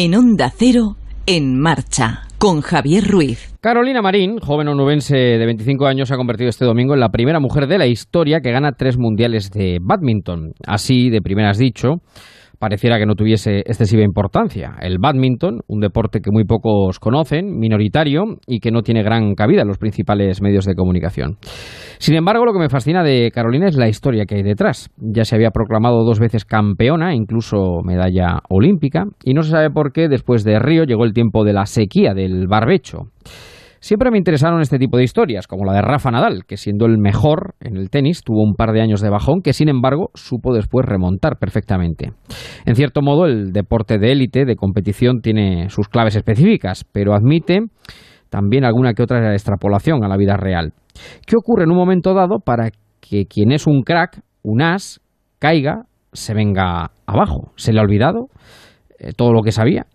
En Onda Cero, en marcha, con Javier Ruiz. Carolina Marín, joven onubense de 25 años, se ha convertido este domingo en la primera mujer de la historia que gana tres mundiales de badminton. Así, de primeras dicho, pareciera que no tuviese excesiva importancia. El badminton, un deporte que muy pocos conocen, minoritario y que no tiene gran cabida en los principales medios de comunicación. Sin embargo, lo que me fascina de Carolina es la historia que hay detrás. Ya se había proclamado dos veces campeona, incluso medalla olímpica, y no se sabe por qué después de Río llegó el tiempo de la sequía del barbecho. Siempre me interesaron este tipo de historias, como la de Rafa Nadal, que siendo el mejor en el tenis tuvo un par de años de bajón que sin embargo supo después remontar perfectamente. En cierto modo, el deporte de élite, de competición, tiene sus claves específicas, pero admite también alguna que otra extrapolación a la vida real. ¿Qué ocurre en un momento dado para que quien es un crack, un as, caiga, se venga abajo? ¿Se le ha olvidado eh, todo lo que sabía?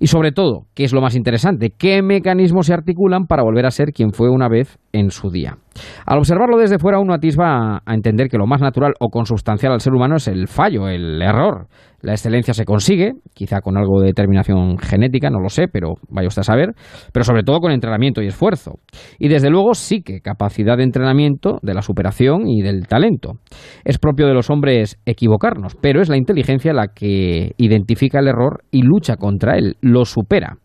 Y sobre todo, ¿qué es lo más interesante? ¿Qué mecanismos se articulan para volver a ser quien fue una vez en su día? Al observarlo desde fuera uno atisba a entender que lo más natural o consustancial al ser humano es el fallo, el error. La excelencia se consigue, quizá con algo de determinación genética, no lo sé, pero vaya usted a saber, pero sobre todo con entrenamiento y esfuerzo. Y desde luego sí que capacidad de entrenamiento, de la superación y del talento. Es propio de los hombres equivocarnos, pero es la inteligencia la que identifica el error y lucha contra él, lo supera.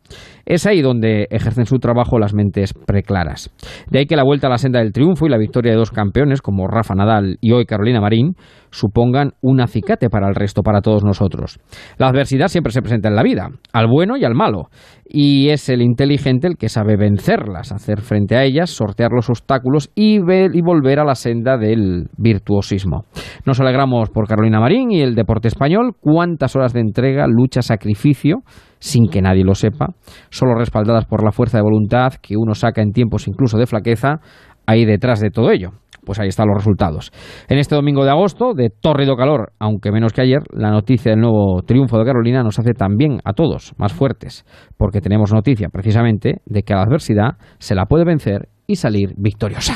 Es ahí donde ejercen su trabajo las mentes preclaras. De ahí que la vuelta a la senda del triunfo y la victoria de dos campeones como Rafa Nadal y hoy Carolina Marín supongan un acicate para el resto, para todos nosotros. La adversidad siempre se presenta en la vida, al bueno y al malo, y es el inteligente el que sabe vencerlas, hacer frente a ellas, sortear los obstáculos y, ver, y volver a la senda del virtuosismo. Nos alegramos por Carolina Marín y el deporte español, cuántas horas de entrega, lucha, sacrificio, sin que nadie lo sepa, solo respaldadas por la fuerza de voluntad que uno saca en tiempos incluso de flaqueza, ahí detrás de todo ello. Pues ahí están los resultados. En este domingo de agosto, de tórrido calor, aunque menos que ayer, la noticia del nuevo triunfo de Carolina nos hace también a todos más fuertes, porque tenemos noticia precisamente de que a la adversidad se la puede vencer y salir victoriosa.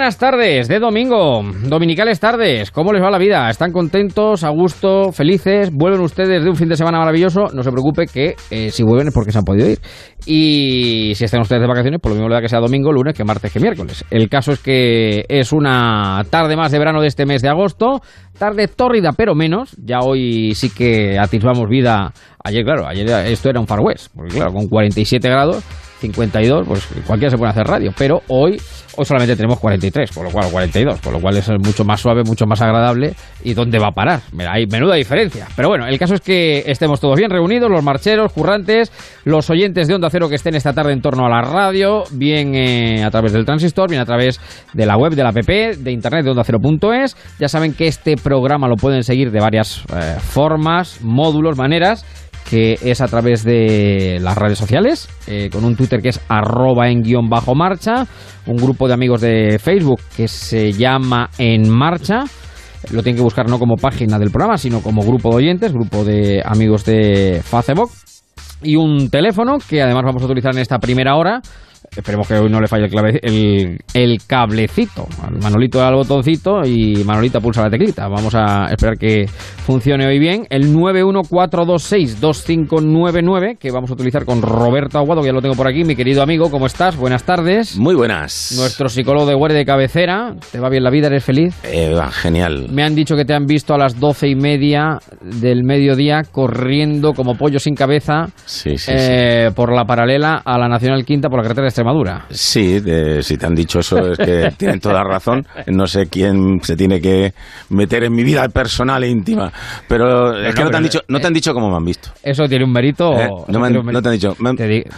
Buenas tardes de domingo, dominicales tardes. ¿Cómo les va la vida? ¿Están contentos, a gusto, felices? ¿Vuelven ustedes de un fin de semana maravilloso? No se preocupe que eh, si vuelven es porque se han podido ir. Y si están ustedes de vacaciones, por lo mismo le da que sea domingo, lunes, que martes, que miércoles. El caso es que es una tarde más de verano de este mes de agosto. Tarde tórrida, pero menos. Ya hoy sí que atisbamos vida. Ayer, claro, ayer esto era un Far West. Porque claro, con 47 grados 52, pues cualquiera se puede hacer radio, pero hoy, hoy solamente tenemos 43, por lo cual 42, por lo cual es mucho más suave, mucho más agradable. ¿Y dónde va a parar? Mira, hay menuda diferencia. Pero bueno, el caso es que estemos todos bien reunidos, los marcheros, currantes, los oyentes de Onda Cero que estén esta tarde en torno a la radio, bien eh, a través del transistor, bien a través de la web de la app, de internet de Onda Cero.es. Ya saben que este programa lo pueden seguir de varias eh, formas, módulos, maneras que es a través de las redes sociales, eh, con un Twitter que es arroba en guion bajo marcha, un grupo de amigos de Facebook que se llama En Marcha, lo tienen que buscar no como página del programa, sino como grupo de oyentes, grupo de amigos de Facebook, y un teléfono que además vamos a utilizar en esta primera hora, Esperemos que hoy no le falle el, clave, el, el cablecito. Manolito da el botoncito y Manolita pulsa la teclita. Vamos a esperar que funcione hoy bien. El 914262599 que vamos a utilizar con Roberto Aguado, que ya lo tengo por aquí. Mi querido amigo, ¿cómo estás? Buenas tardes. Muy buenas. Nuestro psicólogo de guardia de cabecera. ¿Te va bien la vida? ¿Eres feliz? Eh, va, genial. Me han dicho que te han visto a las doce y media del mediodía corriendo como pollo sin cabeza Sí, sí, eh, por la paralela a la Nacional Quinta por la carretera de Extremadura. Sí, si te han dicho eso es que tienen toda razón. No sé quién se tiene que meter en mi vida personal e íntima, pero, es que no, te han dicho, no te han dicho cómo me han visto. Eso tiene un mérito. Eh, no, te han dicho.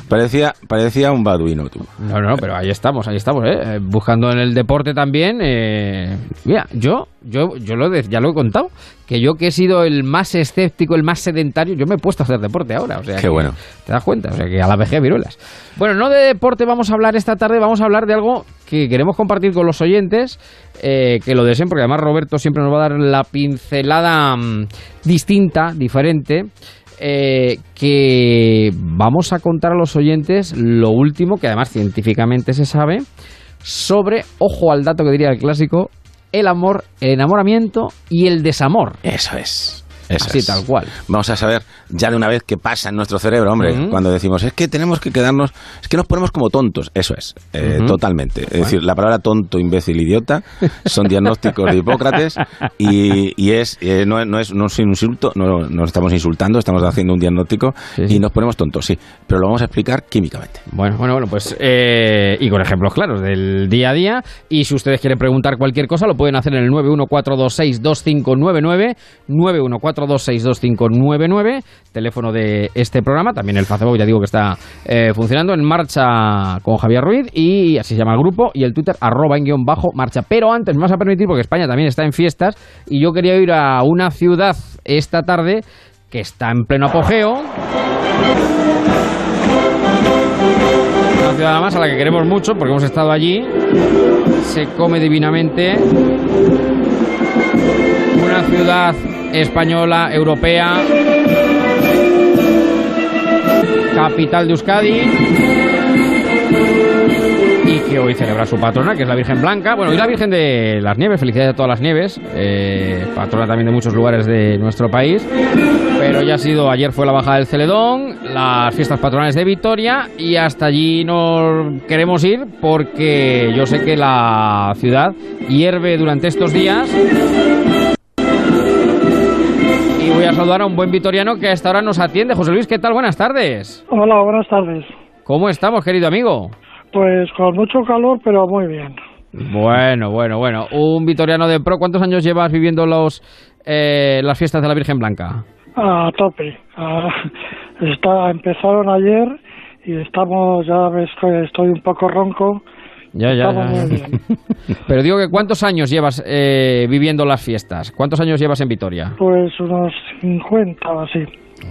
parecía, parecía un baduino tú. No, no, pero ahí estamos, ahí estamos, ¿eh? buscando en el deporte también. Eh, mira, yo, yo, yo lo ya lo he contado que yo que he sido el más escéptico, el más sedentario, yo me he puesto a hacer deporte ahora. O sea, Qué bueno. ¿Te das cuenta? O sea, que a la vejez viruelas. Bueno, no de deporte vamos a hablar esta tarde, vamos a hablar de algo que queremos compartir con los oyentes, eh, que lo deseen, porque además Roberto siempre nos va a dar la pincelada mm, distinta, diferente. Eh, que vamos a contar a los oyentes lo último, que además científicamente se sabe, sobre, ojo al dato que diría el clásico, el amor, el enamoramiento y el desamor. Eso es. Así tal cual. Vamos a saber ya de una vez qué pasa en nuestro cerebro, hombre, cuando decimos, es que tenemos que quedarnos, es que nos ponemos como tontos. Eso es, eh, totalmente. Es decir, la palabra tonto, imbécil, idiota son diagnósticos de Hipócrates y, es, eh, no, es, no es un insulto, no nos estamos insultando, estamos haciendo un diagnóstico y nos ponemos tontos, sí, pero lo vamos a explicar químicamente. Bueno, bueno, bueno, pues eh, y con ejemplos claros del día a día y si ustedes quieren preguntar cualquier cosa lo pueden hacer en el 914262599 914 4262599, teléfono de este programa. También el Facebook, ya digo que está eh, funcionando en marcha con Javier Ruiz y así se llama el grupo. Y el Twitter, arroba en guion bajo marcha. Pero antes me vas a permitir, porque España también está en fiestas y yo quería ir a una ciudad esta tarde que está en pleno apogeo. Una ciudad más a la que queremos mucho porque hemos estado allí. Se come divinamente. Una ciudad española, europea, capital de Euskadi. Y que hoy celebra su patrona, que es la Virgen Blanca. Bueno, y la Virgen de las Nieves, felicidades a todas las nieves, eh, patrona también de muchos lugares de nuestro país. Pero ya ha sido, ayer fue la bajada del Celedón, las fiestas patronales de Vitoria y hasta allí nos queremos ir porque yo sé que la ciudad hierve durante estos días voy a saludar a un buen vitoriano que a esta hora nos atiende. José Luis, ¿qué tal? Buenas tardes. Hola, buenas tardes. ¿Cómo estamos, querido amigo? Pues con mucho calor, pero muy bien. Bueno, bueno, bueno. Un vitoriano de pro, ¿cuántos años llevas viviendo los, eh, las fiestas de la Virgen Blanca? A tope. está, empezaron ayer y estamos, ya ves que estoy un poco ronco. Ya, ya, Pero digo que ¿cuántos años llevas eh, viviendo las fiestas? ¿Cuántos años llevas en Vitoria? Pues unos 50 o así.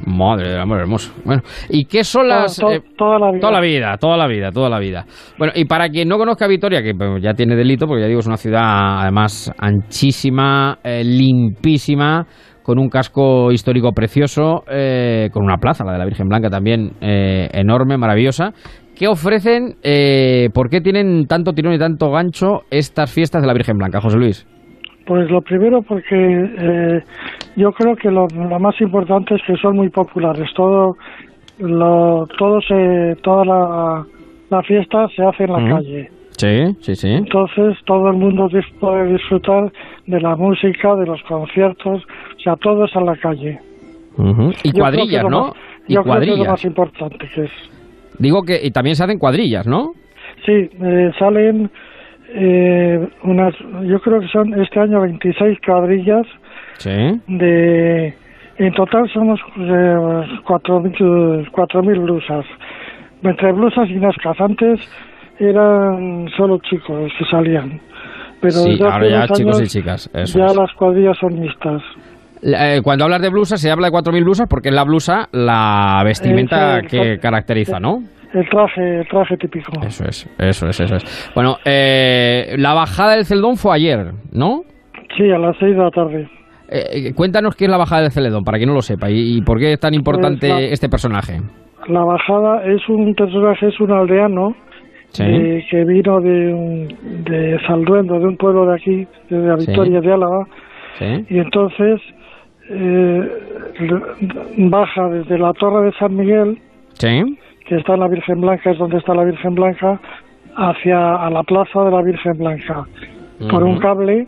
Madre de amor hermoso. Bueno, ¿y qué son las...? Eh, toda la vida. Toda la vida, toda la vida, toda la vida. Bueno, y para quien no conozca Vitoria, que pues, ya tiene delito, porque ya digo, es una ciudad además anchísima, eh, limpísima, con un casco histórico precioso, con una plaza, la de la Virgen Blanca también enorme, maravillosa, ¿Qué ofrecen? Eh, ¿Por qué tienen tanto tirón y tanto gancho estas fiestas de la Virgen Blanca, José Luis? Pues lo primero porque eh, yo creo que lo, más importante es que son muy populares. Todo, lo, todo se, toda la, fiesta se hace en la calle. Sí, sí, sí. Entonces todo el mundo puede disfrutar de la música, de los conciertos, o sea, todo es en la calle. Y cuadrillas, ¿no? y yo cuadrillas. creo que es lo más importante que es. Digo que y también se hacen cuadrillas, ¿no? Sí, eh, salen eh, unas, yo creo que son este año 26 cuadrillas. Sí. De, en total somos eh, 4.000 blusas. Entre blusas y nascas. Antes eran solo chicos que salían. Pero sí, ahora ya chicos y chicas. ya las cuadrillas son mixtas. Eh, cuando hablas de blusas, se habla de 4.000 blusas porque es la blusa la vestimenta que caracteriza, ¿no? El traje, el traje típico. Eso es, eso es, eso es. Bueno, eh, la bajada del Celedón fue ayer, ¿no? Sí, a las 6 de la tarde. Eh, cuéntanos qué es la bajada del Celedón, para quien no lo sepa, y, por qué es tan importante pues este personaje. La bajada es un personaje, es un aldeano que vino de, de Salduendo, de un pueblo de aquí, de la Victoria de Álava, y entonces eh, baja desde la torre de San Miguel, que está en la Virgen Blanca, es donde está la Virgen Blanca, hacia a la plaza de la Virgen Blanca, por un cable.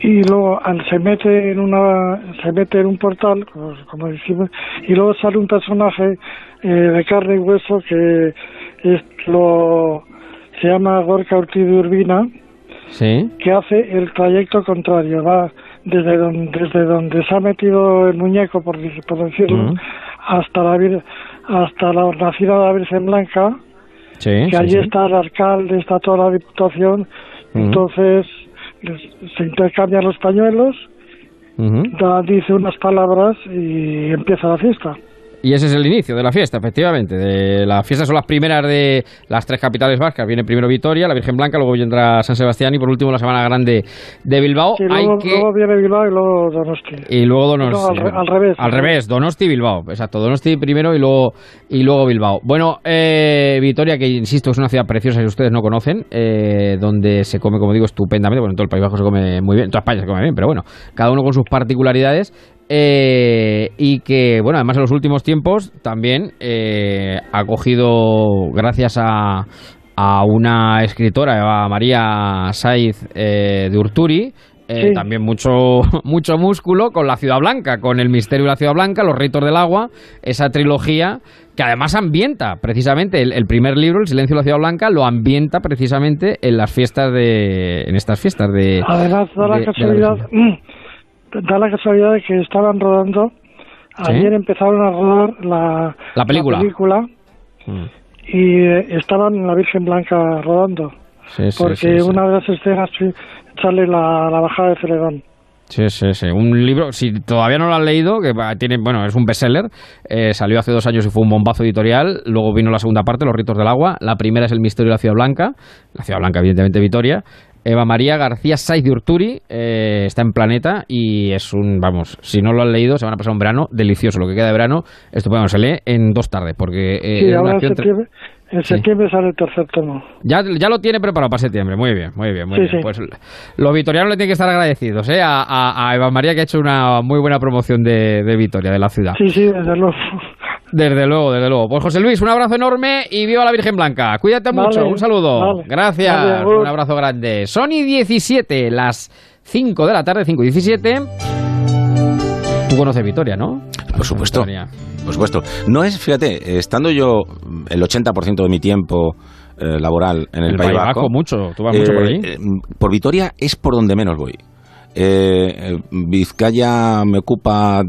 Y luego se mete en una se mete en un portal, como decimos, y luego sale un personaje eh, de carne y hueso que es lo se llama Gorka Ortiz de Urbina, que hace el trayecto contrario, va desde donde, desde donde se ha metido el muñeco, por, por decirlo, hasta la hasta la nacida de la Virgen Blanca, que allí está el alcalde, está toda la diputación, entonces se intercambian los pañuelos, dice unas palabras y empieza la fiesta. Y ese es el inicio de la fiesta, efectivamente. De la fiesta son las primeras de las tres capitales vascas. Viene primero Vitoria, la Virgen Blanca, luego vendrá San Sebastián y por último la Semana Grande de Bilbao. luego, viene Bilbao y luego Donosti. Y luego Donosti. al, revés. Al revés, Donosti y Bilbao. Exacto, Donosti primero y luego, y luego Bilbao. Bueno, eh, Vitoria, que insisto, es una ciudad preciosa que ustedes no conocen, eh, donde se come, como digo, estupendamente. Bueno, en todo el País Bajo se come muy bien, en toda España se come bien, pero bueno, cada uno con sus particularidades. Eh, y que, bueno, además en los últimos tiempos también eh, ha cogido, gracias a, a una escritora, María Saiz eh, de Urturi, también mucho, mucho músculo con la Ciudad Blanca, con el misterio de la Ciudad Blanca, los ritos del agua, esa trilogía que además ambienta precisamente el, primer libro, El silencio de la Ciudad Blanca, lo ambienta precisamente en las fiestas de, en estas fiestas de. Además, la casualidad, da la casualidad de que estaban rodando, ayer empezaron a rodar la, la película, mm. y eh, estaban en la Virgen Blanca rodando, porque una de las escenas sale la, la bajada de Celedón. Sí, sí, sí. Un libro, si todavía no lo has leído, que tiene, bueno, es un bestseller, eh, salió hace dos años y fue un bombazo editorial. Luego vino la segunda parte, Los ritos del agua. La primera es El misterio de la Ciudad Blanca. La Ciudad Blanca, evidentemente, Vitoria. Eva María García Saiz de Urturi eh, está en Planeta y es un, vamos, si no lo han leído, se van a pasar un verano delicioso. Lo que queda de verano, esto se lee en dos tardes, porque... Eh, sí, ahora en septiembre, en septiembre sale el tercer tomo. Ya, ya lo tiene preparado para septiembre, muy bien, muy bien, muy bien. Pues los vitorianos le tienen que estar agradecidos ¿eh? a, a, Eva María que ha hecho una muy buena promoción de, de Vitoria, de la ciudad. Sí, sí, desde luego. Desde luego, desde luego. Pues José Luis, un abrazo enorme y viva la Virgen Blanca. Cuídate mucho, un saludo. Gracias, un abrazo grande. Sony 17, las 5 de la tarde, 5 y 17. Tú conoces Vitoria, ¿no? Por supuesto. Por supuesto. No es, fíjate, estando yo el 80% de mi tiempo eh, laboral en el, País Vasco, mucho, tú vas mucho por ahí. Eh, por Vitoria es por donde menos voy. Eh, Vizcaya me ocupa,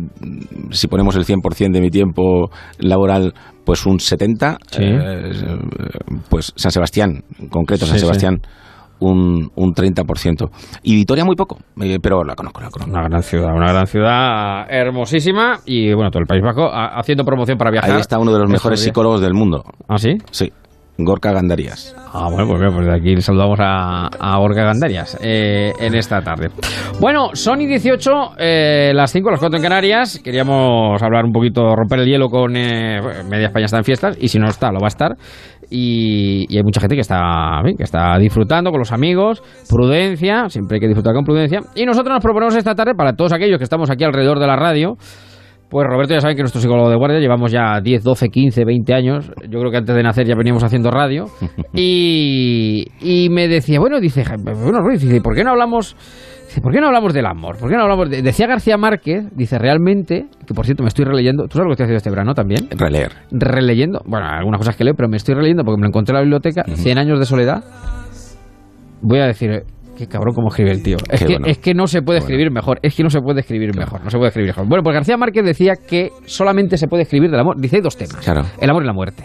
si ponemos el 100% de mi tiempo laboral, pues un 70%. Eh, pues San Sebastián, en concreto San Sebastián. Un, un 30%. Y Vitoria muy poco, eh, pero la conozco, la conozco. Una gran ciudad, una gran ciudad hermosísima y bueno, todo el País Vasco haciendo promoción para viajar. Ahí está uno de los mejores psicólogos del mundo. ¿Ah, sí? Sí. Gorka Gandarias. Ah, bueno, pues, pues de aquí saludamos a, Gorka Gandarias eh, en esta tarde. Bueno, Sony 18, eh, las 5, las 4 en Canarias. Queríamos hablar un poquito, romper el hielo con eh, Media España está en fiestas y si no está, lo va a estar. Y, hay mucha gente que está, que está disfrutando con los amigos. Prudencia, siempre hay que disfrutar con prudencia. Y nosotros nos proponemos esta tarde, para todos aquellos que estamos aquí alrededor de la radio, pues Roberto ya saben que nuestro psicólogo de guardia llevamos ya 10, 12, 15, 20 años. Yo creo que antes de nacer ya veníamos haciendo radio. Y, y me decía, bueno, dice, bueno, Ruiz, dice, ¿por qué no hablamos... ¿por qué no hablamos del amor? ¿Por qué no hablamos de... Decía García Márquez, dice, realmente, que por cierto me estoy releyendo, ¿tú sabes lo que estoy haciendo este verano también? Releer. Releyendo, bueno, algunas cosas que leo, pero me estoy releyendo porque me lo encontré en la biblioteca, 100 años de soledad. Voy a decir, Qué cabrón cómo escribe el tío. Es que, es que, no se puede escribir mejor. Es que no se puede escribir mejor. No se puede escribir mejor. Bueno, pues García Márquez decía que solamente se puede escribir del amor. Dice dos temas. El amor y la muerte.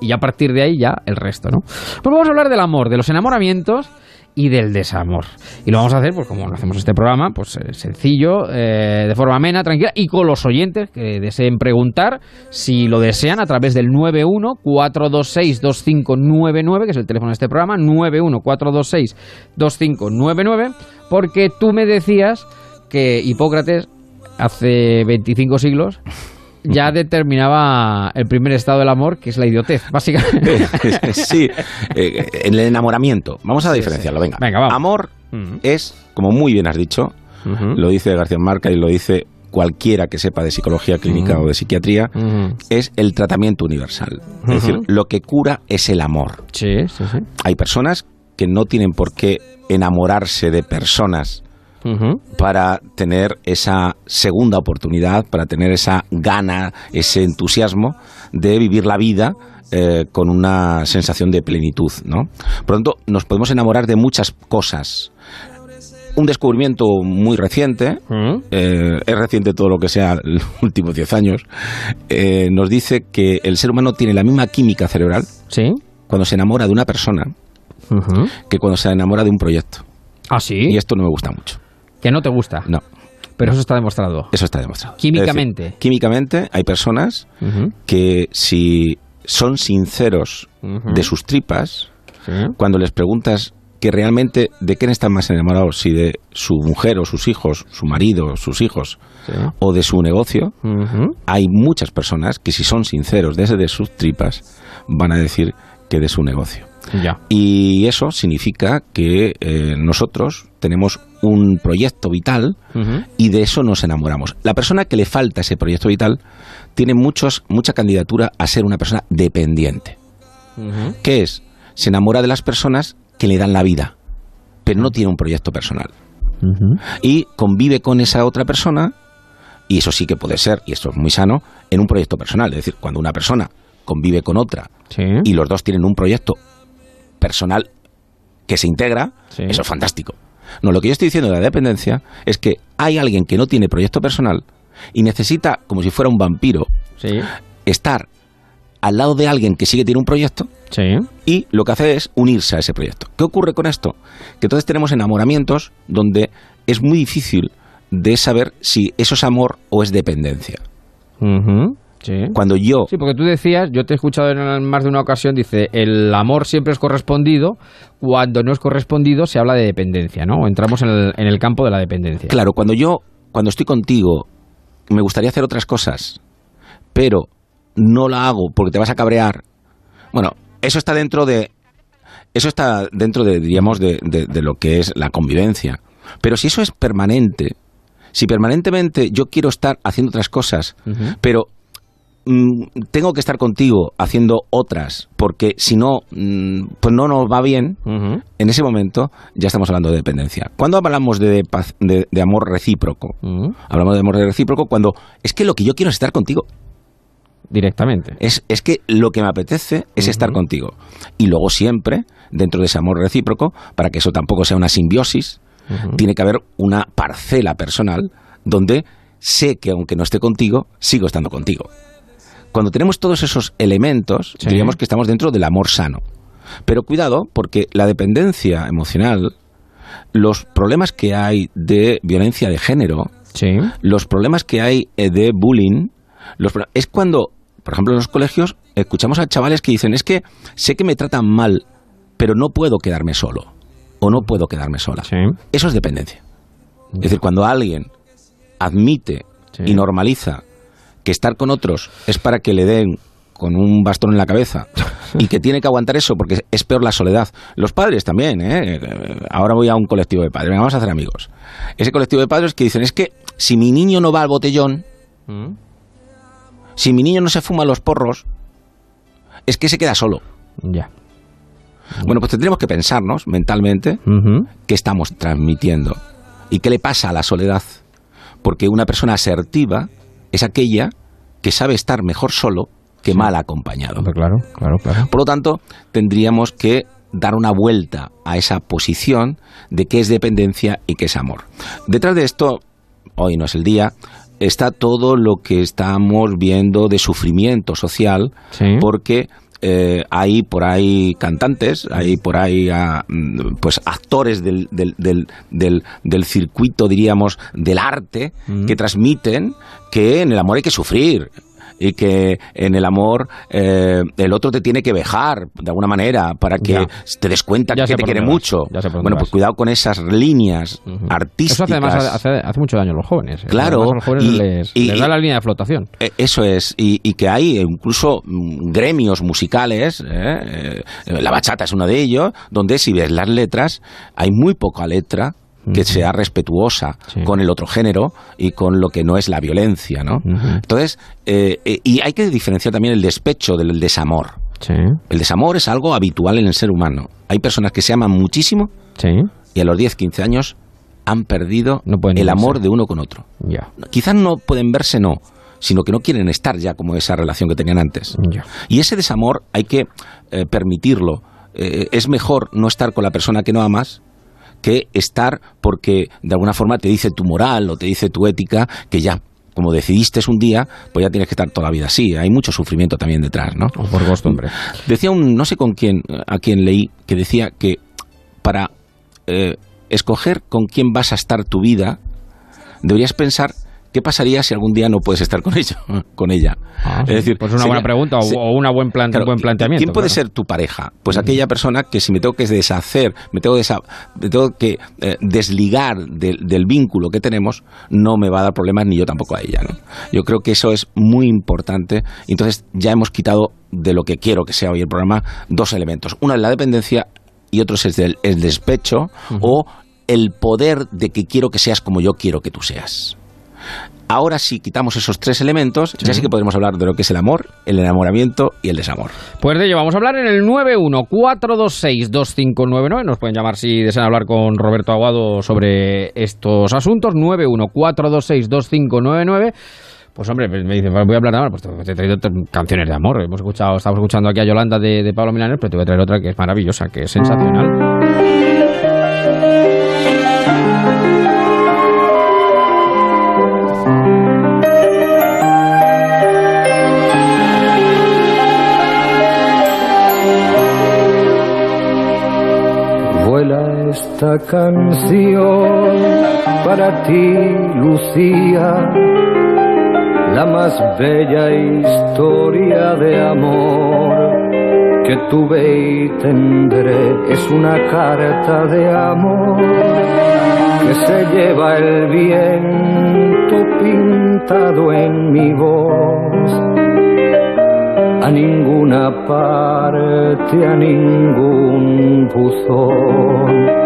Y a partir de ahí ya el resto, ¿no? Pues vamos a hablar del amor, de los enamoramientos y del desamor. Y lo vamos a hacer, pues como hacemos este programa, pues eh, sencillo, eh, de forma amena, tranquila, y con los oyentes que deseen preguntar, si lo desean, a través del 91-426-2599, que es el teléfono de este programa, 91-426-2599, porque tú me decías que Hipócrates hace 25 siglos ya determinaba el primer estado del amor, que es la idiotez, básicamente. sí, eh, el enamoramiento. Vamos a diferenciarlo, venga. Amor es, como muy bien has dicho, lo dice García Marca y lo dice cualquiera que sepa de psicología clínica o de psiquiatría, es el tratamiento universal. Es decir, lo que cura es el amor. Sí, sí, sí. Hay personas que no tienen por qué enamorarse de personas para tener esa segunda oportunidad, para tener esa gana, ese entusiasmo de vivir la vida eh, con una sensación de plenitud, ¿no? Tanto, nos podemos enamorar de muchas cosas. Un descubrimiento muy reciente, eh, es reciente todo lo que sea los últimos 10 años, eh, nos dice que el ser humano tiene la misma química cerebral cuando se enamora de una persona que cuando se enamora de un proyecto. ¿Ah, sí? Y esto no me gusta mucho. ¿Que no te gusta? No. Pero eso está demostrado. Eso está demostrado. Químicamente. químicamente hay personas que si son sinceros de sus tripas, cuando les preguntas que realmente de quién están más enamorados, si de su mujer o sus hijos, su marido, sus hijos, o de su negocio, hay muchas personas que si son sinceros desde de sus tripas, van a decir que de su negocio. Y eso significa que eh, nosotros tenemos un proyecto vital y de eso nos enamoramos. La persona que le falta ese proyecto vital tiene muchos, mucha candidatura a ser una persona dependiente. ¿Qué es? Se enamora de las personas que le dan la vida, pero no tiene un proyecto personal. Y convive con esa otra persona, y eso sí que puede ser, y esto es muy sano, en un proyecto personal. Es decir, cuando una persona convive con otra y los dos tienen un proyecto personal que se integra, eso es fantástico. No, lo que yo estoy diciendo de la dependencia es que hay alguien que no tiene proyecto personal y necesita, como si fuera un vampiro, estar al lado de alguien que sigue tiene un proyecto y lo que hace es unirse a ese proyecto. ¿Qué ocurre con esto? Que entonces tenemos enamoramientos donde es muy difícil de saber si eso es amor o es dependencia. Cuando yo... Sí, porque tú decías, yo te he escuchado en más de una ocasión, dice, el amor siempre es correspondido, cuando no es correspondido se habla de dependencia, ¿no? Entramos en el, en el campo de la dependencia. Claro, cuando yo, cuando estoy contigo, me gustaría hacer otras cosas, pero no la hago porque te vas a cabrear. Bueno, eso está dentro de... Eso está dentro de, diríamos, de, de lo que es la convivencia. Pero si eso es permanente, si permanentemente yo quiero estar haciendo otras cosas, pero tengo que estar contigo haciendo otras, porque si no, mm, pues no nos va bien, en ese momento ya estamos hablando de dependencia. Cuando hablamos de, de, amor recíproco, hablamos de amor recíproco cuando es que lo que yo quiero es estar contigo. Directamente. Es, es que lo que me apetece es estar contigo. Y luego siempre, dentro de ese amor recíproco, para que eso tampoco sea una simbiosis, tiene que haber una parcela personal donde sé que aunque no esté contigo, sigo estando contigo. Cuando tenemos todos esos elementos, diríamos que estamos dentro del amor sano. Pero cuidado, porque la dependencia emocional, los problemas que hay de violencia de género, los problemas que hay eh, de bullying, es cuando, por ejemplo, en los colegios escuchamos a chavales que dicen, es que sé que me tratan mal, pero no puedo quedarme solo o no puedo quedarme sola. Eso es dependencia. Es decir, cuando alguien admite y normaliza que estar con otros es para que le den con un bastón en la cabeza y que tiene que aguantar eso porque es peor la soledad. Los padres también, ¿eh? Ahora voy a un colectivo de padres, vamos a hacer amigos. Ese colectivo de padres que dicen, es que si mi niño no va al botellón, mm. si mi niño no se fuma los porros, es que se queda solo. Ya. Bueno, pues tendríamos que pensarnos mentalmente qué estamos transmitiendo y qué le pasa a la soledad. Porque una persona asertiva es aquella que sabe estar mejor solo que mal acompañado. Claro, claro, claro. Por lo tanto, tendríamos que dar una vuelta a esa posición de qué es dependencia y qué es amor. Detrás de esto, hoy no es el día, está todo lo que estamos viendo de sufrimiento social, porque eh, hay por ahí cantantes, hay por ahí ah, mm, pues actores del, del, del, del, circuito, diríamos, del arte, que transmiten que en el amor hay que sufrir, y que en el amor eh, el otro te tiene que vejar de alguna manera para que te des cuenta que te quiere mucho. Bueno, pues cuidado con esas líneas artísticas. Eso hace, hace, hace, mucho daño a los jóvenes. ¿eh? Claro. A los jóvenes les, da la línea de flotación. Eh, eso es. Y, que hay incluso mm, gremios musicales, la bachata es uno de ellos, donde si ves las letras, hay muy poca letra que sea respetuosa con el otro género y con lo que no es la violencia, ¿no? Entonces, eh, eh, y hay que diferenciar también el despecho del desamor. El desamor es algo habitual en el ser humano. Hay personas que se aman muchísimo y a los 10, 15 años han perdido el amor de uno con otro. Quizás no pueden verse, no, sino que no quieren estar ya como esa relación que tenían antes. Y ese desamor hay que eh, permitirlo. Eh, es mejor no estar con la persona que no amas que estar porque de alguna forma te dice tu moral o te dice tu ética que ya como decidiste un día, pues ya tienes que estar toda la vida así. Hay mucho sufrimiento también detrás, ¿no? por costumbre. Decía un, no sé con quién, a quién leí, que decía que para eh, escoger con quién vas a estar tu vida, deberías pensar ¿qué pasaría si algún día no puedes estar con ella? Con ella? Ah, es decir, pues una buena pregunta o, un buen, plan, buen planteamiento. ¿Quién puede ser tu pareja? Pues aquella persona que si me tengo que deshacer, me tengo, tengo que eh, desligar del, vínculo que tenemos, no me va a dar problemas ni yo tampoco a ella. Yo creo que eso es muy importante. Entonces ya hemos quitado de lo que quiero que sea hoy el programa dos elementos. Uno es la dependencia y otro es el, despecho o el poder de que quiero que seas como yo quiero que tú seas. Ahora si quitamos esos tres elementos, ya sí que podemos hablar de lo que es el amor, el enamoramiento y el desamor. Pues de ello vamos a hablar en el 914262599. Nos pueden llamar si desean hablar con Roberto Aguado sobre estos asuntos. 914262599. Pues hombre, me dicen, voy a hablar de amor, pues te, he traído canciones de amor. Hemos escuchado, estamos escuchando aquí a Yolanda de, de Pablo Milanes, pero te voy a traer otra que es maravillosa, que es sensacional. Esta canción para ti, Lucía, la más bella historia de amor que tuve y tendré es una carta de amor que se lleva el viento pintado en mi voz a ninguna parte, a ningún buzón.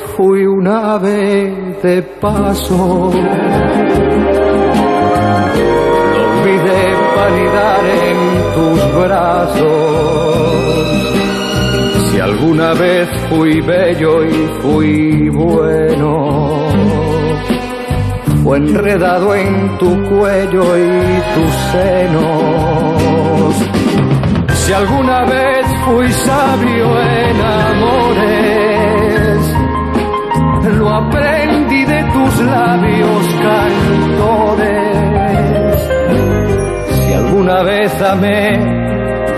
fui una ave de paso, lo olvidé validar en tus brazos. Si alguna vez fui bello y fui bueno, fue enredado en tu cuello y tus senos. Si alguna vez fui sabio en amores, lo aprendí de tus labios cantores. Si alguna vez amé,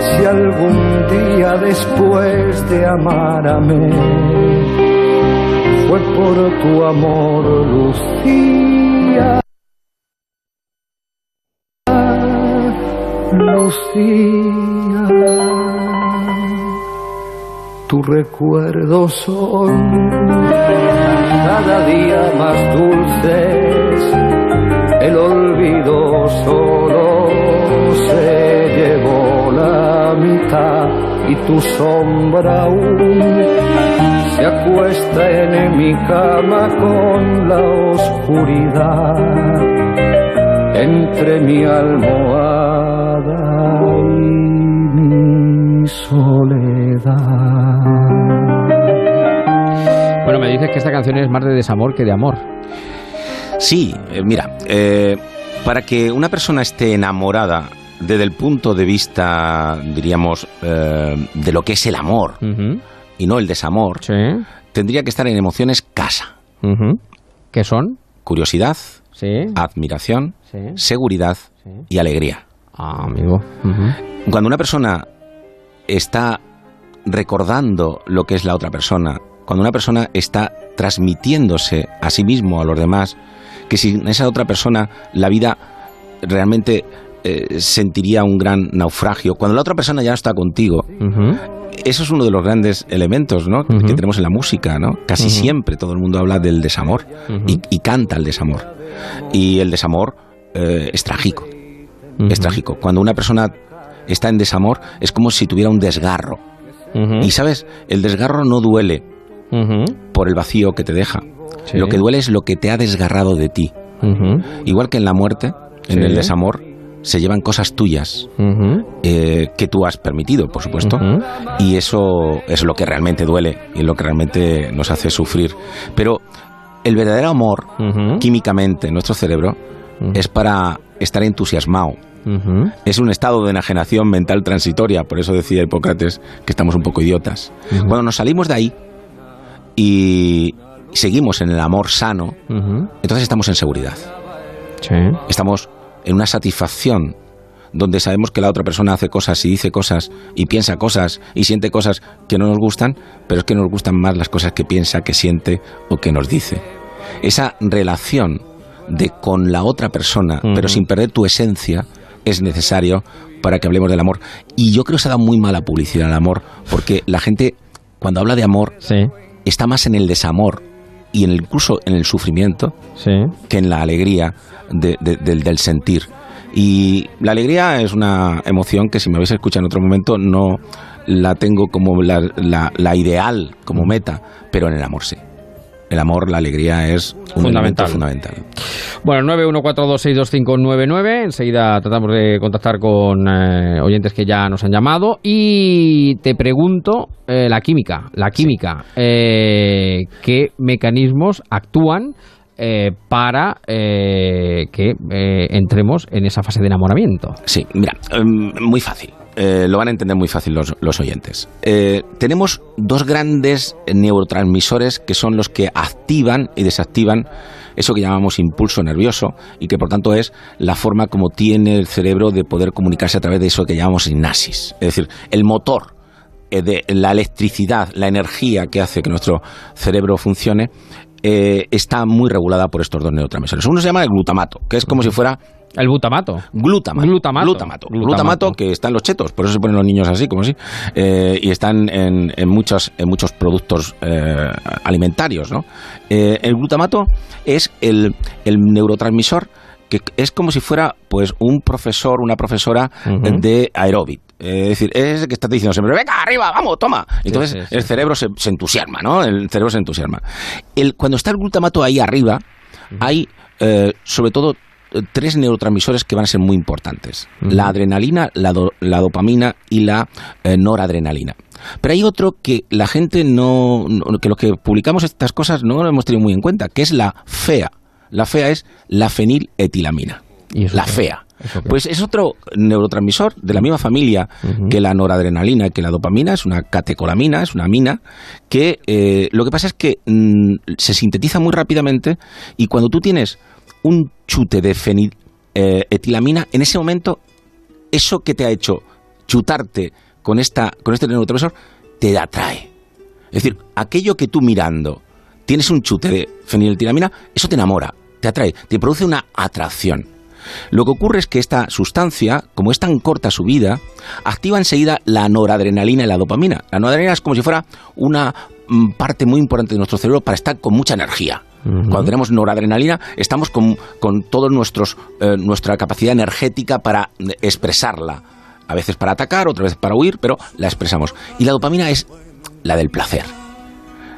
si algún día después de amárame, fue por tu amor, Lucía. Lucía, tu recuerdo son cada día más dulces, el olvido solo se llevó la mitad y tu sombra aún se acuesta en mi cama con la oscuridad entre mi almohada y mi soledad. Dices que esta canción es más de desamor que de amor. Sí, eh, mira, eh, para que una persona esté enamorada desde el punto de vista, diríamos, eh, de lo que es el amor y no el desamor, tendría que estar en emociones casa. ¿Qué son? Curiosidad, admiración, seguridad y alegría. Ah, amigo. Cuando una persona está recordando lo que es la otra persona, cuando una persona está transmitiéndose a sí mismo, a los demás, que sin esa otra persona la vida realmente eh, sentiría un gran naufragio. Cuando la otra persona ya no está contigo, eso es uno de los grandes elementos ¿no? que tenemos en la música. ¿no? Casi siempre todo el mundo habla del desamor y, canta el desamor. Y el desamor eh, es trágico. es trágico. Cuando una persona está en desamor, es como si tuviera un desgarro. Y sabes, el desgarro no duele por el vacío que te deja. Lo que duele es lo que te ha desgarrado de ti. Igual que en la muerte, en el desamor, se llevan cosas tuyas eh, que tú has permitido, por supuesto, y eso es lo que realmente duele y lo que realmente nos hace sufrir. Pero el verdadero amor, químicamente, en nuestro cerebro, es para estar entusiasmado. Es un estado de enajenación mental transitoria, por eso decía Hipócrates que estamos un poco idiotas. Cuando nos salimos de ahí y seguimos en el amor sano, entonces estamos en seguridad. Estamos en una satisfacción donde sabemos que la otra persona hace cosas y dice cosas y piensa cosas y siente cosas que no nos gustan, pero es que nos gustan más las cosas que piensa, que siente o que nos dice. Esa relación de con la otra persona, pero sin perder tu esencia, es necesario para que hablemos del amor. Y yo creo que se ha dado muy mala publicidad al amor, porque la gente, cuando habla de amor, está más en el desamor y en el, incluso en el sufrimiento que en la alegría del sentir. Y la alegría es una emoción que si me habéis escuchado en otro momento no la tengo como la, la ideal, como meta, pero en el amor sí el amor, la alegría es un fundamental. fundamental. Bueno, 914262599. Enseguida tratamos de contactar con eh, oyentes que ya nos han llamado. Y te pregunto, eh, la química, la química, eh, ¿qué mecanismos actúan? para que entremos en esa fase de enamoramiento. Sí, mira, em, muy fácil. Eh, lo van a entender muy fácil los, oyentes. Eh, tenemos dos grandes neurotransmisores que son los que activan y desactivan eso que llamamos impulso nervioso y que por tanto es la forma como tiene el cerebro de poder comunicarse a través de eso que llamamos sinapsis. Es decir, el motor eh, de la electricidad, la energía que hace que nuestro cerebro funcione, está muy regulada por estos dos neurotransmisores. Uno se llama el glutamato, que es como si fuera el butamato. Glutamato. Glutamato. Glutamato. que está en los chetos, por eso se ponen los niños así, como así. Eh, y están en, en, muchos, en muchos productos eh, alimentarios, ¿no? Eh, el glutamato es el, el neurotransmisor que es como si fuera pues un profesor, una profesora de aeróbic. es decir, es el que está diciendo siempre, venga, arriba, vamos, toma. Entonces el cerebro se, se, entusiasma, ¿no? El cerebro se entusiasma. El, cuando está el glutamato ahí arriba, hay sobre todo tres neurotransmisores que van a ser muy importantes. La adrenalina, la, dopamina y la eh, noradrenalina. Pero hay otro que la gente no, que los que publicamos estas cosas no lo hemos tenido muy en cuenta, que es la FEA. La FEA es la feniletilamina. ¿Y la FEA. Pues es otro neurotransmisor de la misma familia que la noradrenalina, que la dopamina, es una catecolamina, es una amina, que eh, lo que pasa es que mm, se sintetiza muy rápidamente y cuando tú tienes un chute de feniletilamina, eh, en ese momento, eso que te ha hecho chutarte con, esta, con este neurotransmisor, te atrae. Es decir, aquello que tú mirando tienes un chute de feniletilamina, eso te enamora, te atrae, te produce una atracción. Lo que ocurre es que esta sustancia, como es tan corta su vida, activa enseguida la noradrenalina y la dopamina. La noradrenalina es como si fuera una mm, parte muy importante de nuestro cerebro para estar con mucha energía. Cuando tenemos noradrenalina, estamos con, con toda eh, nuestra capacidad energética para expresarla. A veces para atacar, otras veces para huir, pero la expresamos. Y la dopamina es la del placer.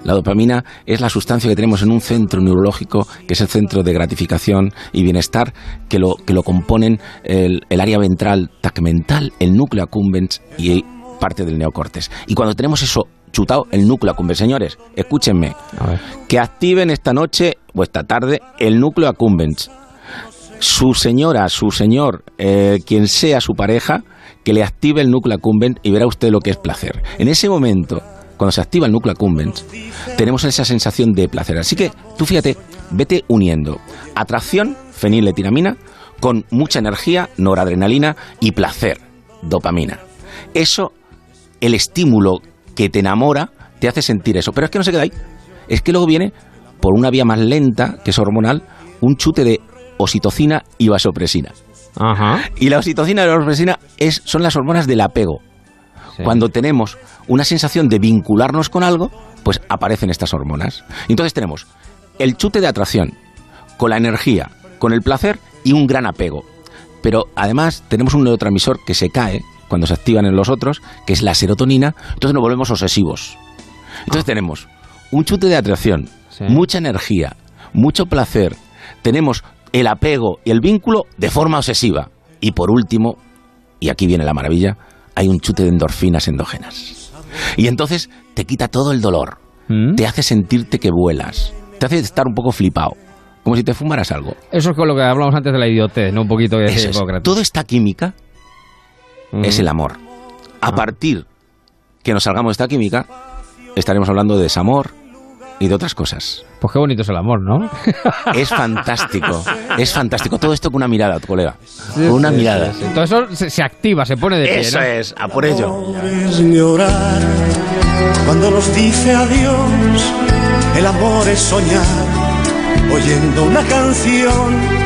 La dopamina es la sustancia que tenemos en un centro neurológico, que es el centro de gratificación y bienestar, que lo, que lo componen el, el área ventral tacmental, el núcleo accumbens y parte del neocortes. Y cuando tenemos eso chutado el núcleo accumbens. Señores, escúchenme. Que activen esta noche o esta tarde el núcleo accumbens. Su señora, su señor, eh, quien sea su pareja, que le active el núcleo accumbens y verá usted lo que es placer. En ese momento, cuando se activa el núcleo accumbens, tenemos esa sensación de placer. Así que tú fíjate, vete uniendo atracción, feniletiramina, con mucha energía, noradrenalina y placer, dopamina. Eso, el estímulo que te enamora, te hace sentir eso. Pero es que no se queda ahí. Es que luego viene, por una vía más lenta, que es hormonal, un chute de oxitocina y vasopresina. Y la oxitocina y la vasopresina es, son las hormonas del apego. Cuando tenemos una sensación de vincularnos con algo, pues aparecen estas hormonas. Entonces tenemos el chute de atracción, con la energía, con el placer y un gran apego. Pero además tenemos un neurotransmisor que se cae cuando se activan en los otros, que es la serotonina, entonces nos volvemos obsesivos. Entonces ah. tenemos un chute de atracción, mucha energía, mucho placer, tenemos el apego y el vínculo de forma obsesiva. Y por último, y aquí viene la maravilla, hay un chute de endorfinas endógenas. Y entonces te quita todo el dolor, ¿Mm? te hace sentirte que vuelas, te hace estar un poco flipado, como si te fumaras algo. Eso es con lo que hablamos antes de la idiotez, ¿no? Un poquito de Eso Toda esta química es el amor. A ah. partir que nos salgamos de esta química, estaremos hablando de desamor y de otras cosas. Pues qué bonito es el amor, ¿no? Es fantástico, es fantástico. Todo esto con una mirada, tu colega. con una mirada. Todo eso se, activa, se pone de pie. Eso es, a por ello. llorar cuando nos dice adiós. El amor es soñar oyendo una canción.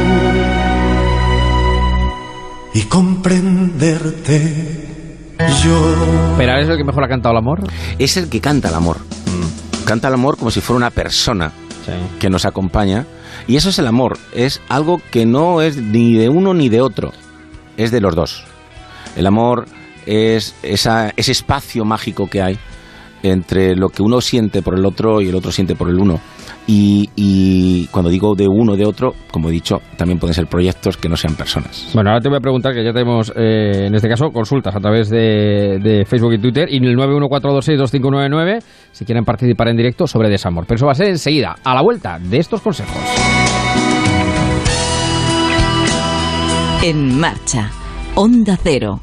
y comprenderte yo. ¿Pero es el que mejor ha cantado el amor? Es el que canta el amor. Mm. Canta el amor como si fuera una persona que nos acompaña. Y eso es el amor, es algo que no es ni de uno ni de otro, es de los dos. El amor es esa, ese espacio mágico que hay entre lo que uno siente por el otro y el otro siente por el uno. Y, cuando digo de uno de otro, como he dicho, también pueden ser proyectos que no sean personas. Bueno, ahora te voy a preguntar que ya tenemos, eh, en este caso, consultas a través de, Facebook y Twitter y en el 914262599 si quieren participar en directo sobre desamor. Pero eso va a ser enseguida, a la vuelta de estos consejos. En marcha, Onda Cero.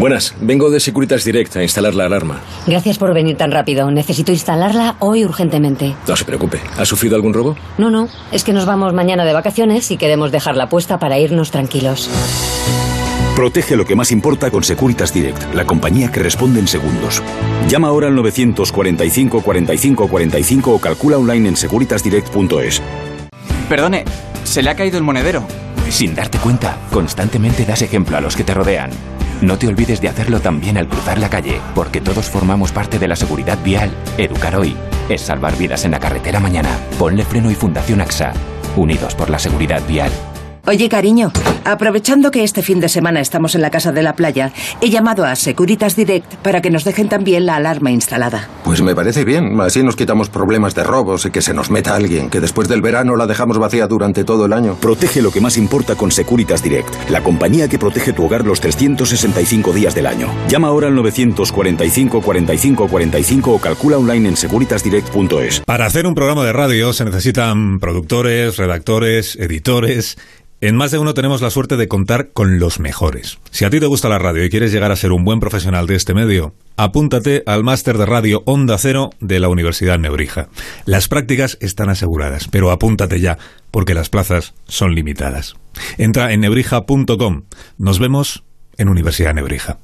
Buenas, vengo de Securitas Direct a instalar la alarma. Gracias por venir tan rápido. Necesito instalarla hoy urgentemente. No se preocupe. ¿Ha sufrido algún robo? No, no. Es que nos vamos mañana de vacaciones y queremos dejarla puesta para irnos tranquilos. Protege lo que más importa con Securitas Direct, la compañía que responde en segundos. Llama ahora al 945 45 45 o calcula online en securitasdirect.es. Perdone, se le ha caído el monedero. Sin darte cuenta, constantemente das ejemplo a los que te rodean. No te olvides de hacerlo también al cruzar la calle, porque todos formamos parte de la seguridad vial. Educar hoy es salvar vidas en la carretera mañana. Ponle freno y Fundación AXA. Unidos por la seguridad vial. Oye, cariño, aprovechando que este fin de semana estamos en la casa de la playa, he llamado a Securitas Direct para que nos dejen también la alarma instalada. Pues me parece bien, así nos quitamos problemas de robos y que se nos meta alguien, que después del verano la dejamos vacía durante todo el año. Protege lo que más importa con Securitas Direct, la compañía que protege tu hogar los 365 días del año. Llama ahora al 945 45 45 o calcula online en securitasdirect.es. Para hacer un programa de radio se necesitan productores, redactores, editores en más de uno tenemos la suerte de contar con los mejores. Si a ti te gusta la radio y quieres llegar a ser un buen profesional de este medio, apúntate al máster de radio Onda Cero de la Universidad Nebrija. Las prácticas están aseguradas, pero apúntate ya, porque las plazas son limitadas. Entra en nebrija.com. Nos vemos en Universidad Nebrija.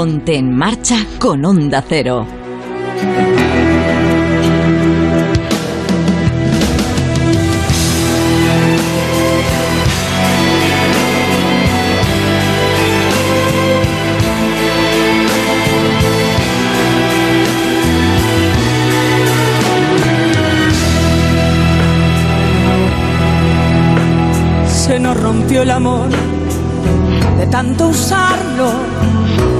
Ponte en marcha con Onda Cero. Se nos rompió el amor de tanto usarlo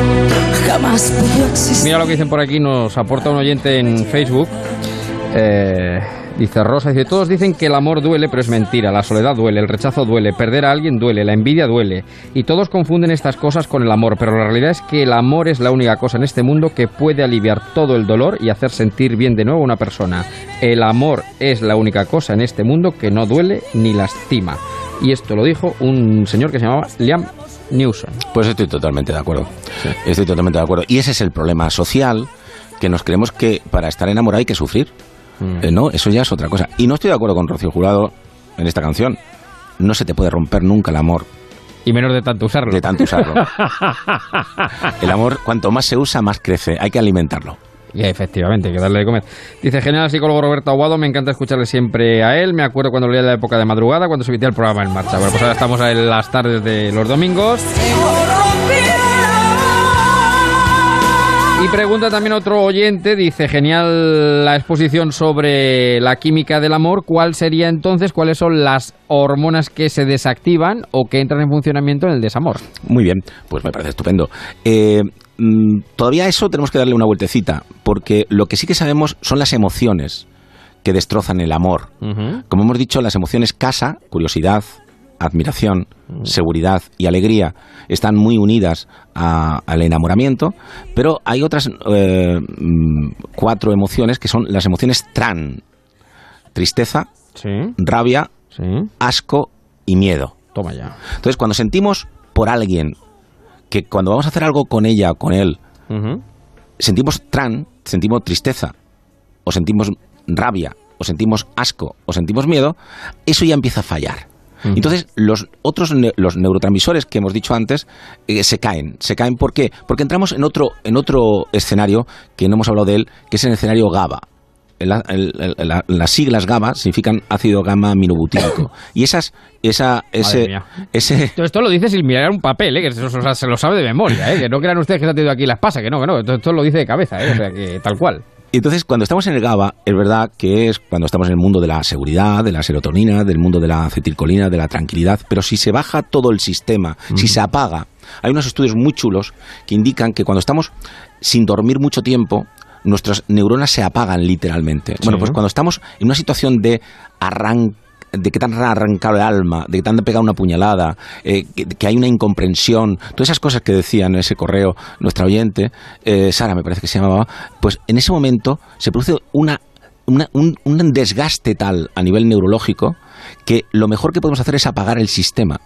Mira lo que dicen por aquí, nos aporta un oyente en Facebook. Eh, dice Rosa, dice, todos dicen que el amor duele, pero es mentira, la soledad duele, el rechazo duele, perder a alguien duele, la envidia duele, y todos confunden estas cosas con el amor, pero la realidad es que el amor es la única cosa en este mundo que puede aliviar todo el dolor y hacer sentir bien de nuevo a una persona. El amor es la única cosa en este mundo que no duele ni lastima. Y esto lo dijo un señor que se llamaba Liam Newson. Pues estoy totalmente de acuerdo. Estoy totalmente de acuerdo. Y ese es el problema social, que nos creemos que para estar enamorado hay que sufrir. Mm. Eh, no, eso ya es otra cosa. Y no estoy de acuerdo con Rocío Jurado en esta canción. No se te puede romper nunca el amor. Y menos de tanto usarlo. De tanto usarlo. el amor, cuanto más se usa, más crece. Hay que alimentarlo. Y efectivamente, hay que darle de comer. Dice, genial psicólogo Roberto Aguado, me encanta escucharle siempre a él. Me acuerdo cuando leía la época de madrugada, cuando se emitía el programa en marcha. Bueno, pues ahora estamos en las tardes de los domingos. Y pregunta también otro oyente, dice, genial la exposición sobre la química del amor, ¿cuál sería entonces, cuáles son las hormonas que se desactivan o que entran en funcionamiento en el desamor? Muy bien, pues me parece estupendo. Eh, todavía a eso tenemos que darle una vueltecita, porque lo que sí que sabemos son las emociones que destrozan el amor. Como hemos dicho, las emociones casa, curiosidad, admiración, seguridad y alegría están muy unidas a- al enamoramiento, pero hay otras eh, mm, cuatro emociones que son las emociones tran. Tristeza, rabia, asco y miedo. Toma ya. Entonces, cuando sentimos por alguien que cuando vamos a hacer algo con ella o con él, sentimos tran, sentimos tristeza, o sentimos rabia, o sentimos asco, o sentimos miedo, eso ya empieza a fallar. Entonces, los otros ne- los neurotransmisores que hemos dicho antes eh, se caen. ¿Se caen por qué? Porque entramos en otro, en otro escenario que no hemos hablado de él, que es el escenario GABA. El- el- el- la- las siglas GABA significan ácido gamma aminobutírico. Y esas, esa, ese, ese, Todo esto lo dice sin mirar un papel, ¿eh? que se, o sea, se lo sabe de memoria, ¿eh? que no crean ustedes que se ha tenido aquí las pasas, que no, que no, esto, esto lo dice de cabeza, ¿eh? o sea, que tal cual. Y entonces, cuando estamos en el GABA, es verdad que es cuando estamos en el mundo de la seguridad, de la serotonina, del mundo de la acetilcolina, de la tranquilidad, pero si se baja todo el sistema, si se apaga, hay unos estudios muy chulos que indican que cuando estamos sin dormir mucho tiempo, nuestras neuronas se apagan literalmente. Bueno, pues cuando estamos en una situación de arranque de que te han arrancado el alma, de que te han pegado una puñalada, eh, que, que hay una incomprensión, todas esas cosas que decía en ese correo nuestra oyente, eh, Sara me parece que se llamaba, pues en ese momento se produce una, una- un, un desgaste tal a nivel neurológico que lo mejor que podemos hacer es apagar el sistema.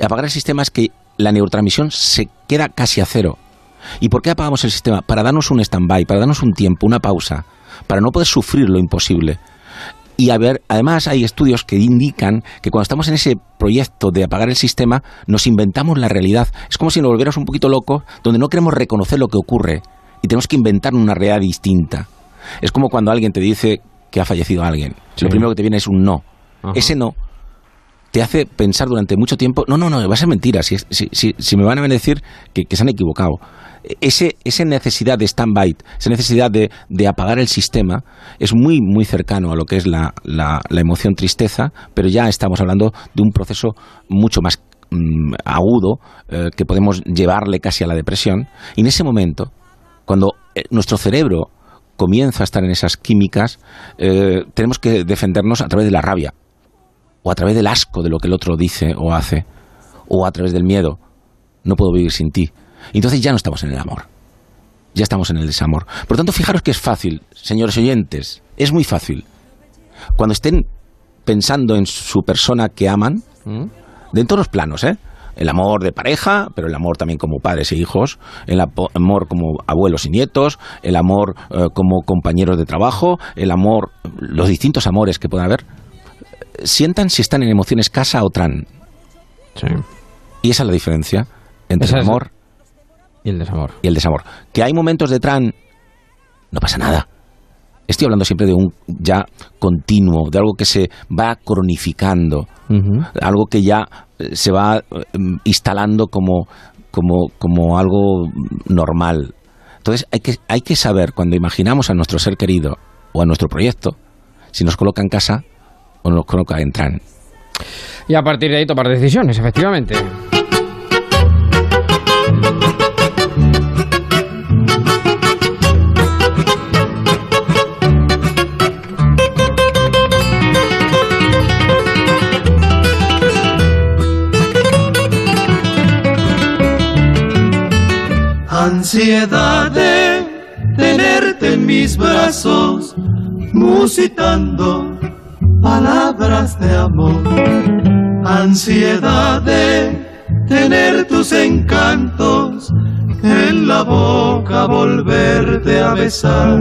Apagar el sistema es que la neurotransmisión se queda casi a cero. ¿Y por qué apagamos el sistema? Para darnos un stand-by, para darnos un tiempo, una pausa, para no poder sufrir lo imposible. Y a ver, además hay estudios que indican que cuando estamos en ese proyecto de apagar el sistema, nos inventamos la realidad. Es como si nos volviéramos un poquito locos, donde no queremos reconocer lo que ocurre y tenemos que inventar una realidad distinta. Es como cuando alguien te dice que ha fallecido alguien. Lo primero que te viene es un no. Ese no te hace pensar durante mucho tiempo, no, no, no, va a ser mentira, si, si, si- si me van a decir que, que se han equivocado. Ese, esa necesidad de stand-by, esa necesidad de, de apagar el sistema, es muy, muy cercano a lo que es la, la- emoción tristeza, pero ya estamos hablando de un proceso mucho más mm, agudo, eh, que podemos llevarle casi a la depresión. Y en ese momento, cuando eh, nuestro cerebro comienza a estar en esas químicas, eh, tenemos que defendernos a través de la rabia o a través del asco de lo que el otro dice o hace, o a través del miedo. No puedo vivir sin ti. Entonces ya no estamos en el amor. Ya estamos en el desamor. Por lo tanto, fijaros que es fácil, señores oyentes. Es muy fácil. Cuando estén pensando en su persona que aman, de en todos los planos, ¿eh? El amor de pareja, pero el amor también como padres e hijos, el amor como abuelos y nietos, el amor eh, como compañeros de trabajo, el amor, los distintos amores que pueden haber, sientan si están en emociones casa o tran. Y esa es la diferencia entre Esa el amor y el desamor. y el desamor. Que hay momentos de tran, no pasa nada. Estoy hablando siempre de un ya continuo, de algo que se va cronificando, algo que ya eh, se va eh, instalando como, como, como algo normal. Entonces hay que, hay que saber cuando imaginamos a nuestro ser querido o a nuestro proyecto, si nos coloca en casa o nos coloca en tran. Y a partir de ahí tomar decisiones, efectivamente. Ansiedad de tenerte en mis brazos, musitando palabras de amor. Ansiedad de tener tus encantos en la boca, volverte a besar.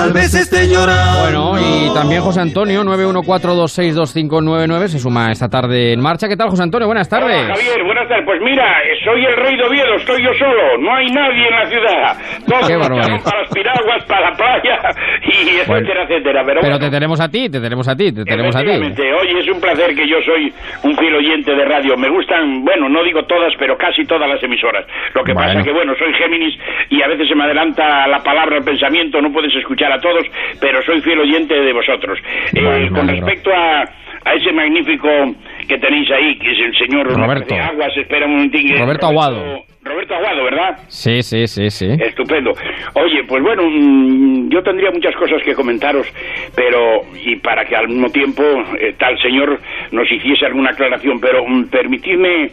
Tal vez esté llorando. Bueno, y también José Antonio, 914262599, se suma esta tarde en marcha. ¿Qué tal, José Antonio? Buenas tardes. Hola, Javier, buenas tardes. Pues mira, soy el rey de Oviedo, estoy yo solo, no hay nadie en la ciudad. Todos Qué para las piraguas, para la playa y etcétera, Bueno, etcétera. Pero, Pero bueno, te tenemos a ti, te tenemos a ti, te tenemos a ti. Oye, es un placer que yo soy un fiel oyente de radio. Me gustan, bueno, no digo todas, pero casi todas las emisoras. Lo que pasa Bueno. que, bueno, soy Géminis y a veces se me adelanta la palabra, el pensamiento, no puedes escuchar a todos, pero soy fiel oyente de vosotros. Eh, con respecto a, a ese magnífico que tenéis ahí, que es el señor Roberto. Aguas, espera un momentín. Roberto Aguado. Roberto Aguado, ¿verdad? Sí, sí, sí, sí. Estupendo. Oye, pues bueno, mm, yo tendría muchas cosas que comentaros, pero y para que al mismo tiempo eh, tal señor nos hiciese alguna aclaración, pero mm, permitidme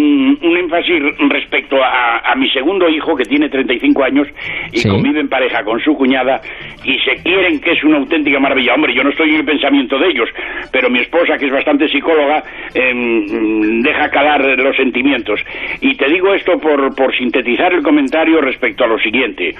un énfasis respecto a, a mi segundo hijo que tiene 35 años y Sí. convive en pareja con su cuñada y se quieren que es una auténtica maravilla. Hombre, yo no estoy en el pensamiento de ellos, pero mi esposa, que es bastante psicóloga, em, deja calar los sentimientos. Y te digo esto por, por sintetizar el comentario respecto a lo siguiente.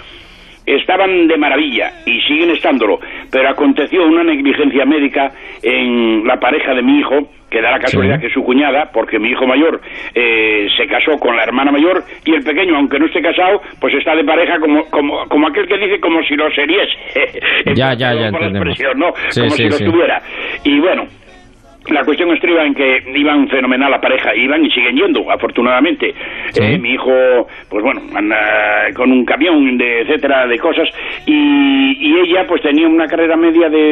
Estaban de maravilla y siguen estándolo, pero aconteció una negligencia médica en la pareja de mi hijo, que da la casualidad Sí. que es su cuñada, porque mi hijo mayor eh, se casó con la hermana mayor y el pequeño, aunque no esté casado, pues está de pareja como, como, como aquel que dice como si lo seriese. Ya, ya, ya entendemos. expresión, ¿no? Sí, como sí, si lo tuviera. Y bueno, la cuestión estriba en que iban fenomenal la pareja, iban y siguen yendo, afortunadamente. Sí. Eh, mi hijo, pues bueno, anda con un camión, de etcétera, de cosas, y, y ella pues tenía una carrera media de,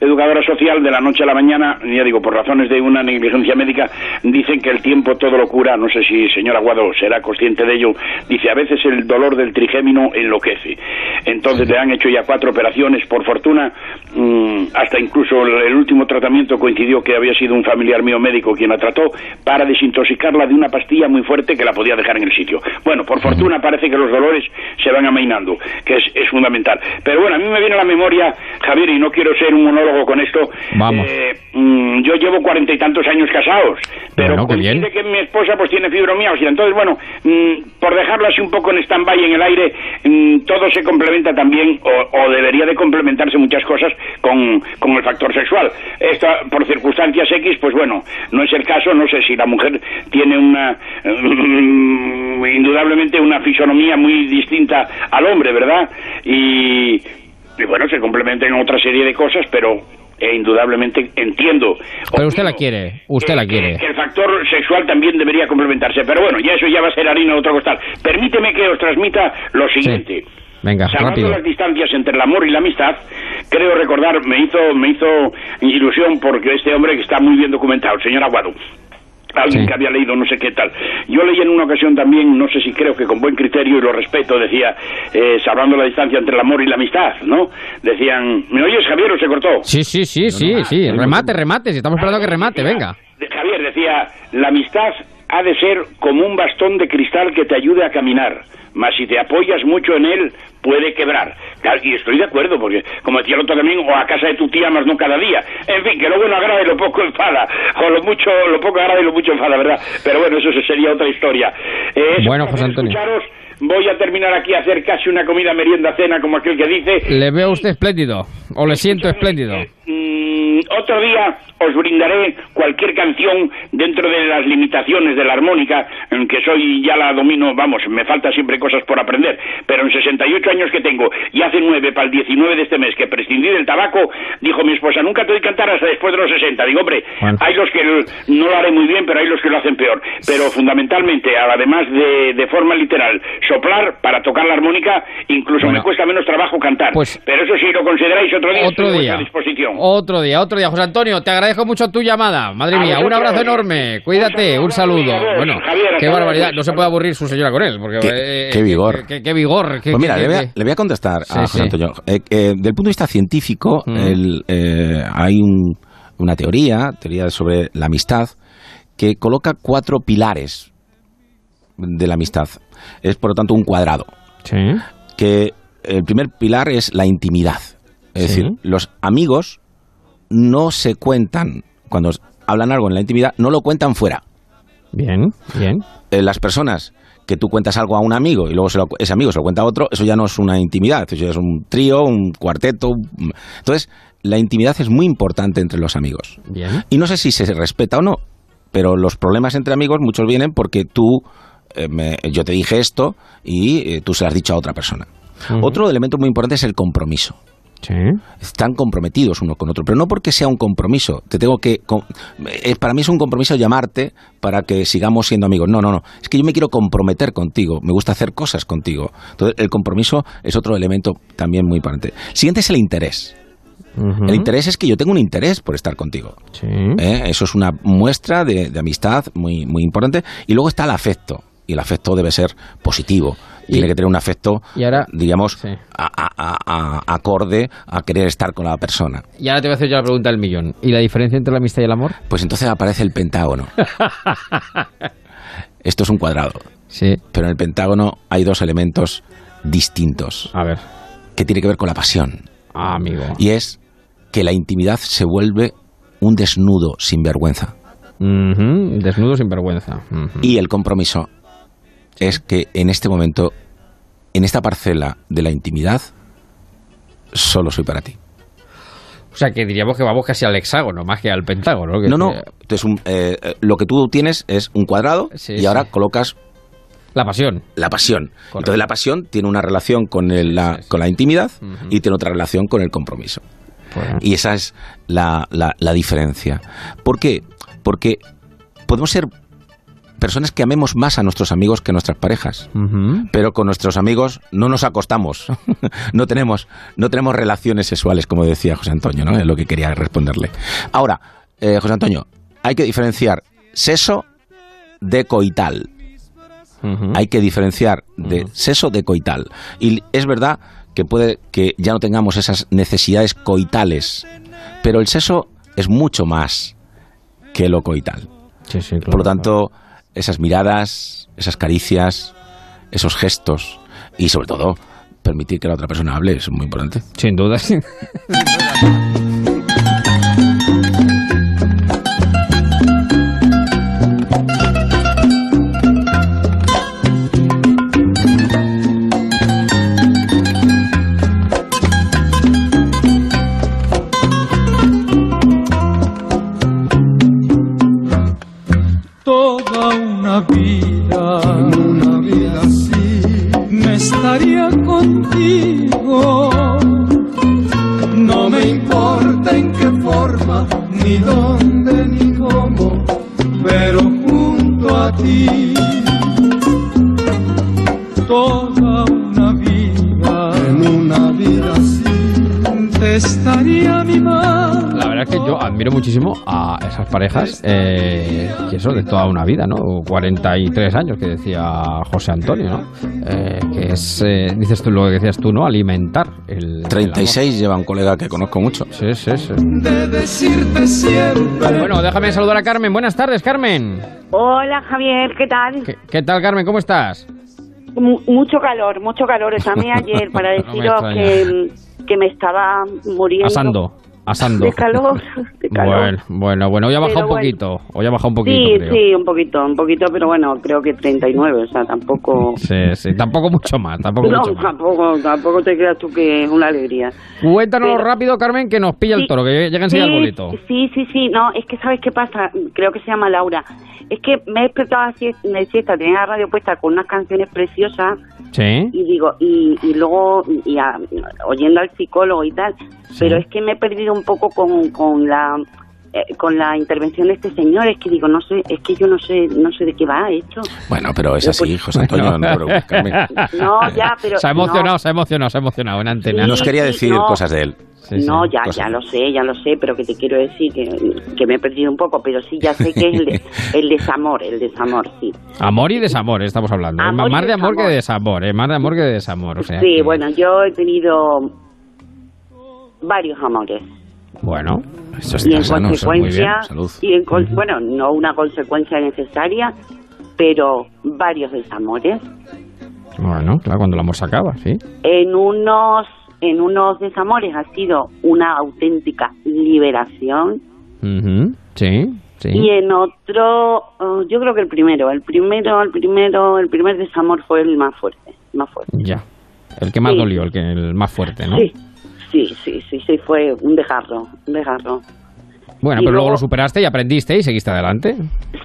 de educadora social de la noche a la mañana, ya digo, por razones de una negligencia médica, dicen que el tiempo todo lo cura, no sé si señor Aguado será consciente de ello, dice, a veces el dolor del trigémino enloquece. Entonces le han hecho ya cuatro operaciones, por fortuna, mm, hasta incluso el último tratamiento coincidió que había sido un familiar mío médico quien la trató para desintoxicarla de una pastilla muy fuerte que la podía dejar en el sitio. Bueno, por fortuna parece que los dolores se van amainando, que es, es fundamental. Pero bueno, a mí me viene a la memoria, Javier, y no quiero ser un monólogo con esto. Vamos. eh, mm, yo llevo cuarenta y tantos años casados, pero Bueno, coincide que mi esposa pues tiene fibromialgia. Entonces, bueno, mm, por dejarlo así un poco en stand-by en el aire, mm, todo se complementa también, o, o debería de complementarse muchas cosas con, con el factor sexual. Esta, por circunstancias X, pues bueno, no es el caso, no sé si la mujer tiene una, mm, indudablemente una fisonomía muy distinta al hombre, ¿verdad? Y, y bueno, se complementa en otra serie de cosas, pero eh, indudablemente entiendo Pero usted la quiere, usted la quiere. que el factor sexual también debería complementarse. Pero bueno, ya eso ya va a ser harina de otro costal. Permíteme que os transmita lo siguiente. Venga, Salvando las distancias entre el amor y la amistad, creo recordar, me hizo, me hizo ilusión porque este hombre que está muy bien documentado, el señor Aguado, alguien Sí. que había leído no sé qué tal. Yo leí en una ocasión también, no sé si creo que con buen criterio y lo respeto, decía, eh, salvando la distancia entre el amor y la amistad, ¿no? Decían, ¿me oyes Javier o se cortó? Sí, sí, sí, sí, sí. Remate, remate. Si estamos esperando que remate, venga. Javier decía, la amistad ha de ser como un bastón de cristal que te ayude a caminar, mas si te apoyas mucho en él, puede quebrar. Y estoy de acuerdo, porque como decía el otro también, o a casa de tu tía, más no cada día. En fin, que lo bueno agrada y lo poco enfada, o lo mucho, lo poco agrada y lo mucho enfada, ¿verdad? Pero bueno, eso sería otra historia. Eh, Bueno, José Antonio. escucharos. Voy a terminar aquí a hacer casi una comida merienda cena, como aquel que dice. Le veo a usted espléndido. O le siento espléndido. Mm, otro día os brindaré cualquier canción dentro de las limitaciones de la armónica, en que soy ya la domino, vamos, me falta siempre cosas por aprender, pero en 68 años que tengo y hace 9 para el 19 de este mes que prescindí del tabaco, dijo mi esposa, nunca te doy cantar hasta después de los 60. Digo, hombre, Bueno. hay los que no lo haré muy bien, pero hay los que lo hacen peor. Pero fundamentalmente, además de, de forma literal, soplar para tocar la armónica, incluso Bueno. me cuesta menos trabajo cantar. Pues- pero eso sí lo consideráis otro día, Otro estoy a día. disposición. Otro día, otro día. José Antonio, te agradezco mucho tu llamada. Madre mía, un abrazo enorme. Cuídate, un saludo. Bueno, qué barbaridad. No se puede aburrir su señora con él. Porque, qué, eh, vigor. Qué, vigor. pues mira, le, voy a, contestar a José Antonio. Eh, eh, del punto de vista científico, mm. hay una teoría, teoría sobre la amistad, que coloca cuatro pilares de la amistad. Es, por lo tanto, un cuadrado. Sí. Que el primer pilar es la intimidad. Es decir, los amigos no se cuentan, cuando hablan algo en la intimidad, no lo cuentan fuera. Bien, bien. Eh, las personas que tú cuentas algo a un amigo y luego ese amigo se lo cuenta a otro, eso ya no es una intimidad, eso ya es un trío, un cuarteto. Entonces, la intimidad es muy importante entre los amigos. Bien. Y no sé si se respeta o no, pero los problemas entre amigos muchos vienen porque tú, eh, yo te dije esto y eh, tú se lo has dicho a otra persona. Otro elemento muy importante es el compromiso. Están comprometidos uno con otro, pero no porque sea un compromiso. Te tengo que eh, para mí es un compromiso llamarte para que sigamos siendo amigos. No, no, no. Es que yo me quiero comprometer contigo. Me gusta hacer cosas contigo. Entonces el compromiso es otro elemento también muy importante. siguiente es el interés. El interés es que yo tengo un interés por estar contigo. ¿Eh? Eso es una muestra de, de amistad muy, muy importante. Y luego está el afecto. Y el afecto debe ser positivo tiene que tener un afecto, digamos, acorde a querer estar con la persona. Y ahora te voy a hacer yo la pregunta del millón. ¿Y la diferencia entre la amistad y el amor? Pues entonces aparece el pentágono. Esto es un cuadrado. Sí. Pero en el pentágono hay dos elementos distintos. A ver. Que tiene que ver con la pasión. Ah, amigo. Y es que la intimidad se vuelve un desnudo sin vergüenza. Desnudo sin vergüenza. Y el compromiso es que en este momento, en esta parcela de la intimidad, solo soy para ti. O sea, que diríamos que vamos casi al hexágono, más que al pentágono. no, no. Entonces, eh, eh, lo que tú tienes es un cuadrado y ahora colocas... La pasión. La pasión. Entonces, la pasión tiene una relación con, la, con la intimidad y tiene otra relación con el compromiso. Y esa es la, la, la diferencia. ¿Por qué? Porque podemos ser personas que amemos más a nuestros amigos que a nuestras parejas. Pero con nuestros amigos no nos acostamos, no, tenemos, no tenemos relaciones sexuales, como decía José Antonio, ¿no? Es lo que quería responderle. Ahora, eh, José Antonio, hay que diferenciar sexo de coital. Hay que diferenciar de sexo de coital. Y es verdad que puede que ya no tengamos esas necesidades coitales, pero el sexo es mucho más que lo coital. Por lo tanto, esas miradas, esas caricias, esos gestos y sobre todo permitir que la otra persona hable es muy importante. Sin duda. vida, una vida así, me estaría contigo. No me importa en qué forma, ni dónde, ni cómo, pero junto a ti. Toda una vida, en una vida así, estaría mi mano que yo admiro muchísimo a esas parejas eh, que son de toda una vida, ¿no? 43 años que decía José Antonio, ¿no? Eh, que es, eh, dices tú lo que decías tú, ¿no? Alimentar el. 36 lleva un colega que conozco mucho. Sí, sí, sí. Bueno, déjame saludar a Carmen. Buenas tardes, Carmen. Hola, Javier, ¿qué tal? ¿Qué, tal, Carmen? ¿Cómo estás? mucho calor, mucho calor. Llamé ayer para deciros que, que me estaba muriendo. Asando. De calor, de calor. Bueno, bueno, hoy ha bajado un poquito. Hoy ha bajado un poquito. Sí, sí, un poquito, un poquito, pero bueno, creo que 39, o sea, tampoco. Sí, sí, tampoco mucho más. Tampoco no, mucho tampoco, tampoco te creas tú que es una alegría. Cuéntanos rápido, Carmen, que nos pilla el toro, que llega enseguida sí, el bolito. Sí, sí, sí, no, es que ¿sabes qué pasa? Creo que se llama Laura. Es que me he despertado así en el siesta, tenía la radio puesta con unas canciones preciosas. Sí. Y digo, y, y luego, y oyendo al psicólogo y tal, pero es que me he perdido un poco con, con la eh, con la intervención de este señor es que digo no sé es que yo no sé no sé de qué va esto bueno pero es así José Antonio no, ya pero se ha emocionado se ha emocionado se ha emocionado en antena nos quería decir cosas de él no, ya, ya lo sé, ya lo sé, pero que te quiero decir que, me he perdido un poco, pero sí, ya sé que es el, el desamor, el desamor, sí. Amor y desamor, estamos hablando. más de amor que de desamor, ¿eh? más de amor que de desamor. O sea, sí, bueno, yo he tenido varios amores. Bueno, eso y en consecuencia, y en, bueno, no una consecuencia necesaria, pero varios desamores. Bueno, claro, cuando el amor se acaba, sí. En unos en unos desamores ha sido una auténtica liberación. Sí, sí. Y en otro, oh, yo creo que el primero, el primero, el primero, el primer desamor fue el más fuerte, más fuerte. Ya, el que más dolió, el que el más fuerte, ¿no? Sí, sí, sí, sí, sí, fue un dejarlo, un dejarlo. Bueno, pero luego, lo superaste y aprendiste y seguiste adelante.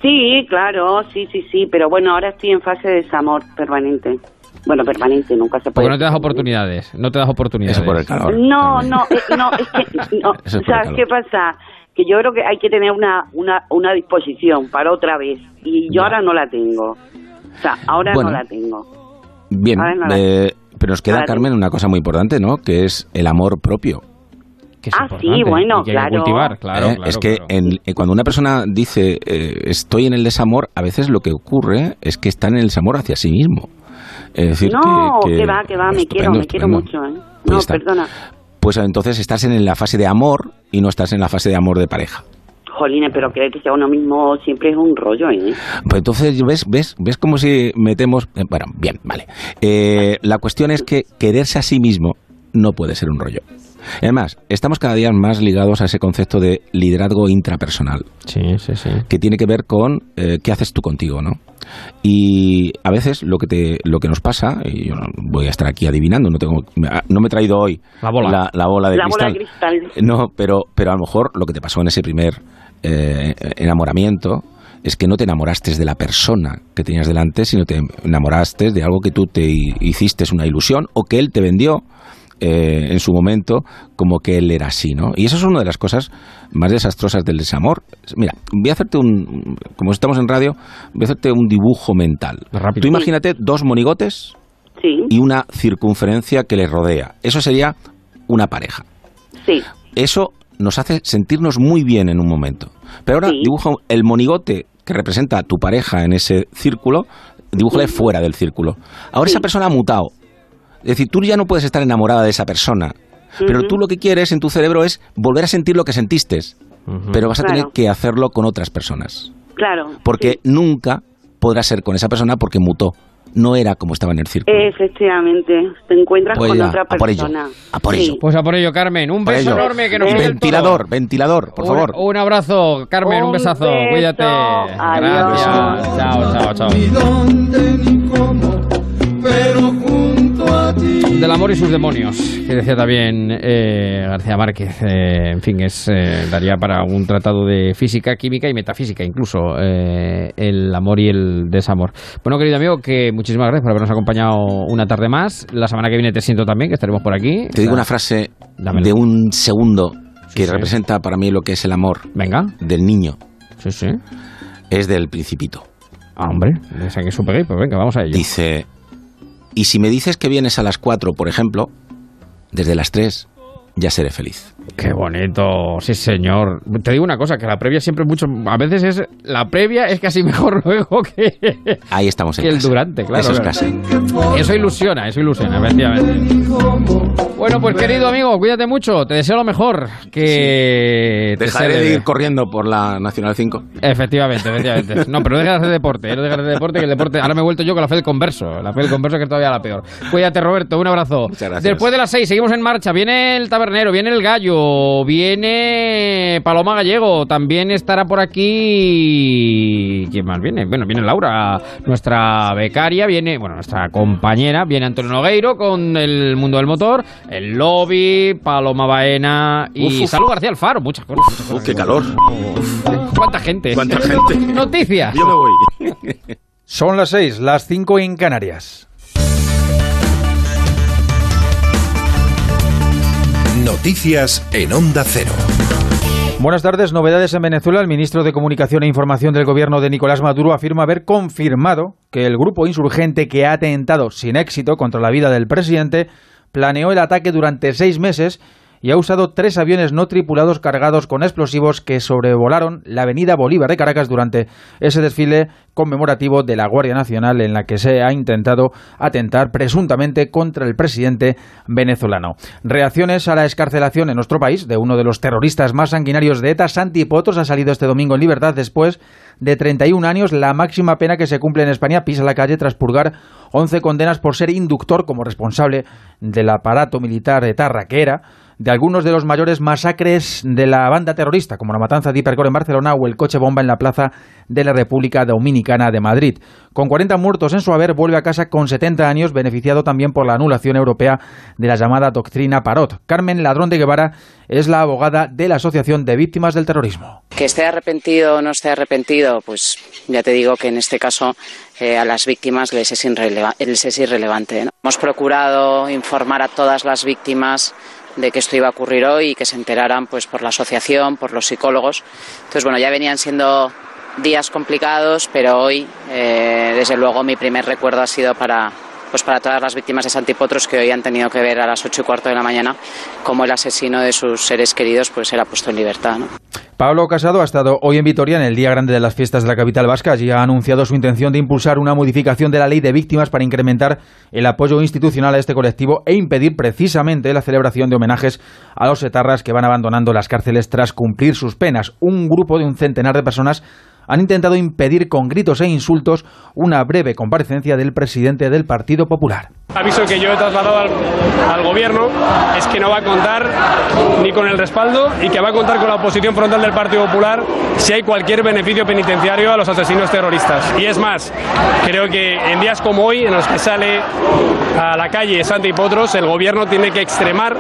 Sí, claro, sí, sí, sí, pero bueno, ahora estoy en fase de desamor permanente. Bueno, permanente, nunca se puede. Porque no te das oportunidades, no te das oportunidades. Eso por el calor. No, no, eh, no, es que, no, o ¿qué pasa? Que yo creo que hay que tener una, una, una disposición para otra vez, y yo ahora no la tengo. O sea, ahora no la tengo. Bien, eh, pero nos queda, Carmen, una cosa muy importante, ¿no? Que es el amor propio. ah, sí, bueno, claro. claro, eh, es que cuando una persona dice estoy en el desamor, a veces lo que ocurre es que está en el desamor hacia sí mismo no, que, va, que va, me quiero, me quiero mucho. ¿eh? No, perdona. Pues entonces estás en la fase de amor y no estás en la fase de amor de pareja. Jolines, pero creer que sea uno mismo siempre es un rollo, ¿eh? Pues entonces, ¿ves, ves, ves como si metemos... Eh, bueno, bien, vale. Eh, la cuestión es que quererse a sí mismo no puede ser un rollo. Además, estamos cada día más ligados a ese concepto de liderazgo intrapersonal. Sí, sí, sí. Que tiene que ver con eh, qué haces tú contigo, ¿no? Y a veces lo que te, lo que nos pasa, y yo no voy a estar aquí adivinando, no tengo, no me he traído hoy la bola, la, bola de cristal. No, pero, pero a lo mejor lo que te pasó en ese primer eh, enamoramiento es que no te enamoraste de la persona que tenías delante, sino te enamoraste de algo que tú te hiciste una ilusión o que él te vendió eh, en su momento como que él era así, ¿no? Y eso es una de las cosas más desastrosas del desamor. Mira, voy a hacerte un, como estamos en radio, voy a hacerte un dibujo mental. Rápido. Tú imagínate dos monigotes y una circunferencia que les rodea. Eso sería una pareja. Sí. Eso nos hace sentirnos muy bien en un momento. Pero ahora dibuja el monigote que representa a tu pareja en ese círculo, dibújale fuera del círculo. Ahora esa persona ha mutado, es decir, tú ya no puedes estar enamorada de esa persona, pero tú lo que quieres en tu cerebro es volver a sentir lo que sentiste, pero vas a tener que hacerlo con otras personas. Claro. Porque nunca podrás ser con esa persona porque mutó. No era como estaba en el círculo. Efectivamente, te encuentras pues con otra persona. A por ello. Pues a por ello, Carmen. Un beso enorme que nos Ventilador, ventilador, por favor. Un abrazo, Carmen, un, besazo. Cuídate. Adiós. Chao, chao, chao. Del amor y sus demonios, que decía también eh, García Márquez. Eh, en fin, es eh, daría para un tratado de física, química y metafísica, incluso el amor y el desamor. Bueno, querido amigo, que muchísimas gracias por habernos acompañado una tarde más. La semana que viene te siento también, que estaremos por aquí. Te digo una frase de un segundo que representa para mí lo que es el amor. Venga. Del niño. Sí, sí. Es del principito. Ah, hombre, esa que es pues venga, vamos a ello. Dice, y si me dices que vienes a las 4, por ejemplo, desde las 3 ya seré feliz. Qué bonito, sí señor. Te digo una cosa, que la previa siempre mucho, a veces es, la previa es casi mejor luego que, Ahí estamos en que el durante, claro. Eso es casi. Eso ilusiona, eso ilusiona, efectivamente. Bueno, pues querido amigo, cuídate mucho, te deseo lo mejor. Que Dejaré de ir corriendo por la Nacional 5. Efectivamente, efectivamente. No, pero no dejes de hacer deporte, ¿eh? no dejes de hacer deporte, que el deporte, ahora me he vuelto yo con la fe del converso, la fe del converso que es todavía la peor. Cuídate Roberto, un abrazo. Muchas gracias. Después de las 6 seguimos en marcha, viene el tabernero, viene el gallo, viene Paloma Gallego, también estará por aquí. ¿Quién más viene? Bueno, viene Laura, nuestra becaria, viene, bueno, nuestra compañera, viene Antonio Nogueiro con el mundo del motor, el lobby, Paloma Baena y Salud García Alfaro, muchas cosas. Uf, qué calor. ¿Cuánta gente? ¿Cuánta gente? Noticias. Yo me voy. Son las seis, las cinco en Canarias. Noticias en Onda Cero. Buenas tardes. Novedades en Venezuela. El ministro de Comunicación e Información del gobierno de Nicolás Maduro afirma haber confirmado que el grupo insurgente que ha atentado sin éxito contra la vida del presidente planeó el ataque durante seis meses y ha usado tres aviones no tripulados cargados con explosivos que sobrevolaron la avenida Bolívar de Caracas durante ese desfile conmemorativo de la Guardia Nacional en la que se ha intentado atentar presuntamente contra el presidente venezolano. Reacciones a la escarcelación en nuestro país de uno de los terroristas más sanguinarios de ETA, Santi Potros, ha salido este domingo en libertad después de 31 años, la máxima pena que se cumple en España, pisa la calle tras purgar 11 condenas por ser inductor como responsable del aparato militar etarra que era de algunos de los mayores masacres de la banda terrorista, como la matanza de Hipercore en Barcelona o el coche bomba en la plaza de la República Dominicana de Madrid. Con 40 muertos en su haber, vuelve a casa con 70 años, beneficiado también por la anulación europea de la llamada doctrina Parot. Carmen Ladrón de Guevara es la abogada de la Asociación de Víctimas del Terrorismo. Que esté arrepentido o no esté arrepentido, pues ya te digo que en este caso eh, a las víctimas les es, irrelevante. Hemos procurado informar a todas las víctimas de que esto iba a ocurrir hoy y que se enteraran pues por la asociación, por los psicólogos. Entonces, bueno, ya venían siendo días complicados, pero hoy, eh, desde luego, mi primer recuerdo ha sido para, pues para todas las víctimas de Santipotros que hoy han tenido que ver a las ocho y cuarto de la mañana cómo el asesino de sus seres queridos pues era puesto en libertad. Pablo Casado ha estado hoy en Vitoria en el día grande de las fiestas de la capital vasca y ha anunciado su intención de impulsar una modificación de la ley de víctimas para incrementar el apoyo institucional a este colectivo e impedir precisamente la celebración de homenajes a los etarras que van abandonando las cárceles tras cumplir sus penas. Un grupo de un centenar de personas han intentado impedir con gritos e insultos una breve comparecencia del presidente del Partido Popular. Aviso que yo he trasladado al, gobierno es que no va a contar ni con el respaldo y que va a contar con la oposición frontal del Partido Popular si hay cualquier beneficio penitenciario a los asesinos terroristas. Y es más, creo que en días como hoy, en los que sale a la calle Santa y Potros, el gobierno tiene que extremar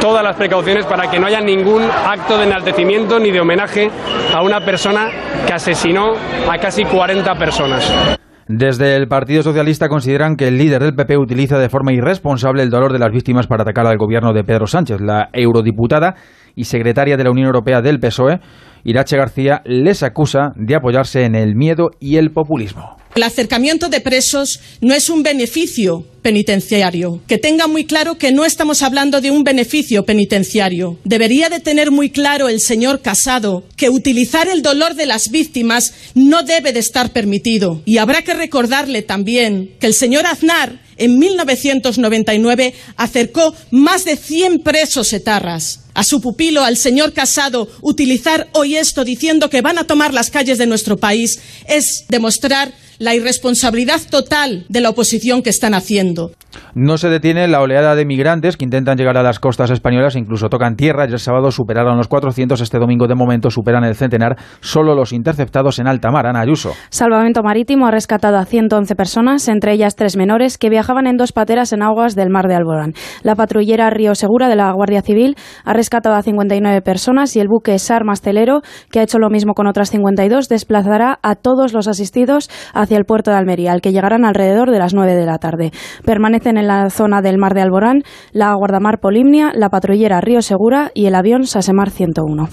todas las precauciones para que no haya ningún acto de enaltecimiento ni de homenaje a una persona que asesinó a casi 40 personas. Desde el Partido Socialista consideran que el líder del PP utiliza de forma irresponsable el dolor de las víctimas para atacar al gobierno de Pedro Sánchez. La eurodiputada y secretaria de la Unión Europea del PSOE, Irache García, les acusa de apoyarse en el miedo y el populismo. El acercamiento de presos no es un beneficio penitenciario. Que tenga muy claro que no estamos hablando de un beneficio penitenciario. Debería de tener muy claro el señor Casado que utilizar el dolor de las víctimas no debe de estar permitido. Y habrá que recordarle también que el señor Aznar en 1999 acercó más de 100 presos etarras. A su pupilo, al señor Casado, utilizar hoy esto diciendo que van a tomar las calles de nuestro país es demostrar la irresponsabilidad total de la oposición que están haciendo. No se detiene la oleada de migrantes que intentan llegar a las costas españolas e incluso tocan tierra. Ya el sábado superaron los 400, este domingo de momento superan el centenar, solo los interceptados en alta mar. Ana Ayuso. Salvamento Marítimo ha rescatado a 111 personas, entre ellas tres menores, que viajaban en dos pateras en aguas del mar de Alborán. La patrullera Río Segura de la Guardia Civil ha rescatado a 59 personas y el buque Sar Mastelero, que ha hecho lo mismo con otras 52, desplazará a todos los asistidos hacia el puerto de Almería, al que llegarán alrededor de las 9 de la tarde. Permanecen en la zona del mar de Alborán la guardamar Polimnia, la patrullera Río Segura y el avión Sasemar 101.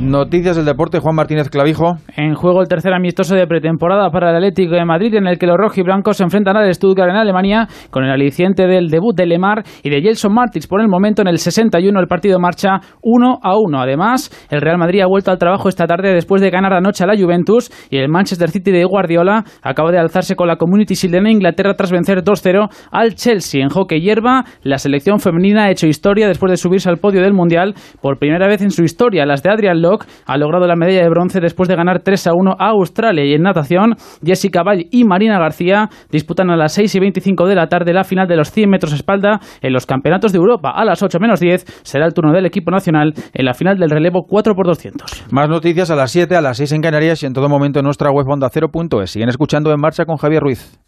Noticias del deporte, Juan Martínez Clavijo. En juego el tercer amistoso de pretemporada para el Atlético de Madrid, en el que los rojiblancos se enfrentan al Stuttgart en Alemania, con el aliciente del debut de Lemar y de Gelson Martins. Por el momento, en el 61, el partido marcha 1 a 1. Además, el Real Madrid ha vuelto al trabajo esta tarde después de ganar anoche a la Juventus y el Manchester City de Guardiola acaba de alzarse con la Community Shield en Inglaterra tras vencer 2-0 al Chelsea. En hockey hierba, la selección femenina ha hecho historia después de subirse al podio del Mundial por primera vez en su historia. Las de Adrian Ha logrado la medalla de bronce después de ganar 3 a 1 a Australia. Y en natación, Jessica Vall y Marina García disputan a las 6 y 25 de la tarde la final de los 100 metros espalda en los campeonatos de Europa. A las 8 menos 10 será el turno del equipo nacional en la final del relevo 4 x 200. Más noticias a las 7, a las 6 en Canarias y en todo momento en nuestra web onda 0.es. Siguen escuchando En Marcha con Javier Ruiz.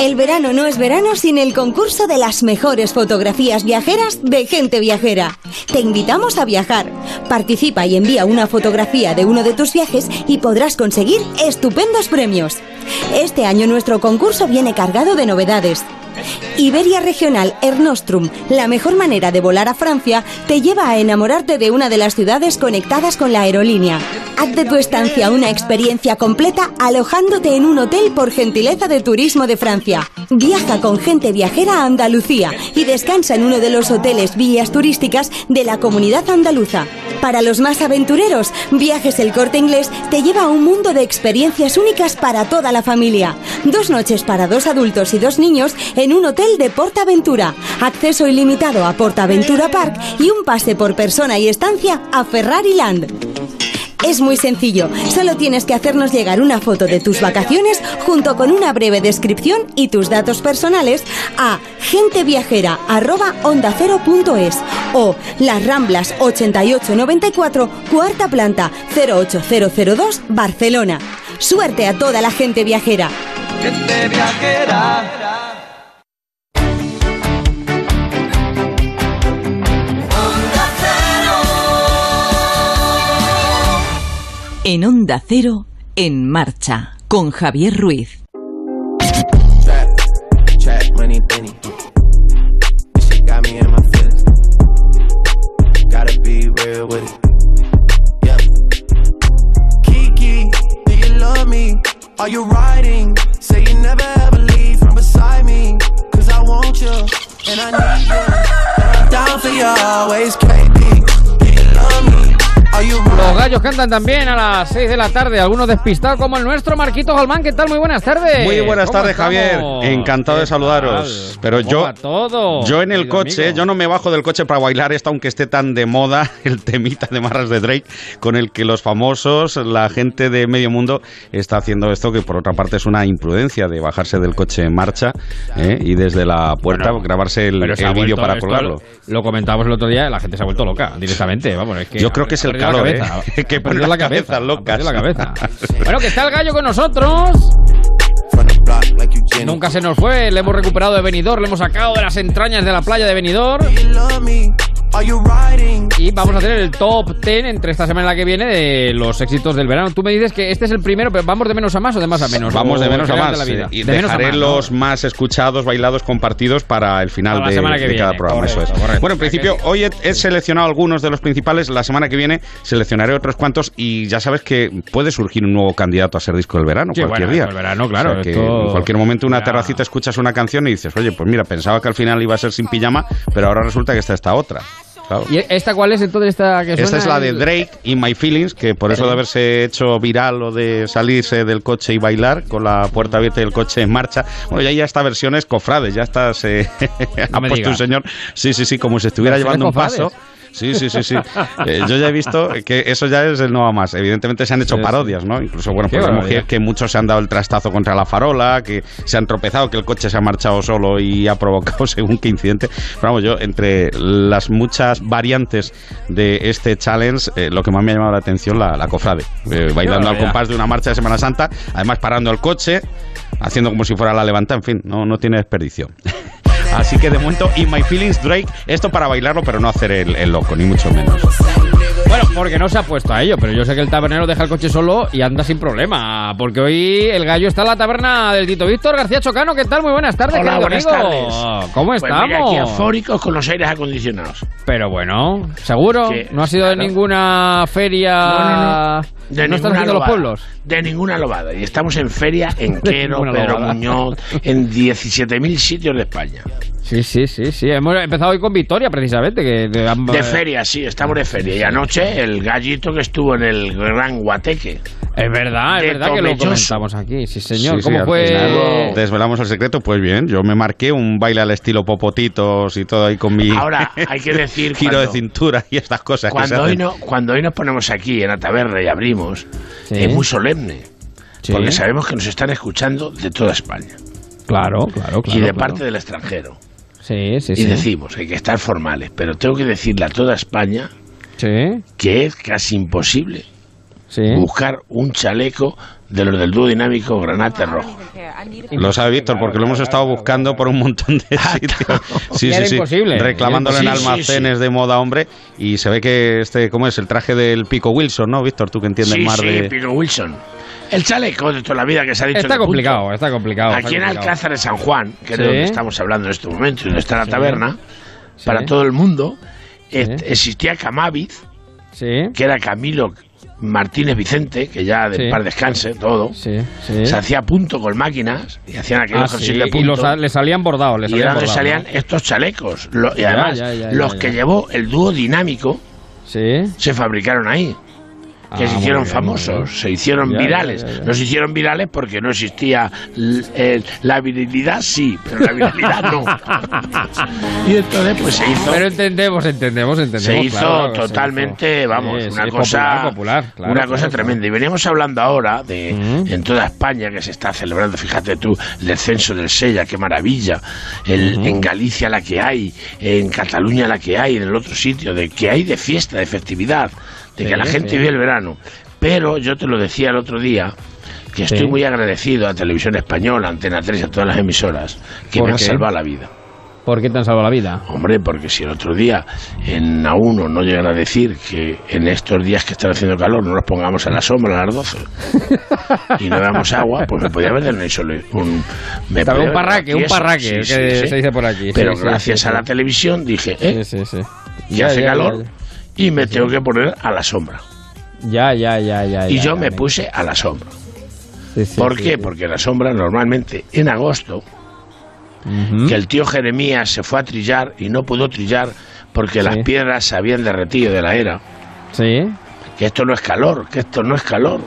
El verano no es verano sin el concurso de las mejores fotografías viajeras de gente viajera. Te invitamos a viajar. Participa y envía una fotografía de uno de tus viajes y podrás conseguir estupendos premios. Este año nuestro concurso viene cargado de novedades. Iberia Regional Air Nostrum, la mejor manera de volar a Francia, te lleva a enamorarte de una de las ciudades conectadas con la aerolínea. Haz de tu estancia una experiencia completa alojándote en un hotel por gentileza de Turismo de Francia. Viaja con gente viajera a Andalucía y descansa en uno de los hoteles vías turísticas de la comunidad andaluza. Para los más aventureros, Viajes El Corte Inglés te lleva a un mundo de experiencias únicas para toda la familia. Dos noches para dos adultos y dos niños en un hotel de Portaventura. Acceso ilimitado a Portaventura Park y un pase por persona y estancia a Ferrari Land. Es muy sencillo, solo tienes que hacernos llegar una foto de tus vacaciones junto con una breve descripción y tus datos personales a genteviajera@ondacero.es o Las Ramblas 8894, cuarta planta 08002, Barcelona. Suerte a toda la gente viajera. Gente viajera. En Onda Cero, en marcha, con Javier Ruiz. Are you riding? Say you never ever leave from beside me. Cause I want you and I need you. And I'm down for you always, KP. Los gallos cantan también a las 6 de la tarde, algunos despistados como el nuestro, Marquito Galmán. ¿Qué tal? Muy buenas tardes. Muy buenas ¿Cómo tardes, Javier. Encantado de ¿Qué saludaros. Pero ¿Cómo yo, todo, yo en el coche, amigo? yo no me bajo del coche para bailar esto, aunque esté tan de moda el temita de marras de Drake, con el que los famosos, la gente de medio mundo está haciendo esto, que por otra parte es una imprudencia de bajarse del coche en marcha ¿eh? y desde la puerta Bueno, grabarse el, vídeo para colgarlo. Lo, lo comentábamos el otro día, la gente se ha vuelto loca directamente. Vamos, es que Yo creo que es el perdido la calor, cabeza, ¿eh? que las la cabeza, perdido la cabeza. Bueno, que está el gallo con nosotros. Nunca se nos fue, le hemos recuperado de Benidorm, le hemos sacado de las entrañas de la playa de Benidorm. Y vamos a hacer el top 10 entre esta semana y la que viene de los éxitos del verano. Tú me dices que este es el primero, pero ¿vamos de menos a más o de más a menos? Vamos de menos a más. de la vida? Y De dejaré más, ¿no? los más escuchados, bailados, compartidos para el final Para de, semana que de cada programa. eso es. Correcto. Bueno, en principio, hoy he, he seleccionado algunos de los principales. La semana que viene seleccionaré otros cuantos. Y ya sabes que puede surgir un nuevo candidato a ser disco del verano Sí, cualquier bueno, día. el verano, claro, O sea, que esto- en cualquier momento, una Ya. terracita, escuchas una canción y dices, oye, pues mira, pensaba que al final iba a ser sin pijama, pero ahora resulta que está esta otra. Claro. ¿Y esta cuál es entonces esta que Esta es la de Drake y My Feelings, que por eso de haberse hecho viral lo de salirse del coche y bailar con la puerta abierta y el coche en marcha. Bueno, ya hay hasta versiones cofrades, ya está, se ha puesto un señor, sí, sí, sí, como si estuviera ¿Versiones llevando un paso. Sí, sí, sí, sí. Eh, yo ya he visto que eso ya es el no a más. Evidentemente se han hecho Sí, parodias, ¿no? Incluso, bueno, pues vemos barbaridad. que, muchos se han dado el trastazo contra la farola, que se han tropezado, que el coche se ha marchado solo y ha provocado según qué incidente. Pero vamos, yo, entre las muchas variantes de este challenge, eh, lo que más me ha llamado la atención, la, la cofrade. Eh, bailando al compás de una marcha de Semana Santa, además parando el coche, haciendo como si fuera la levanta, en fin, no, no tiene desperdicio. Así que de momento, In My Feelings, Drake, esto para bailarlo, pero no hacer el, el loco, ni mucho menos. Bueno, porque no se ha puesto a ello, pero yo sé que el tabernero deja el coche solo y anda sin problema. Porque hoy el gallo está en la taberna del Tito Víctor García Chocano. ¿Qué tal? Muy buenas tardes, Hola, buenas tardes. ¿Cómo Pues estamos? mira, aquí afóricos con los aires acondicionados. Pero bueno, ¿seguro? ¿No ha sido de ninguna feria? No, no, no. De ¿No estás ninguna haciendo los lobada. pueblos? De ninguna lobada. Y estamos en feria en Quero, Pedro lobada. Muñoz, en 17.000 sitios de España. Sí, sí, sí, sí. Hemos empezado hoy con Victoria, precisamente. Que de, ambas- De feria, sí, estamos de feria. Y anoche el gallito que estuvo en el Gran Guateque. Es verdad, es verdad que lo comentamos aquí. Sí, señor. Sí, sí, ¿Cómo al fue? Desvelamos el secreto, pues bien, yo me marqué un baile al estilo popotitos y todo ahí con mi Ahora, hay que decir giro de cintura y estas cosas que Cuando hoy, no, cuando hoy nos ponemos aquí en la taberna y abrimos, Sí. es muy solemne. Sí. Porque sabemos que nos están escuchando de toda España. Claro, claro, claro. y de claro. parte del extranjero. Sí, sí, y sí. decimos hay que estar formales, pero tengo que decirle a toda España Sí. que es casi imposible buscar un chaleco de los del dúo dinámico Granate Rojo. Lo sabe Víctor, porque lo hemos estado buscando por un montón de Ah, sitios. Sí, sí, sí. imposible. Reclamándolo en almacenes de moda, hombre. Y se ve que este, ¿cómo es? El traje del Pico Wilson, ¿no, Víctor? Tú que entiendes Sí, más sí, de. Pico Wilson. El chaleco de toda la vida que se ha dicho. Está punto. complicado, está complicado. está Aquí en complicado. Alcázar de San Juan, que es Sí. de donde estamos hablando en este momento, y donde está la taberna, Sí. para todo el mundo, existía Camaviz, Sí. que era Camilo Martínez Vicente, que ya de Sí. par descanse, todo. Sí, sí. Se hacía punto con máquinas y hacían aquellos Ah, de y los, le salían bordados. Le y salían era donde bordados, salían ¿no? estos chalecos. Lo- y además, ya, ya, los que llevó el dúo dinámico Sí. se fabricaron ahí. Que Ah, se muy hicieron bien, famosos, se hicieron Ya, virales. ya, ya. No se hicieron virales porque no existía la virilidad, sí, pero la virilidad no. y entonces, pues se hizo. Pero entendemos, entendemos, entendemos. se hizo claro, que se totalmente, hizo. vamos, Sí, una sí, cosa, popular, popular, claro, una claro, cosa tremenda. Y veníamos hablando ahora de en toda España que se está celebrando, fíjate tú, el descenso del Sella, qué maravilla. El, En Galicia la que hay, en Cataluña la que hay, en el otro sitio, de que hay de fiesta, de festividad, de Sí, que la gente sí. vive el verano. Pero yo te lo decía el otro día. Que estoy Sí. muy agradecido a Televisión Española, Antena 3 y a todas las emisoras que ¿Por me han salvado la vida. ¿Por qué te han salvado la vida? Hombre, porque si el otro día en A1 no llegan a decir que en estos días que están haciendo calor no nos pongamos a la sombra a las 12 y no damos agua, pues me podía haber hecho un... Me podía un parraque, dado un parraque, Sí, que sí, se dice por aquí. Pero gracias a la televisión dije, eh, Sí, sí, sí. y Ya, hace ya, calor ya, y me tengo que poner a la sombra. Ya, ya, ya, ya. Y ya, yo ya, me ya. puse a la sombra. Sí, sí, ¿Por sí, qué? Porque la sombra normalmente en agosto que el tío Jeremías se fue a trillar y no pudo trillar porque las piedras se habían derretido de la era. Sí. Que esto no es calor, que esto no es calor.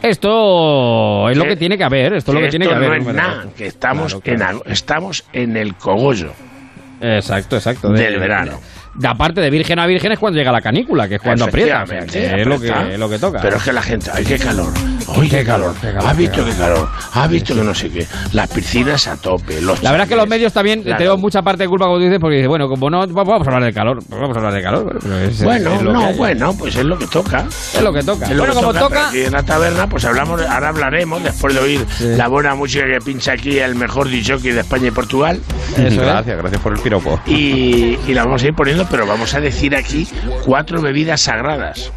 Esto es lo Que- tiene que haber, esto es lo que tiene que haber. no es nada, que estamos, Claro, claro. En, estamos en el cogollo Exacto, exacto. del verano. De aparte de virgen a virgen es cuando llega la canícula, que es cuando aprieta. o sea, Efectivamente, que es lo que, lo que toca. Pero es que la gente, ¡ay, qué calor! ¡Ay, qué, calor! qué calor, ¿Has visto qué calor? ¿Has visto que no sé qué? Las piscinas a tope, los La verdad es que los medios también Claro. tenemos mucha parte de culpa, como tú dices, porque dices, bueno, como no, vamos a hablar de calor, vamos a hablar de calor. pero es- Bueno, es no, bueno, pues es lo que toca. Es lo que toca. Es lo Bueno, que como toca, toca- aquí en la taberna, pues hablamos, ahora hablaremos, después de oír la buena música que pincha aquí el mejor DJ de España y Portugal. gracias, gracias por el piropo. Y, y la vamos a ir poniendo, pero vamos a decir aquí cuatro bebidas sagradas.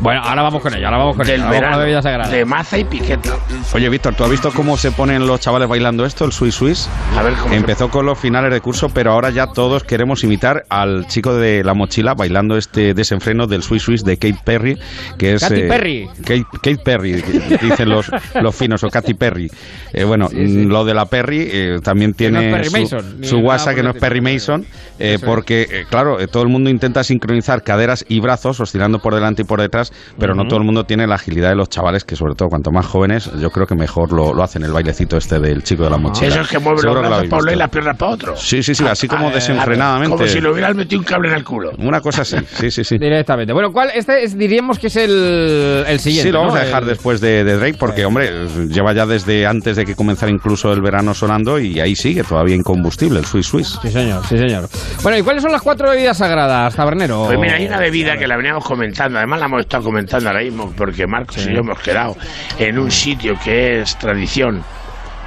Bueno, ahora vamos con ella, ahora vamos con Del ella. Vamos con verano, la bebida sagrada. de maza y piqueta. Oye, Víctor, ¿tú has visto cómo se ponen los chavales bailando esto, el Swiss Swiss? A ver cómo. Empezó con los finales de curso, pero ahora ya todos queremos imitar al chico de la mochila bailando este desenfreno del Swiss Swiss de Kate Perry, que es... Katy eh, Perry. Kate, Kate Perry, dicen los, los finos, o Katy Perry. Eh, bueno, lo de la Perry eh, también Que no tiene es Perry su, Mason, su WhatsApp, que no es Perry Mason, eh, porque, eh, claro, todo el mundo intenta sincronizar caderas y brazos, oscilando por delante y por detrás, pero no Ujú. todo el mundo tiene la agilidad de los chavales, que sobre todo cuanto más jóvenes, yo creo que mejor lo, lo hacen el bailecito este del chico de la mochila. Eso es que mueve los brazos para un lado y las piernas para otro. Sí, sí, sí, así como Ah, desenfrenadamente. Como si le hubieras metido un cable en el culo. Una cosa así, sí, sí, sí. Directamente. Bueno, ¿cuál? Este es- diríamos que es el, el siguiente. Sí, lo vamos ¿no? a dejar El- después de, de Drake porque, hombre, lleva ya desde antes de que comenzara incluso el verano sonando y ahí sigue todavía incombustible el Swiss Swiss. Sí, señor, sí, señor. Bueno, ¿y cuáles son las cuatro bebidas sagradas, tabernero? Pues mira, hay una bebida que la veníamos comentando, además la hemos estado comentando ahora mismo, porque Marcos y yo hemos quedado en un sitio que es tradición,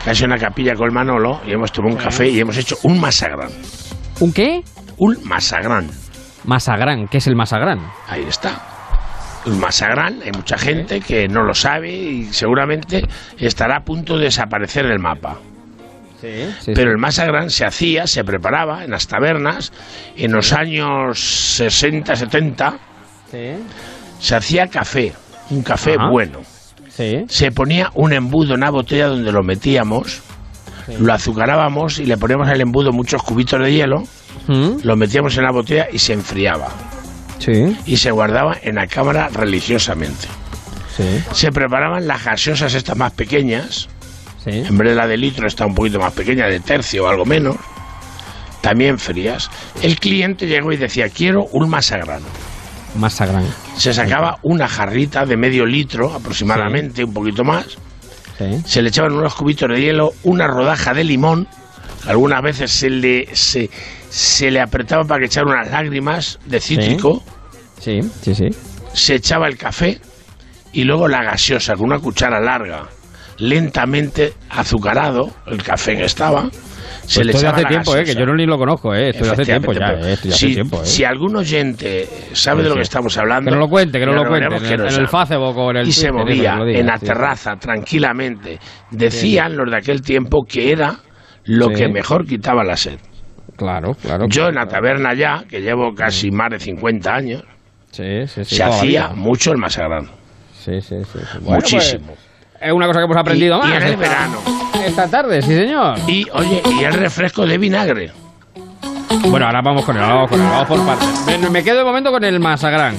casi una capilla con Manolo, y hemos tomado un café y hemos hecho un masagrán. ¿Un qué? Un masagrán. Masagrán, ¿qué es el masagrán? Ahí está. Un masagrán, hay mucha gente que no lo sabe y seguramente estará a punto de desaparecer del mapa. Sí, Pero el masagrán se hacía, se preparaba en las tabernas en los años 60, 70. Se hacía café, un café Ajá. bueno. Se ponía un embudo en una botella donde lo metíamos, lo azucarábamos y le poníamos al embudo muchos cubitos de hielo, lo metíamos en la botella y se enfriaba. Sí. Y se guardaba en la cámara religiosamente. Sí. Se preparaban las gaseosas estas más pequeñas. Sí. En vez de la de litro está un poquito más pequeña, de tercio o algo menos. También frías. El cliente llegó y decía, quiero un masagrano. Masagrán. Se sacaba una jarrita de medio litro aproximadamente, un poquito más. Sí. Se le echaban unos cubitos de hielo, una rodaja de limón. Algunas veces se le, se, se le apretaba para que echara unas lágrimas de cítrico. Sí, sí, sí. Se echaba el café y luego la gaseosa con una cuchara larga, lentamente azucarado, el café que estaba. Se Pues le esto de echaba hace tiempo, eh, que yo no ni lo conozco, eh. Esto de hace tiempo ya, eh. Hace si, tiempo, eh. si algún oyente sabe Sí, de lo que estamos hablando, Que no lo cuente, que no lo cuente, en en el. Facebook o en el Y se movía diga, en la sí. terraza tranquilamente. Decían los de aquel tiempo que era lo que mejor quitaba la sed. Claro, claro. Yo en la taberna ya, que llevo casi más de 50 años, se hacía mucho el masagrán. Sí, sí, sí. sí. Bueno, Muchísimo. pues, es una cosa que hemos aprendido Y- más. y en el esta- verano. Esta tarde, sí, señor. Y, oye, y el refresco de vinagre. Bueno, ahora vamos con él, vamos con él, vamos por partes. Me, me quedo de momento con el masagrán.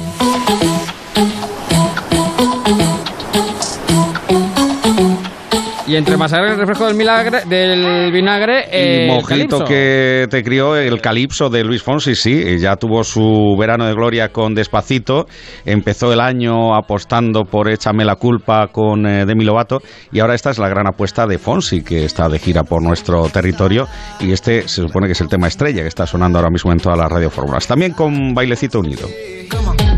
Y entre y el refresco del, milagre, del vinagre... Y eh, mojito calipso. que te crió el calipso de Luis Fonsi, sí, ya tuvo su verano de gloria con Despacito, empezó el año apostando por Échame la culpa con eh, Demi Lovato. Y ahora esta es la gran apuesta de Fonsi que está de gira por nuestro territorio. Y este se supone que es el tema estrella que está sonando ahora mismo en todas las radiofórmulas, también con bailecito unido.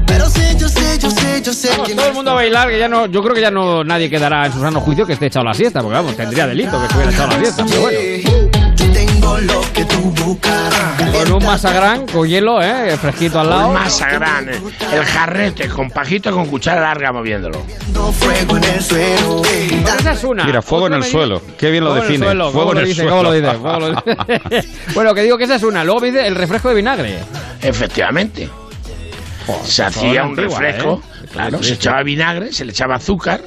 Pero yo sé, yo sé, yo sé Vamos, que todo el mundo a bailar, que ya no, yo creo que ya no nadie quedará en su sano juicio que esté echado la siesta, porque vamos, tendría delito que estuviera echado la siesta, pero bueno. yo tengo lo que tú buscas. Con un masagrán con hielo, eh, fresquito al lado. Un masagrán, eh, el jarrete con pajito con cuchara larga moviéndolo. fuego en el suelo. Pero esa es una. Mira, fuego en el me suelo, qué bien lo Fuego en el define, suelo, fuego ¿cómo en el suelo. ¿Cómo lo dice? ¿Cómo lo dice? bueno, que digo que esa es una. Luego dice el refresco de vinagre. Efectivamente. Se hacía un antigua, refresco, ¿eh? claro, se echaba vinagre, se le echaba azúcar,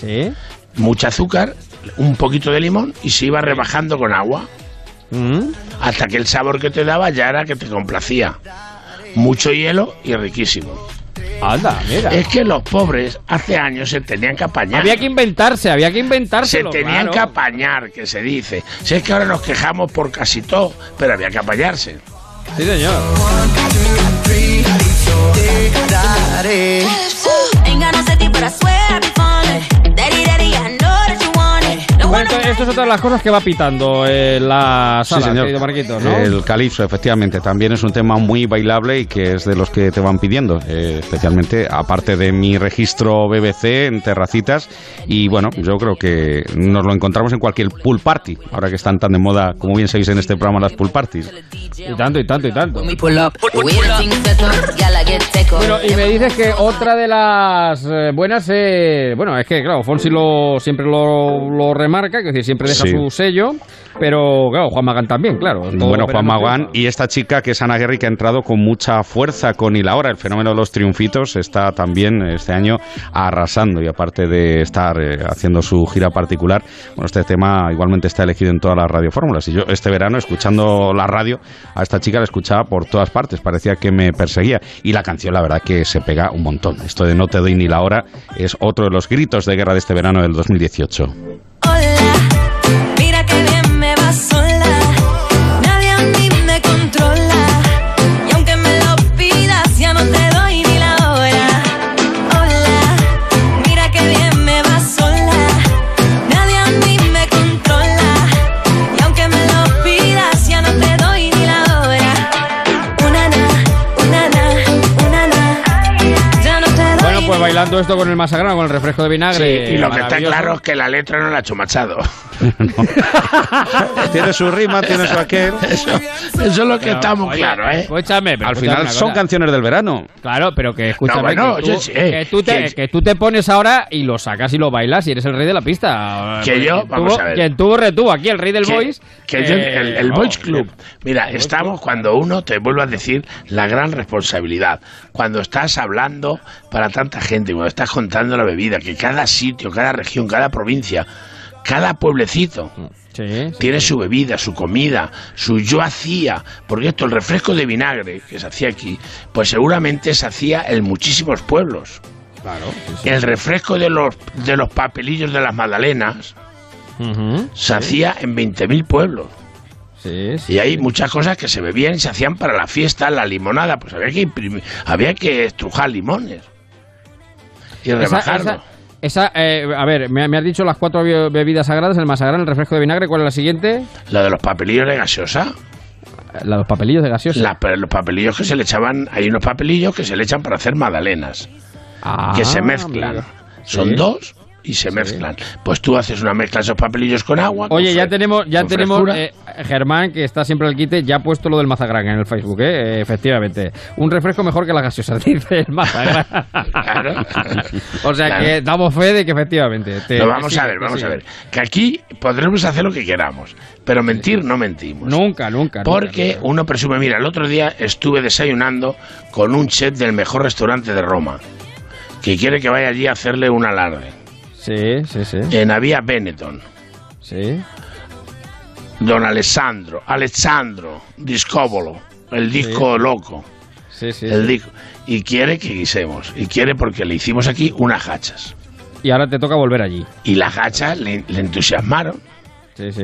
Sí. mucha azúcar, un poquito de limón y se iba rebajando con agua. Mm. Hasta que el sabor que te daba ya era que te complacía. Mucho hielo y riquísimo. Anda, mira. Es que los pobres hace años se tenían que apañar. Había que inventarse, había que se inventárselo. tenían claro. que apañar, que se dice. Si es que ahora nos quejamos por casi todo, pero había que apañarse. Sí, señor. Ain't got no safety, but I swear I be falling. Bueno, esto, esto es otra de las cosas que va pitando en la Sí, sala, señor. querido Marquitos, ¿no? El calipso, efectivamente, también es un tema muy bailable y que es de los que te van pidiendo, eh, especialmente aparte de mi registro BBC en terracitas. Y bueno, yo creo que nos lo encontramos en cualquier pool party, ahora que están tan de moda, como bien sabéis en este programa, las pool parties. Y tanto, y tanto, y tanto. Bueno, Bueno, y me dices que otra de las eh, buenas, eh, bueno, es que claro, Fonsi lo, siempre lo, lo que decir, siempre deja Sí. su sello, pero claro, Juan Magán también, claro. Bueno, Juan Magán y esta chica que es Ana Guerri que ha entrado con mucha fuerza con Y la hora, el fenómeno de los triunfitos está también este año arrasando y aparte de estar eh, haciendo su gira particular, bueno, este tema igualmente está elegido en todas las radiofórmulas y yo este verano escuchando la radio a esta chica la escuchaba por todas partes, parecía que me perseguía y la canción la verdad que se pega un montón. Esto de No te doy ni la hora es otro de los gritos de guerra de este verano del 2018. Bailando esto con el masagrano, con el refresco de Sí, vinagre. y lo que está claro es que la letra no la ha hecho Machado. tiene su rima, tiene su aquel. Eso, eso es lo que Pero, está muy oye, claro, ¿eh? Escúchame, pero Al final son canciones del verano. Claro, pero que escúchame, bueno, que, yo tú, sé, que, tú te, que- que tú te pones ahora y lo sacas y lo bailas y eres el rey de la pista. Que yo, quien vamos tuvo- a ver. Quien tuvo retuvo aquí, el rey del que, voice. que yo- eh, el, el no, Boys Club. Mira, estamos cuando uno te vuelve a decir la gran responsabilidad. Cuando estás hablando para tanta gente, cuando estás contando la bebida, que cada sitio, cada región, cada provincia, cada pueblecito Sí, sí. tiene su bebida, su comida, su yo hacía. Porque esto, el refresco de vinagre que se hacía aquí, pues seguramente se hacía en muchísimos pueblos. Claro. El refresco de los, de los papelillos de las magdalenas se hacía en 20.000 pueblos. Sí, sí. Y hay muchas cosas que se bebían y se hacían para la fiesta, la limonada, pues había que imprimir, había que estrujar limones y rebajarlo. esa- esa, eh, a ver, me, me has dicho las cuatro be- bebidas sagradas, el masagrán, el refresco de vinagre, ¿cuál es la siguiente? La de los papelillos de gaseosa, La de los papelillos de gaseosa. la- los papelillos que se le echaban, hay unos papelillos que se le echan para hacer magdalenas, Ah, que se mezclan. Son Sí. dos y se mezclan. Pues tú haces una mezcla de esos papelillos con agua. con Oye, ya tenemos, ya tenemos eh, Germán, que está siempre al quite, ya ha puesto lo del mazagran en el Facebook, ¿eh? Eh, efectivamente. Un refresco mejor que la gaseosa, dice el mazagran. o sea Claro. que damos fe de que efectivamente. te- vamos a ver, vamos a ver. Que aquí podremos hacer lo que queramos, pero mentir no mentimos. Nunca, nunca. Porque uno presume, mira, el otro día estuve desayunando con un chef del mejor restaurante de Roma, que quiere que vaya allí a hacerle un alarde. Sí, sí, sí. En Avia Benetton. Sí. Don Alessandro, Alessandro Discóbolo, el disco loco. Sí, sí. El sí. disco. Y quiere que guisemos. Y quiere porque le hicimos aquí unas hachas. Y ahora te toca volver allí. Y las hachas le, le entusiasmaron. Sí, sí.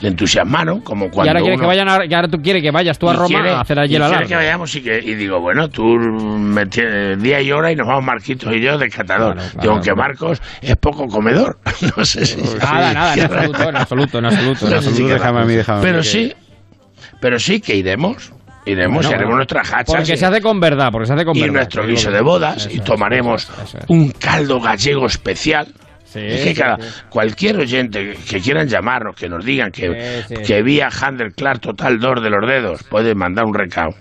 Le entusiasmaron, como y cuando. ahora quieres uno- que vayan a- y ahora tú quieres que vayas tú a y Roma quiere- a hacer allí y alarde. que vayamos y, que, y digo, bueno, tú me tienes día y hora y nos vamos Marquitos y yo de catador. Claro, Digo, claro. aunque Marcos es poco comedor. no sé si. Nada, nada, en absoluto, en absoluto, en absoluto. en. Pero sí, pero sí que iremos. Iremos Bueno, y haremos bueno. nuestras hachas. Porque y- se hace con verdad, porque se hace con y verdad. nuestro que es guiso de bodas eso y tomaremos eso eso un caldo gallego especial. Es que sí, cada, sí. cualquier oyente que quieran llamarnos, que nos digan que, Sí, sí. que vía Handel Clark Total 2 de los dedos, puede mandar un recado.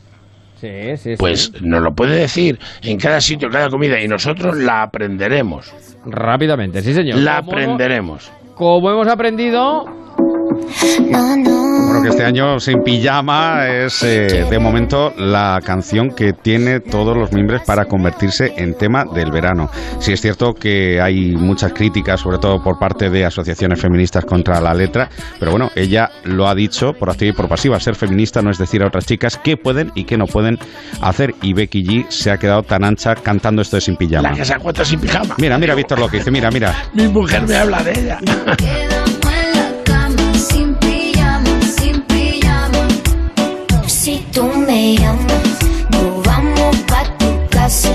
Sí, sí, Pues nos lo puede decir en cada sitio, cada comida, y nosotros la aprenderemos. Rápidamente, sí, señor. La Como- aprenderemos. Como hemos aprendido, Bueno, que este año Sin Pijama es eh, de momento la canción que tiene todos los miembros para convertirse en tema del verano. Sí es cierto que hay muchas críticas, sobre todo por parte de asociaciones feministas contra la letra, pero bueno, ella lo ha dicho por activa y por pasiva. Ser feminista no es decir a otras chicas qué pueden y qué no pueden hacer. Y Becky G se ha quedado tan ancha cantando esto de Sin Pijama. La que se acuesta sin pijama. Mira, mira, Víctor lo que dice, mira, mira. Mi mujer me habla de ella. tú me llamas, nos vamos pa' tu casa.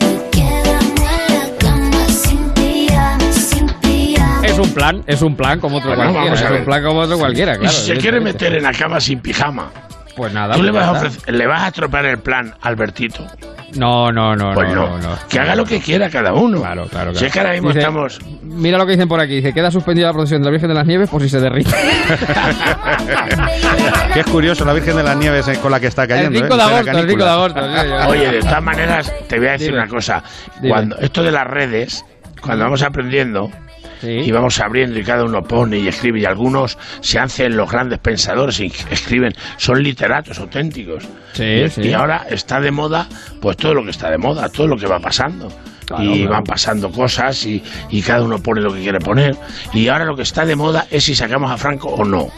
Nos quedamos en la cama sin pijama, sin pijama. es un plan, es un plan como otro Bueno, cualquiera. Es ver. un plan como otro cualquiera, y claro. si se quiere meter en la cama sin pijama, Pues nada, tú le pues vas, a ofrecer- le vas a estropear el plan Albertito. No, no, no, Pues no, no, no, no. que haga lo que quiera cada uno. Claro, claro, Si es que ahora mismo Dice- estamos. Mira lo que dicen por aquí. Dice, queda suspendida la procesión de la Virgen de las Nieves por si se derrite. Que es curioso la Virgen de las Nieves con la que está cayendo. El 5 ¿eh? de agosto, el 5 de agosto. Oye, de todas maneras, te voy a decir Dime. una cosa. Dime. Cuando esto de las redes, cuando vamos aprendiendo Sí. y vamos abriendo y cada uno pone y escribe y algunos se hacen los grandes pensadores y escriben, son literatos auténticos. Sí, y, sí. y ahora está de moda, pues todo lo que está de moda, todo lo que va pasando. Claro, y claro. van pasando cosas y, y cada uno pone lo que quiere poner. Y ahora lo que está de moda es si sacamos a Franco o no.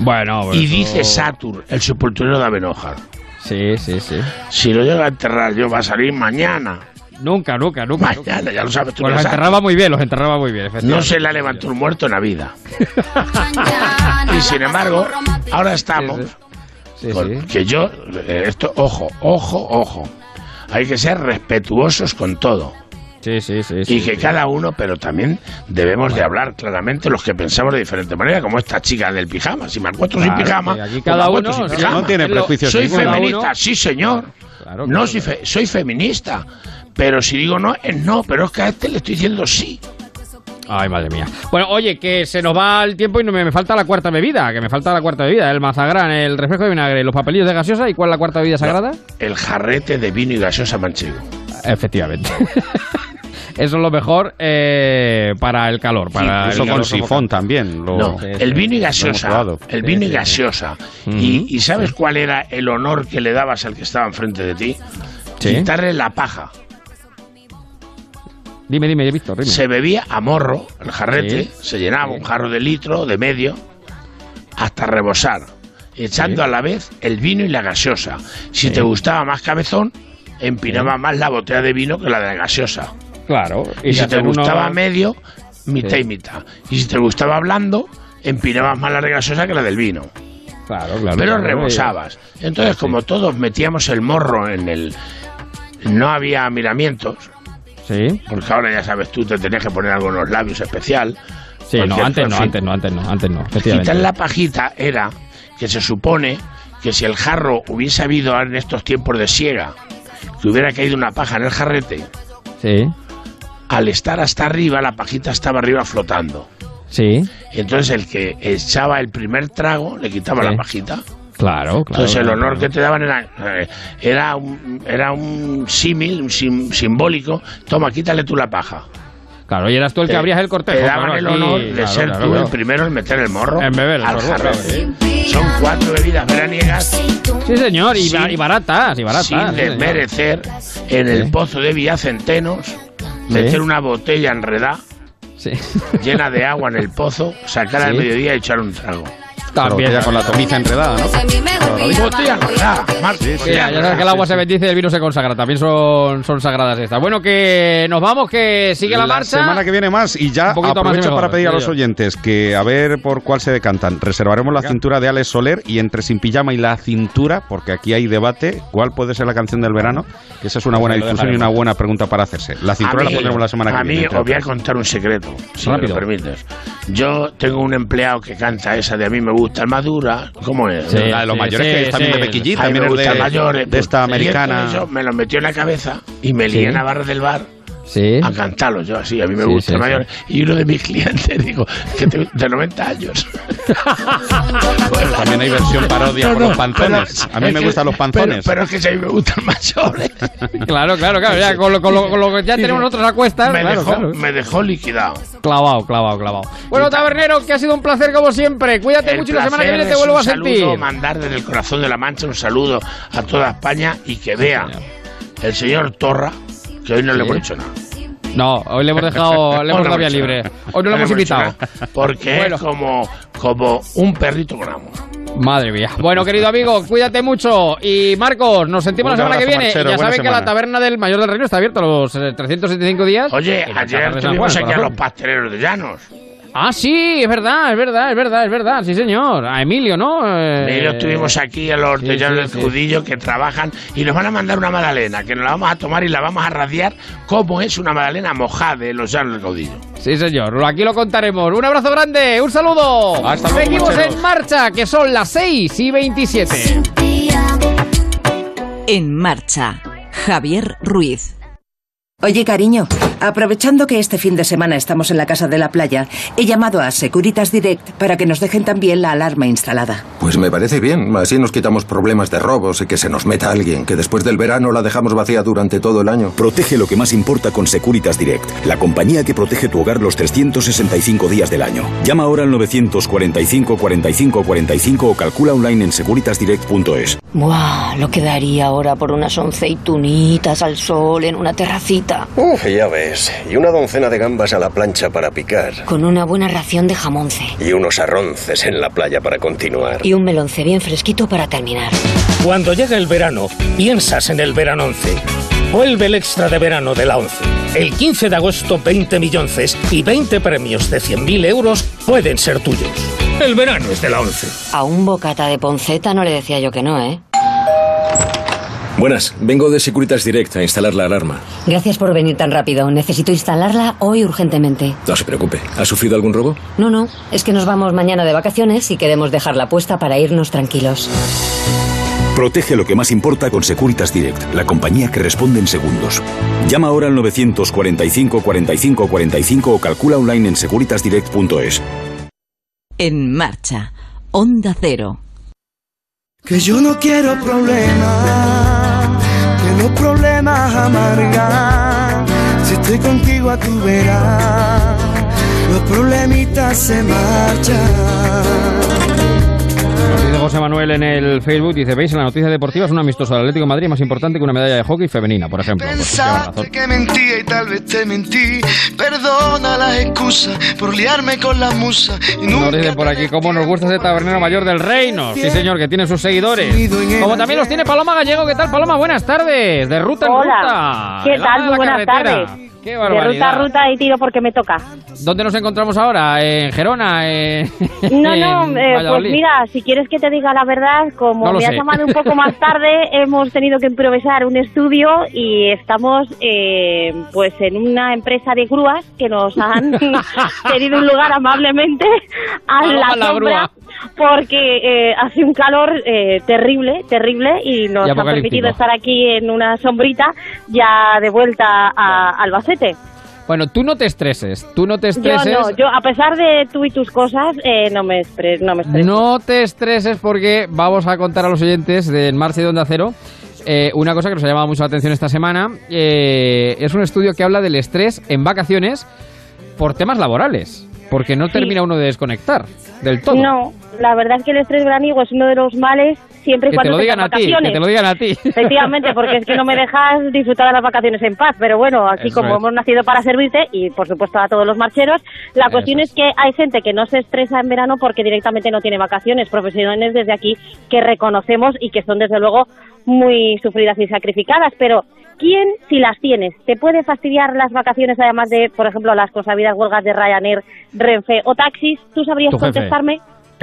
Bueno, Y eso- dice Satur, el sepulturero de Abenójar. Sí, sí, sí. Si lo llega a enterrar yo, va a salir mañana. Nunca, nunca, nunca. Mañana, ya lo sabes tú. Pues lo los sabes. enterraba muy bien, los enterraba muy bien. No se le levantó un muerto en la vida. y sin embargo, ahora estamos Sí, con- que yo, eh, esto, ojo, ojo, ojo. Hay que ser respetuosos con todo. Sí, sí, sí. Y sí, que sí. cada uno, pero también debemos de hablar claramente los que pensamos de diferente manera, como esta chica del pijama. Si me sin Claro, pijama, sí, aquí cada uno, sin pijama. no tiene prejuicios Soy feminista, uno- sí señor. Claro, no claro, soy, fe- soy feminista. Pero si digo no, es no. Pero es que a este le estoy diciendo sí. Ay, madre mía. Bueno, oye, que se nos va el tiempo y no me, me falta la cuarta bebida, que me falta la cuarta bebida, el mazagrán, el refresco de vinagre, los papelillos de gaseosa y cuál es la cuarta bebida sagrada? El jarrete de vino y gaseosa manchego. Efectivamente. Eso es lo mejor eh, para el calor, para Incluso el con sifón también. Lo, No, el vino y gaseosa. El vino y gaseosa. Y, y sabes cuál era el honor que le dabas al que estaba enfrente de ti? Sí. Quitarle la paja. Dime, dime, Víctor, dime. Se bebía a morro el jarrete, Sí. se llenaba Sí. un jarro de litro, de medio, hasta rebosar, echando Sí. a la vez el vino y la gaseosa. Si te gustaba más cabezón, empinaba más la botella de vino que la de la gaseosa. Claro. Y, si te uno- gustaba medio, mitad y mitad. Y si te gustaba blando, empinabas más la de gaseosa que la del vino. Claro, claro. pero claro, rebosabas. Entonces, como todos metíamos el morro en el... No había miramientos, Sí. porque ahora ya sabes tú, te tenías que poner algo en los labios especial. Sí, no, antes no, antes no, antes no, antes no. Quitar la pajita era que se supone que si el jarro hubiese habido en estos tiempos de siega, que hubiera caído una paja en el jarrete, Sí. al estar hasta arriba, la pajita estaba arriba flotando. Sí. Entonces el que echaba el primer trago le quitaba Sí. la pajita. Claro, claro. Entonces el honor claro. que te daban era, eh, era un, era un símil, un sim- simbólico. Toma, quítale tú la paja. Claro, y eras tú el que abrías el cortejo. Te daban el honor de claro, ser claro, tú el primero en meter el morro En beber el al jarrón. claro. Son cuatro bebidas veraniegas Sí, señor, y, Sin- y baratas, y baratas. sin sí, desmerecer en el pozo de Villacentenos, meter una botella enredada llena de agua en el pozo, sacar al mediodía y echar un trago. También. Botella con la tomiza enredada, ¿no? Botella enredada, Marco, Sí, botella ya sabes que el agua se bendice y el vino se consagra. También son, son sagradas estas. Bueno, que nos vamos, que sigue la, marcha. semana que viene más y ya Un poquito más y aprovecho mejor, para pedir a los oyentes que a ver por cuál se decantan. Reservaremos la cintura de Alex Soler y entre sin pijama y la cintura, porque aquí hay debate, ¿cuál puede ser la canción del verano? Que esa es una buena Pues lo discusión y una buena pregunta para hacerse. La cintura A la mí- pondremos la semana que a viene. mí entre os voy a contar un secreto, si Rápido. me lo permites. Yo tengo un empleado que canta esa de a mí me gusta el Madura. ¿Cómo es? Sí, La de los sí, mayores, que sí, es también de. Becky G, A mí también me es gusta de- mayores. de esta americana. yo me lo metió en la cabeza y me lié Sí. en la barra del bar Sí. a cantarlo yo así. A mí me Sí, gusta sí. Y uno de mis clientes dijo que te- de 90 años. Pero también hay versión parodia No, los panzones. pero- a mí me que- gustan los panzones. pero es que si a mí me gustan mayores. Claro, claro, claro. Ya, con, lo, con lo- con lo que ya tenemos nosotros a cuestas. Me, claro, dejó, claro. me dejó liquidado. Clavado, clavado, clavado. Bueno, tabernero, que ha sido un placer como siempre. Cuídate El mucho y la semana que viene te vuelvo a sentir. saludo, mandar desde el corazón de la Mancha un saludo a toda España y que vea el señor Torra, que hoy no le hemos hecho nada. No, hoy le hemos dejado, le hemos dado vía libre. Hoy no lo hemos invitado. Porque Bueno. es como, como un perrito con amor. Madre mía. Bueno, querido amigo, cuídate mucho. Y Marcos, nos sentimos la semana que viene. Marchero, ya saben que la taberna del Mayor del Reino está abierta los eh, 375 días. Oye, ayer Chatarra de San tuvimos Juan, aquí a los pasteleros de Llanos. Ah, sí, es verdad, es verdad, es verdad, es verdad. Sí, señor. A Emilio, ¿no? Eh, Ellos tuvimos aquí a los sí, sí, del sí. Judillo que trabajan y nos van a mandar una magdalena que nos la vamos a tomar y la vamos a radiar como es una magdalena mojada de los Llanos del Caudillo. Sí, señor. Aquí lo contaremos. Un abrazo grande, un saludo. Hasta luego, Seguimos en marcha, que son las 6 y 27. En marcha, Javier Ruiz. Oye, cariño, aprovechando que este fin de semana estamos en la casa de la playa, he llamado a Securitas Direct para que nos dejen también la alarma instalada. Pues me parece bien, así nos quitamos problemas de robos y que se nos meta alguien, que después del verano la dejamos vacía durante todo el año. Protege lo que más importa con Securitas Direct, la compañía que protege tu hogar los 365 días del año. Llama ahora al 945 45 45 o calcula online en securitasdirect.es. Buah, lo que daría ahora por unas aceitunitas al sol en una terracita. Uf, ya ves. Y una doncena de gambas a la plancha para picar. Con una buena ración de jamonce. Y unos arronces en la playa para continuar. Y un melonce bien fresquito para terminar. Cuando llega el verano, piensas en el verano 11. Vuelve el extra de verano de la 11. El 15 de agosto, 20 millones y 20 premios de 100.000 euros pueden ser tuyos. El verano es de la 11. A un bocata de ponceta no le decía yo que no, ¿eh? Buenas, vengo de Securitas Direct a instalar la alarma. Gracias por venir tan rápido. Necesito instalarla hoy urgentemente. No se preocupe. ¿Ha sufrido algún robo? No, no, es que nos vamos mañana de vacaciones y queremos dejarla puesta para irnos tranquilos. Protege lo que más importa con Securitas Direct, la compañía que responde en segundos. Llama ahora al 945 45 45 o calcula online en securitasdirect.es. En marcha, Onda Cero. Que yo no quiero problemas, los problemas amargan. Si estoy contigo a tu verás, los problemitas se marchan. Nos dice José Manuel en el Facebook, dice, veis, en la noticia deportiva es un amistoso del Atlético de Madrid más importante que una medalla de hockey femenina, por ejemplo. Pues. Pensaste que mentía y tal vez te mentí. Perdona las excusas por liarme con la musa. Y Nos nunca dice por aquí cómo nos gusta ese tabernero mayor del reino. Sí, señor, que tiene sus seguidores. Como también los tiene Paloma Gallego. ¿Qué tal, Paloma? Buenas tardes. De ruta en Hola. ruta. ¿Qué tal? Muy buenas carretera. tardes. Qué De ruta a ruta y tiro porque me toca. ¿Dónde nos encontramos ahora? ¿En Gerona? ¿En No, no, eh, pues mira, si quieres que te diga la verdad, como No me has sé. llamado un poco más tarde, hemos tenido que improvisar un estudio y estamos eh, pues en una empresa de grúas que nos han cedido un lugar amablemente a la la sombra grúa. porque eh, hace un calor eh, terrible, terrible y nos ha permitido estar aquí en una sombrita ya de vuelta a Albacete. Bueno, tú no te estreses, tú no te Yo estreses. no, yo a pesar de tú y tus cosas, eh, no me expres, no me estreso. No te estreses porque vamos a contar a los oyentes de En Marcha y de Onda Cero eh, una cosa que nos ha llamado mucho la atención esta semana. Eh, es un estudio que habla del estrés en vacaciones por temas laborales. Porque no termina uno de desconectar del todo. No, la verdad es que el estrés veraniego es uno de los males siempre y que te cuando lo digan a ti, vacaciones. que te lo digan a ti. Efectivamente, porque es que no me dejas disfrutar de las vacaciones en paz. Pero bueno, aquí Eso como es. hemos nacido para servirte y por supuesto a todos los marcheros, la cuestión es. que hay gente que no se estresa en verano porque directamente no tiene vacaciones. Profesionales desde aquí que reconocemos y que son desde luego muy sufridas y sacrificadas. Pero ¿quién, si las tienes, te puede fastidiar las vacaciones además de, por ejemplo, las consabidas huelgas de Ryanair, Renfe o taxis? ¿Tú sabrías jefe.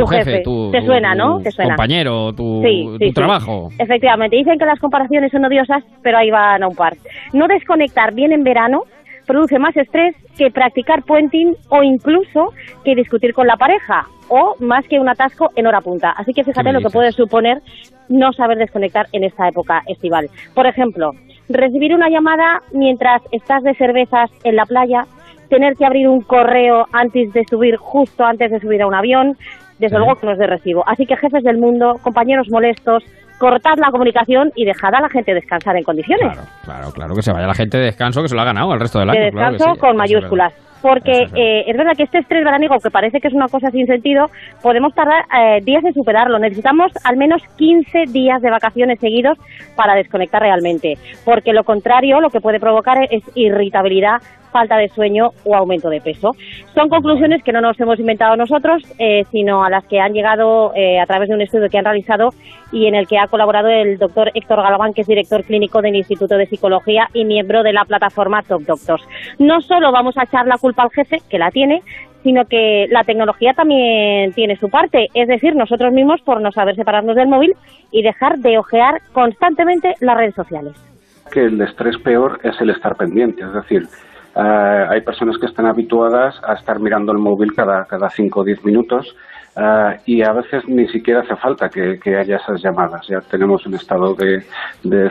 Tu jefe, tu- Te suena, ¿no? tu Te suena. compañero, tu, Sí, tu sí, sí. trabajo. Efectivamente, dicen que las comparaciones son odiosas, pero ahí van a un par. No desconectar bien en verano produce más estrés que practicar puenting o incluso que discutir con la pareja o más que un atasco en hora punta. Así que fíjate lo que puede suponer no saber desconectar en esta época estival. Por ejemplo, recibir una llamada mientras estás de cervezas en la playa, tener que abrir un correo antes de subir, justo antes de subir a un avión, desde luego que no es de recibo. Así que jefes del mundo, compañeros molestos, cortad la comunicación y dejad a la gente descansar en condiciones. Claro, claro, que se vaya la gente de descanso, que se lo ha ganado el resto del de año. claro que descanso sí. con es mayúsculas. Porque eh, es verdad que este estrés veraniego, que parece que es una cosa sin sentido, podemos tardar eh, días en superarlo. Necesitamos al menos 15 días de vacaciones seguidos para desconectar realmente. Porque lo contrario, lo que puede provocar es irritabilidad, falta de sueño o aumento de peso. Son conclusiones que no nos hemos inventado nosotros, eh, sino a las que han llegado eh, a través de un estudio que han realizado y en el que ha colaborado el doctor Héctor Galván, que es director clínico del Instituto de Psicología y miembro de la plataforma Top Doctors. No solo vamos a echar la culpa al jefe, que la tiene, sino que la tecnología también tiene su parte, es decir, nosotros mismos por no saber separarnos del móvil y dejar de ojear constantemente las redes sociales. que el estrés peor es el estar pendiente, es decir, eh, hay personas que están habituadas a estar mirando el móvil cada cada cinco o diez minutos eh, y a veces ni siquiera hace falta que, haya esas llamadas. Ya tenemos un estado de,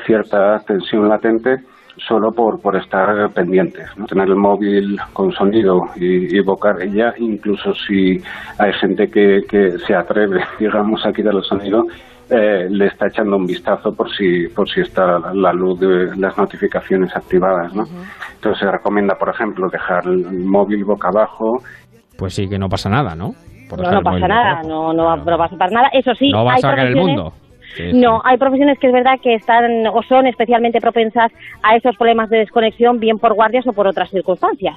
cierta tensión latente solo por, estar pendientes. ¿no? Tener el móvil con sonido y, y ella, incluso si hay gente que, que se atreve, digamos, a quitar el sonido, eh, le está echando un vistazo por si por si está la luz de las notificaciones activadas, ¿no? Entonces se recomienda, por ejemplo, dejar el móvil boca abajo. Pues sí, que no pasa nada, ¿no? Por No, no pasa nada, no, no, va, no va a pasar nada. Eso sí, No va a hay sacar el mundo. Sí, sí. No, hay profesiones que es verdad que están o son especialmente propensas a esos problemas de desconexión, bien por guardias o por otras circunstancias.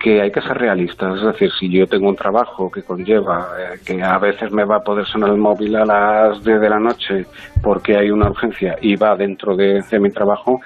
Que hay que ser realistas, es decir, si yo tengo un trabajo que conlleva eh, que a veces me va a poder sonar el móvil a las 10 de la noche porque hay una urgencia y va dentro de, mi trabajo,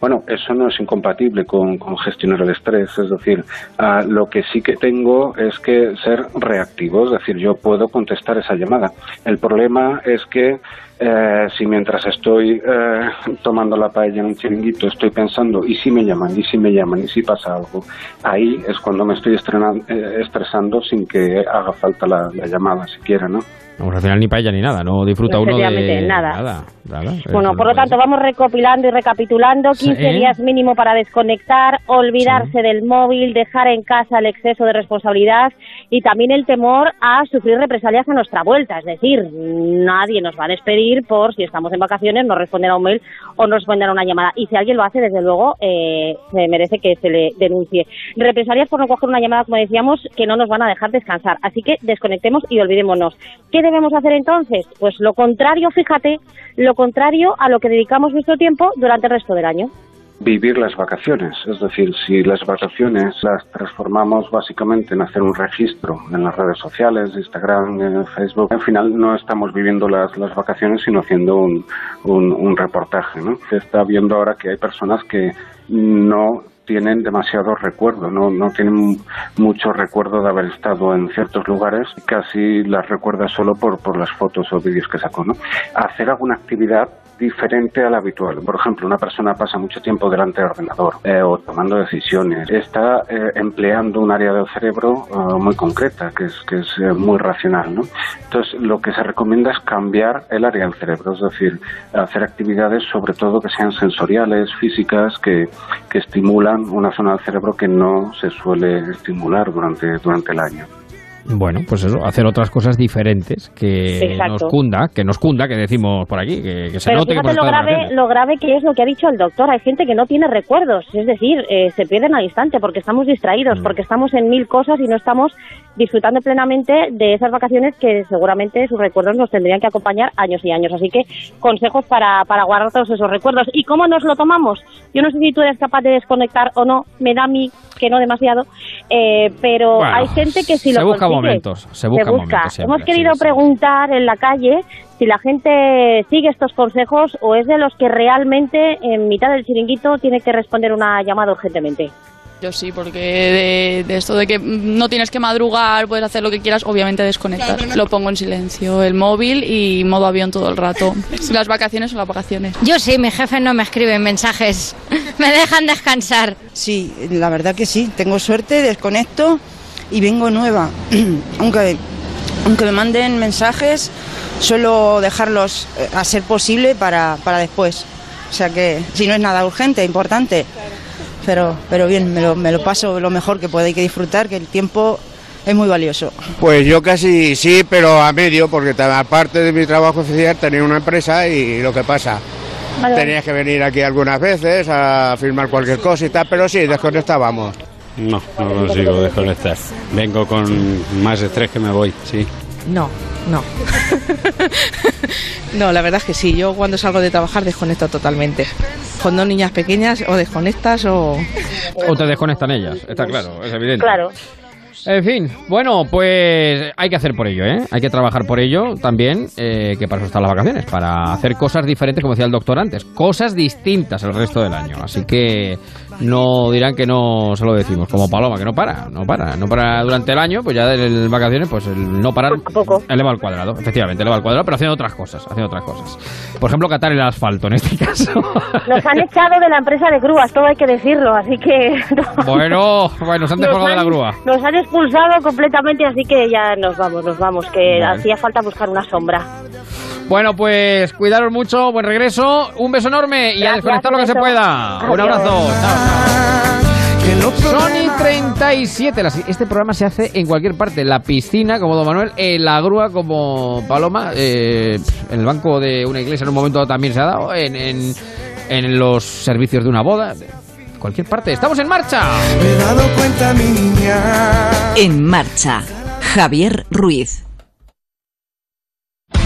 bueno, eso no es incompatible con, gestionar el estrés, es decir, ah, lo que sí que tengo es que ser reactivo, es decir, yo puedo contestar esa llamada. El problema es que eh, si mientras estoy eh, tomando la paella en un chiringuito estoy pensando, ¿y si me llaman? ¿y si me llaman? ¿y si pasa algo? Ahí es cuando me estoy eh, estresando sin que haga falta la, la llamada siquiera, ¿no? Pues al final ni paella ni nada, no disfruta uno de nada. nada. nada. Bueno, por lo tanto, vamos recopilando y recapitulando 15 Sí. días mínimo para desconectar, olvidarse del móvil, dejar en casa el exceso de responsabilidad y también el temor a sufrir represalias a nuestra vuelta. Es decir, nadie nos va a despedir por si estamos en vacaciones, no responder a un mail o no responder a una llamada. Y si alguien lo hace, desde luego, eh, se merece que se le denuncie. Represalias por no coger una llamada, como decíamos, que no nos van a dejar descansar. Así que desconectemos y olvidémonos. ¿Qué debemos hacer entonces? Pues lo contrario, fíjate, lo contrario a lo que dedicamos nuestro tiempo durante el resto del año. Vivir las vacaciones. Es decir, si las vacaciones las transformamos básicamente en hacer un registro en las redes sociales, Instagram, Facebook, al final no estamos viviendo las, las vacaciones, sino haciendo un, un, un reportaje. ¿no? Se está viendo ahora que hay personas que no tienen demasiado recuerdo, no, no tienen mucho recuerdo de haber estado en ciertos lugares, casi las recuerda solo por, por las fotos o vídeos que sacó. ¿no? Hacer alguna actividad diferente a la habitual. Por ejemplo, una persona pasa mucho tiempo delante del ordenador eh, o tomando decisiones. Está eh, empleando un área del cerebro eh, muy concreta, que es, que es eh, muy racional. ¿no? Entonces, lo que se recomienda es cambiar el área del cerebro, es decir, hacer actividades sobre todo que sean sensoriales, físicas, que, que estimulan una zona del cerebro que no se suele estimular durante, durante el año. Bueno, pues eso, hacer otras cosas diferentes que Exacto. nos cunda, que nos cunda, que decimos por aquí, que, que se Pero note que fíjate lo grave, lo grave que es lo que ha dicho el doctor. Hay gente que no tiene recuerdos, es decir, eh, se pierden al instante porque estamos distraídos, Mm. porque estamos en mil cosas y no estamos disfrutando plenamente de esas vacaciones que seguramente sus recuerdos nos tendrían que acompañar años y años. Así que consejos para, para guardar todos esos recuerdos. ¿Y cómo nos lo tomamos? Yo no sé si tú eres capaz de desconectar o no, me da a mí que no demasiado, eh, pero Bueno, hay gente que si se lo busca consigue, momentos, se busca momentos siempre, Hemos querido sí, sí. preguntar en la calle si la gente sigue estos consejos o es de los que realmente en mitad del chiringuito tiene que responder una llamada urgentemente. Yo sí, porque de, de esto de que no tienes que madrugar, puedes hacer lo que quieras, obviamente desconectas. Lo pongo en silencio, el móvil y modo avión todo el rato. Las vacaciones son las vacaciones. Yo sí, mi jefe no me escribe mensajes. Me dejan descansar. Sí, la verdad que sí. Tengo suerte, desconecto y vengo nueva. aunque, aunque me manden mensajes, suelo dejarlos eh, a ser posible para, para después. O sea que si no es nada urgente, importante. Pero, pero bien, me lo, me lo paso lo mejor que puedo. Hay que disfrutar, que el tiempo es muy valioso. Pues yo casi sí, pero a medio, porque aparte de mi trabajo oficial tenía una empresa y lo que pasa, Vale. tenías que venir aquí algunas veces a firmar cualquier cosa y tal, pero sí, desconectábamos. No, no consigo desconectar. Vengo con más estrés que me voy, sí. No, no. no, la verdad es que sí. Yo cuando salgo de trabajar desconecto totalmente. Con dos niñas pequeñas o desconectas o... O te desconectan ellas, está claro, es evidente. Claro. En fin, bueno, pues hay que hacer por ello, ¿eh? Hay que trabajar por ello también, eh, que para eso están las vacaciones, para hacer cosas diferentes, como decía el doctor antes, cosas distintas el resto del año. Así que no dirán que no se lo decimos, como Paloma, que no para, no para, no para durante el año, pues ya en vacaciones, pues el no parar eleva al cuadrado, efectivamente, eleva al cuadrado, pero haciendo otras cosas, haciendo otras cosas. Por ejemplo, catar el asfalto en este caso. Nos han echado de la empresa de grúas, todo hay que decirlo, así que... bueno, bueno, se han descolgado de la grúa. Nos han expulsado completamente, así que ya nos vamos, nos vamos, que Vale. hacía falta buscar una sombra. Bueno, pues cuidaros mucho, buen regreso, un beso enorme y a desconectar lo que se pueda. Un abrazo. Chao, chao. Sony 37. Las- Este programa se hace en cualquier parte. En la piscina, como Don Manuel. En la grúa, como Paloma. eh, en el banco de una iglesia, en un momento también se ha dado. En, en, en los servicios de una boda. Cualquier parte. ¡Estamos en marcha! Me he dado cuenta, mi niña. En marcha. Javier Ruiz.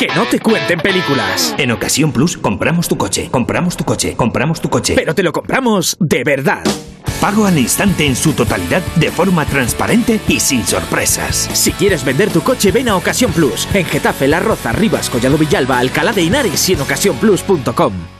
Que no te cuenten películas. En Ocasión Plus compramos tu coche, compramos tu coche, compramos tu coche. Pero te lo compramos de verdad. Pago al instante en su totalidad de forma transparente y sin sorpresas. Si quieres vender tu coche, ven a Ocasión Plus. En Getafe, La Roza, Rivas, Collado Villalba, Alcalá de Henares y en ocasiónplus.com.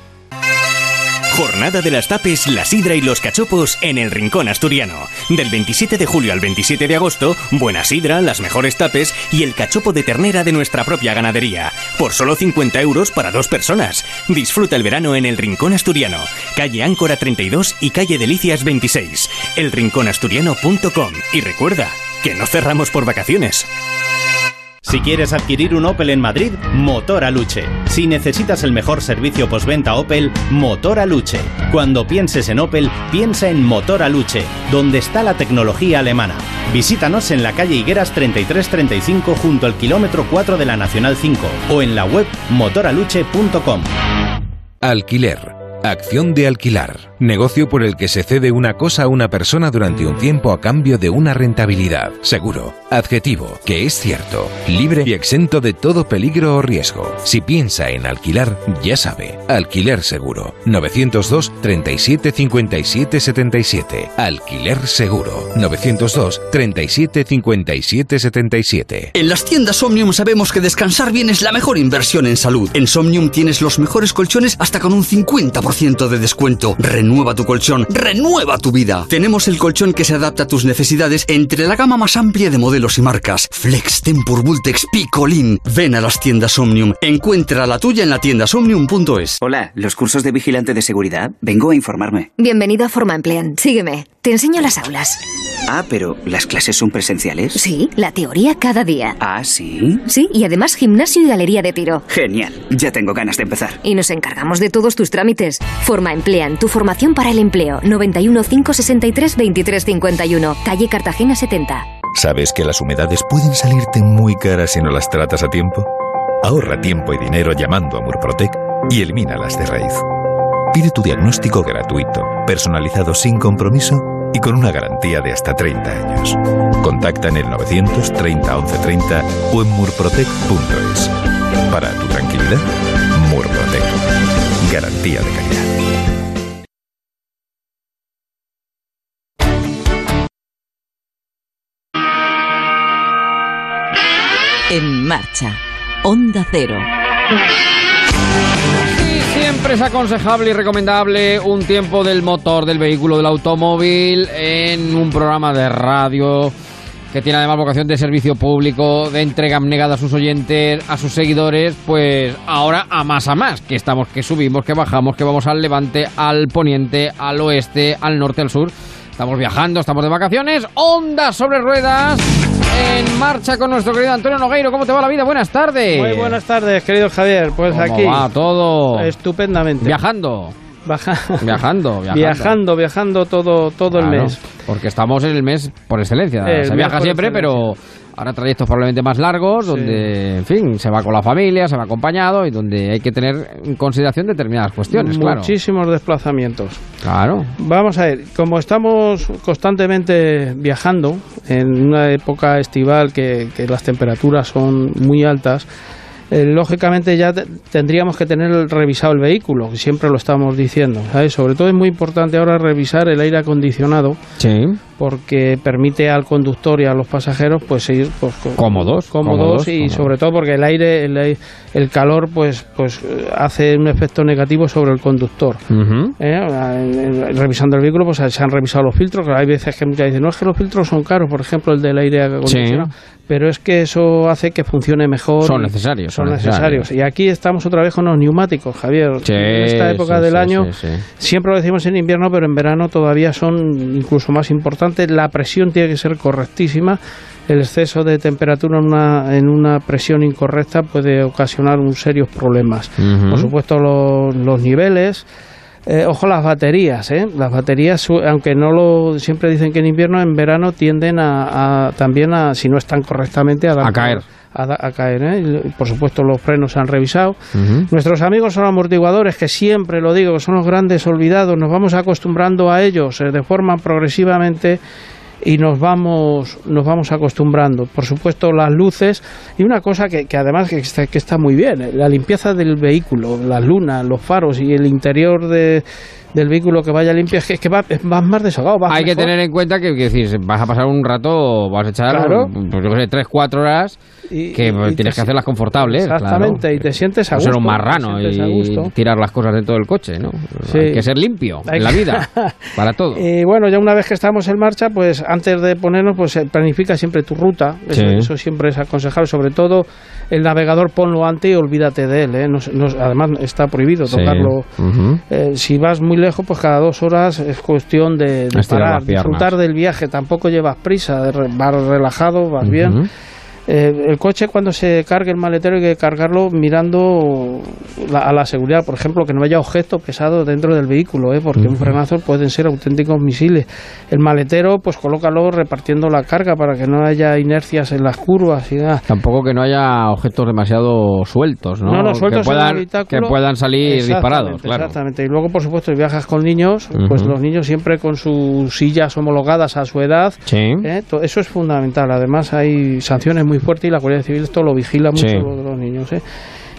Jornada de las tapes, la sidra y los cachopos en el Rincón Asturiano. Del 27 de julio al 27 de agosto, buena sidra, las mejores tapes y el cachopo de ternera de nuestra propia ganadería. Por solo 50 euros para dos personas. Disfruta el verano en el Rincón Asturiano. Calle Áncora 32 y calle Delicias 26. Elrinconasturiano.com. Y recuerda, que no cerramos por vacaciones. Si quieres adquirir un Opel en Madrid, Motor Aluche. Si necesitas el mejor servicio postventa Opel, Motor Aluche. Cuando pienses en Opel, piensa en Motor Aluche, donde está la tecnología alemana. Visítanos en la calle Higueras 3335 junto al kilómetro 4 de la Nacional 5 o en la web motoraluche.com. Alquiler. Acción de alquilar. Negocio por el que se cede una cosa a una persona durante un tiempo a cambio de una rentabilidad. Seguro. Adjetivo. Que es cierto. Libre y exento de todo peligro o riesgo. Si piensa en alquilar, ya sabe. Alquiler seguro. 902 37 57 77. Alquiler seguro. 902 37 57 77. En las tiendas Omnium sabemos que descansar bien es la mejor inversión en salud. En Somnium tienes los mejores colchones hasta con un 50% 20% de descuento. Renueva tu colchón, renueva tu vida. Tenemos el colchón que se adapta a tus necesidades entre la gama más amplia de modelos y marcas. Flex, Tempur, Vultex, Picolín. Ven a las tiendas Omnium. Encuentra la tuya en la tienda somnium.es. Hola, ¿los cursos de vigilante de seguridad? Vengo a informarme. Bienvenido a Forma Emplean. Sígueme. Te enseño las aulas. Ah, pero ¿las clases son presenciales? Sí, la teoría cada día. Ah, sí. Sí, y además gimnasio y galería de tiro. Genial. Ya tengo ganas de empezar. Y nos encargamos de todos tus trámites. Forma Emplean, tu formación para el empleo. 91 563 23 51. Calle Cartagena 70. ¿Sabes que las humedades pueden salirte muy caras si no las tratas a tiempo? Ahorra tiempo y dinero llamando a Murprotec y elimínalas de raíz. Pide tu diagnóstico gratuito, personalizado sin compromiso y con una garantía de hasta 30 años. Contacta en el 930 1130 o en murprotec.es. Para tu tranquilidad, Murprotec. Garantía de calidad. En marcha. Onda Cero. Es aconsejable y recomendable un tiempo del motor del vehículo del automóvil en un programa de radio que tiene además vocación de servicio público, de entrega abnegada a sus oyentes, a sus seguidores, pues ahora a más a más, que estamos, que subimos, que bajamos, que vamos al levante, al poniente, al oeste, al norte, al sur. Estamos viajando, estamos de vacaciones, ondas sobre ruedas, en marcha con nuestro querido Antonio Nogueiro. ¿Cómo te va la vida? Buenas tardes. Muy buenas tardes, querido Javier. Pues ¿Cómo aquí. va todo? Estupendamente. Viajando. Baja- Viajando, viajando. viajando, viajando todo, todo el mes. Porque estamos en el mes por excelencia. El se viaja siempre, excelencia. pero ahora trayectos probablemente más largos, donde, en fin, se va con la familia, se va acompañado y donde hay que tener en consideración determinadas cuestiones, claro. Muchísimos desplazamientos. Claro. Vamos a ver, como estamos constantemente viajando en una época estival que, que las temperaturas son muy altas, eh, lógicamente ya te- tendríamos que tener revisado el vehículo, que siempre lo estamos diciendo. Sobre todo es muy importante ahora revisar el aire acondicionado Sí. Porque permite al conductor y a los pasajeros pues ir pues, Cómodos, cómodos cómodos, y cómodos. sobre todo porque el aire el, el calor pues pues hace un efecto negativo sobre el conductor Ujú. ¿eh? Revisando el vehículo pues se han revisado los filtros hay veces que muchas dicen no es que los filtros son caros por ejemplo el del aire acondicionado pero es que eso hace que funcione mejor Son necesarios, son son necesarios y aquí estamos otra vez con los neumáticos Javier Sí, en esta época sí, del sí, año sí, sí. Siempre lo decimos en invierno, pero en verano todavía son incluso más importantes. La presión tiene que ser correctísima. El exceso de temperatura en una, en una presión incorrecta puede ocasionar un serios problemas. Por supuesto, los, los niveles. Eh, ojo las baterías, ¿eh? Las baterías, aunque no lo siempre dicen que en invierno, en verano tienden a, a- también a, si no están correctamente, a, dar- A caer. A, a caer, ¿eh? Por supuesto, los frenos se han revisado. Nuestros amigos son amortiguadores, que siempre lo digo, que son los grandes olvidados, nos vamos acostumbrando a ellos eh, de forma progresivamente y nos vamos, nos vamos acostumbrando. Por supuesto, las luces y una cosa que, que además que está, que está muy bien, eh, la limpieza del vehículo, las lunas, los faros y el interior de, del vehículo que vaya limpio, es que, es que va, vas más desahogado. vas Hay que tener en cuenta que, que decir, vas a pasar un rato, vas a echar, Claro. pues, yo qué sé, 3, 4 horas Y- que y- tienes que hacerlas confortables. Exactamente, claro. y te sientes a No gusto. ser un marrano y tirar las cosas dentro del coche, ¿no? Sí. Hay que ser limpio Hay en la vida, para todo. Y bueno, ya una vez que estamos en marcha, pues antes de ponernos, pues eh, planifica siempre tu ruta. Eso, Sí. eso siempre es aconsejable. Sobre todo el navegador ponlo antes y olvídate de él. ¿eh? No se- no- además está prohibido Sí. tocarlo. Eh, si vas muy lejos, pues cada dos horas es cuestión de, parar, disfrutar del viaje. Tampoco llevas prisa, vas relajado, vas bien. Eh, el coche cuando se cargue el maletero hay que cargarlo mirando la- a la seguridad, por ejemplo, que no haya objetos pesados dentro del vehículo, ¿eh? porque un frenazo pueden ser auténticos misiles. El maletero, pues colócalo repartiendo la carga para que no haya inercias en las curvas y nada. Tampoco que no haya objetos demasiado sueltos, ¿no? No, no, sueltos que puedan, que puedan salir Exactamente, disparados, claro. Exactamente. Y luego, por supuesto, si viajas con niños, pues los niños siempre con sus sillas homologadas a su edad. Sí. ¿eh? Eso es fundamental. Además, hay sanciones muy fuertes y la Guardia Civil esto lo vigila mucho Sí. los niños. ¿eh?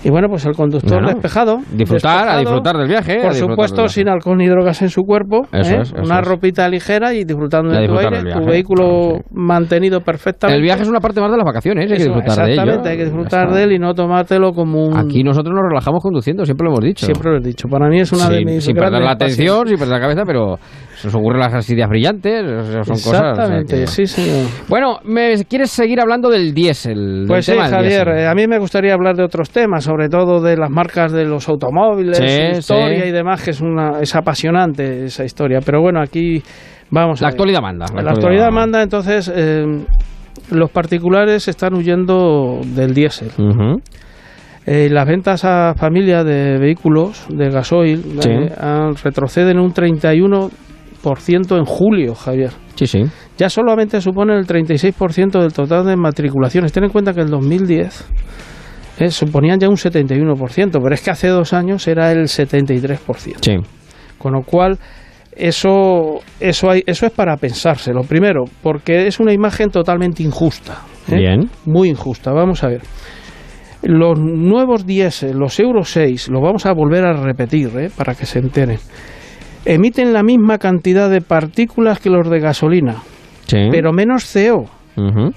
Y bueno, pues el conductor Bueno, despejado. disfrutar, a disfrutar del viaje, Por supuesto, sin alcohol ni drogas en su cuerpo. Eso ¿eh? es, eso Una es. ropita ligera y disfrutando de tu aire, tu vehículo mantenido perfectamente. El viaje es una parte más de las vacaciones, hay que disfrutar de ello. Exactamente, hay que disfrutar está. de él y no tomártelo como un... Aquí nosotros nos relajamos conduciendo, siempre lo hemos dicho. Siempre lo he dicho. Para mí es una de mis Sin perder la atención, sin perder la cabeza, pero nos ocurren las ideas brillantes, son cosas... Exactamente, que- sí, señor. Bueno, ¿me quieres seguir hablando del diésel? del Pues sí, tema Javier, diésel? eh, a mí me gustaría hablar de otros temas, sobre todo de las marcas de los automóviles, Sí, historia sí. y demás, que es, una, es apasionante esa historia. Pero bueno, aquí vamos a La ver. actualidad manda. La, actualidad manda, entonces eh, los particulares están huyendo del diésel. Eh, las ventas a familia de vehículos de gasoil Sí. eh, retroceden un 31% en julio, Javier. Sí, sí. Ya solamente supone el 36% del total de matriculaciones. Ten en cuenta que el 2010 eh, suponían ya un 71%, pero es que hace dos años era el 73%. Sí. Con lo cual, eso, eso, hay, eso es para pensárselo. Primero, porque es una imagen totalmente injusta. ¿eh? Bien. Muy injusta. Vamos a ver. Los nuevos diésel, los Euro 6, lo vamos a volver a repetir ¿eh? para que se enteren. Emiten la misma cantidad de partículas que los de gasolina, Sí. pero menos CO,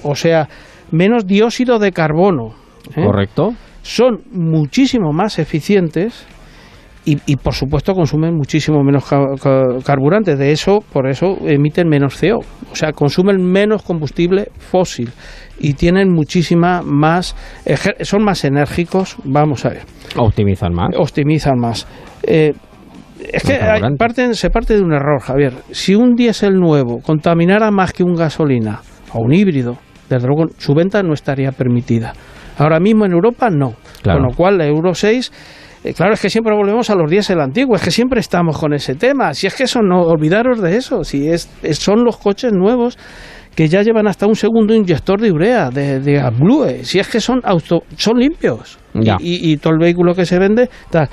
o sea, menos dióxido de carbono. ¿eh? Correcto. Son muchísimo más eficientes y, y, por supuesto consumen muchísimo menos ca- ca- carburante. De eso, por eso emiten menos CO. O sea, consumen menos combustible fósil y tienen muchísima más, son más enérgicos. Vamos a ver Optimizan más. optimizan más. Eh, es que hay- parten- se parte de un error, Javier. Si un diésel nuevo contaminara más que un gasolina o un híbrido, desde luego su venta no estaría permitida. Ahora mismo en Europa no. Claro. Con lo cual, la Euro 6, eh, claro, es que siempre volvemos a los diésel antiguos, es que siempre estamos con ese tema. Si es que eso, no olvidaros de eso. Si es, son los coches nuevos que ya llevan hasta un segundo inyector de urea, de, de AdBlue. Si es que son auto, son limpios. Ya. Y, y- y todo el vehículo que se vende, tal.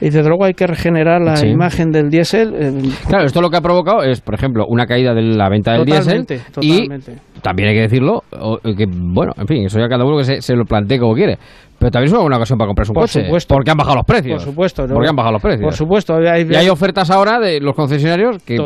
Y desde luego hay que regenerar la Sí. imagen del diésel. eh, Claro, esto lo que ha provocado es, por ejemplo, una caída de la venta del diésel Totalmente, y también hay que decirlo, o- que bueno, en fin, eso ya cada uno que se, se lo plantee como quiere. Pero también es una ocasión para comprarse un Por coche. supuesto. Porque han bajado los precios. Por supuesto, ¿no? Porque han bajado los precios. Por supuesto. Hay, Y hay ofertas ahora de los concesionarios que,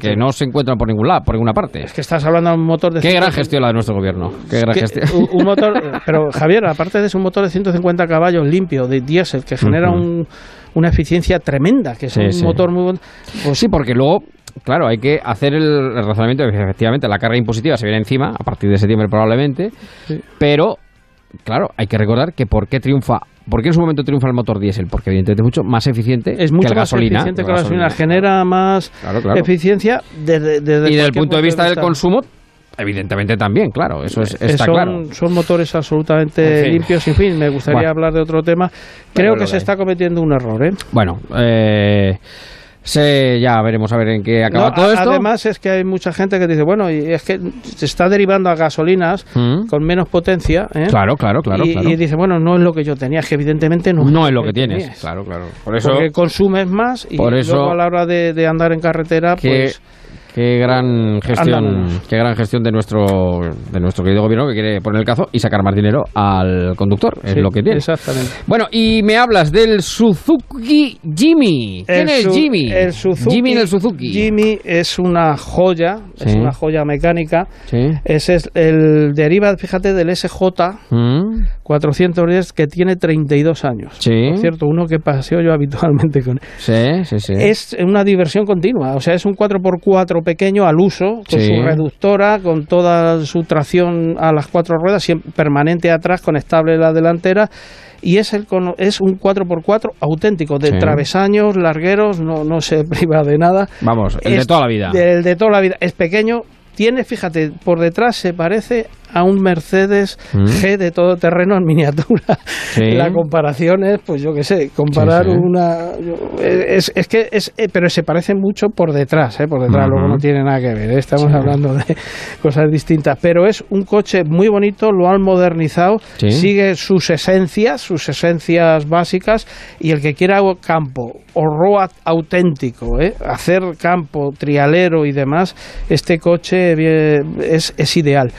que, no se encuentran por ningún lado, por ninguna parte. Es que estás hablando de un motor de... Qué gran 150 gestión la de nuestro gobierno. Qué gran que- gestión. un, motor, pero Javier, aparte de eso, un motor de 150 caballos limpio, de diésel, que genera un- una eficiencia tremenda, que es Sí, un sí. motor muy bueno. Pues sí, porque luego, claro, hay que hacer el, razonamiento de que efectivamente la carga impositiva se viene encima, a partir de septiembre probablemente, Sí. pero, claro, hay que recordar que por qué triunfa, por qué en su momento triunfa el motor diésel, porque evidentemente es mucho más eficiente Es que mucho la más gasolina. eficiente que la gasolina, genera más Claro, claro. eficiencia desde, desde Y desde el punto de vista del consumo, evidentemente también, claro, eso es, Eh, está son, claro. son motores absolutamente En fin. limpios. En fin, me gustaría Bueno. hablar de otro tema. Creo Bueno, que se está cometiendo un error. ¿eh? Bueno, eh, se, ya veremos a ver en qué acaba No, todo esto. Además es que hay mucha gente que dice, bueno, y es que se está derivando a gasolinas Mm. con menos potencia. ¿eh? Claro, claro, claro, Y, claro. y dice, bueno, no es lo que yo tenía, es que evidentemente no, no es lo que tienes, claro, claro. Por eso, Porque consumes más y por eso- luego a la hora de, de andar en carretera, pues qué gran gestión, Andamos. qué gran gestión de nuestro de nuestro querido gobierno que quiere poner el cazo y sacar más dinero al conductor, es lo que tiene. Exactamente. Bueno, y me hablas del Suzuki Jimmy. ¿Quién El es Su- Jimmy? El Suzuki, Jimmy en el Suzuki. Jimmy es una joya, es una joya mecánica. Sí. Ese es el deriva, fíjate, del SJ Mm, 410 que tiene 32 años. Sí. Por cierto, uno que paseo yo habitualmente con él. sí, sí, sí. Es una diversión continua, o sea, es un 4x4 pequeño al uso, con Sí. su reductora, con toda su tracción a las cuatro ruedas, siempre permanente atrás, con estable en la delantera. Y es, el, es un 4x4 auténtico, de Sí. travesaños, largueros, no, no se priva de nada. Vamos, el de toda la vida. El de toda la vida. Es pequeño, tiene, fíjate, por detrás se parece a un Mercedes Mm. G de todo terreno en miniatura. Sí. La comparación es, pues yo qué sé, comparar Sí, sí. una... Es, es que es... eh, Pero se parece mucho por detrás, ¿eh? Por detrás, Ujú. luego no tiene nada que ver, ¿eh? Estamos hablando de cosas distintas. Pero es un coche muy bonito, lo han modernizado, sigue sus esencias, sus esencias básicas, y el que quiera campo o road auténtico, ¿eh? hacer campo, trialero y demás, este coche eh, es, es ideal.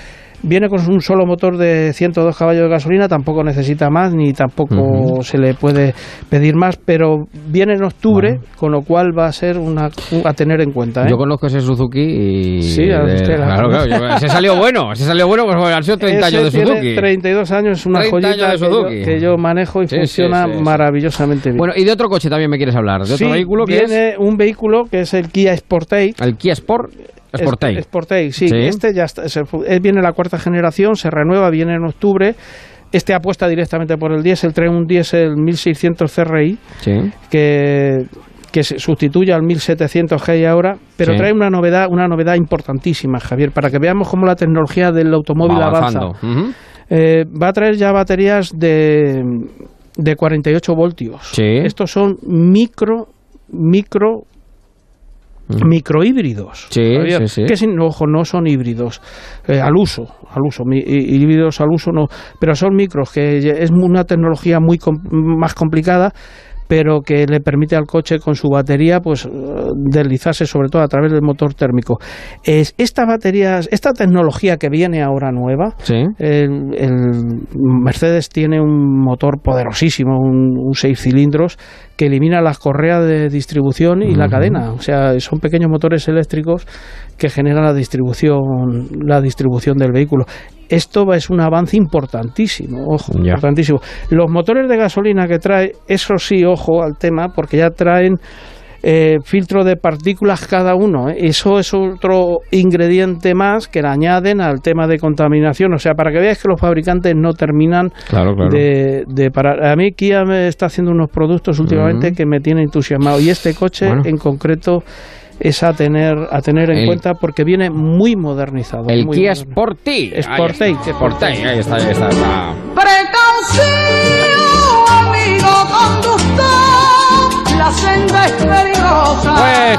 Viene con un solo motor de 102 caballos de gasolina, tampoco necesita más ni tampoco se le puede pedir más, pero viene en octubre, con lo cual va a ser una a tener en cuenta. ¿eh? Yo conozco ese Suzuki y... Sí, a usted la- claro, claro, yo- ese salió bueno, ese salió bueno, pues bueno, han sido 30 Ese años de tiene Suzuki. 32 años, es una 30 joyita que yo- Suzuki. que, yo, manejo y Sí, funciona sí, sí. maravillosamente bien. Bueno, y de otro coche también me quieres hablar, de otro vehículo que viene es un vehículo que es el Kia Sportage. el Kia Sport Sportage. Es- Sportage, sí. Sí. Este ya está, se viene la cuarta generación, se renueva, viene en octubre. Este apuesta directamente por el diésel, trae un diésel 1600 CRI Sí. que, que se sustituye al 1700 que hay ahora, pero Sí. trae una novedad, una novedad importantísima, Javier, para que veamos cómo la tecnología del automóvil Va avanza. Eh, va a traer ya baterías de, de 48 voltios. Sí. Estos son micro, micro, microhíbridos. Sí, sí, sí. Que sin, ojo, no son híbridos eh, al uso, al uso, mi- hí- híbridos al uso no, pero son micros, que es una tecnología muy com- más complicada pero que le permite al coche con su batería pues eh, deslizarse sobre todo a través del motor térmico. Es, esta batería, esta tecnología que viene ahora nueva, Sí. el, el Mercedes tiene un motor poderosísimo, un, un seis cilindros que elimina las correas de distribución y la cadena. O sea, son pequeños motores eléctricos que generan la distribución, la distribución del vehículo. Esto es un avance importantísimo, ojo, Ya. importantísimo. Los motores de gasolina que trae, eso sí, ojo al tema, porque ya traen eh, filtro de partículas cada uno. ¿eh? Eso es otro ingrediente más que le añaden al tema de contaminación. O sea, para que veáis que los fabricantes no terminan Claro, claro. de, de parar. A mí Kia me está haciendo unos productos últimamente Mm. que me tienen entusiasmado. Y este coche Bueno. en concreto es a tener, a tener en El- cuenta porque viene muy modernizado. El muy Kia. Sportage. Sportage, Ahí está. Sportage, ahí está, ahí está. está. Precaución, amigo Pues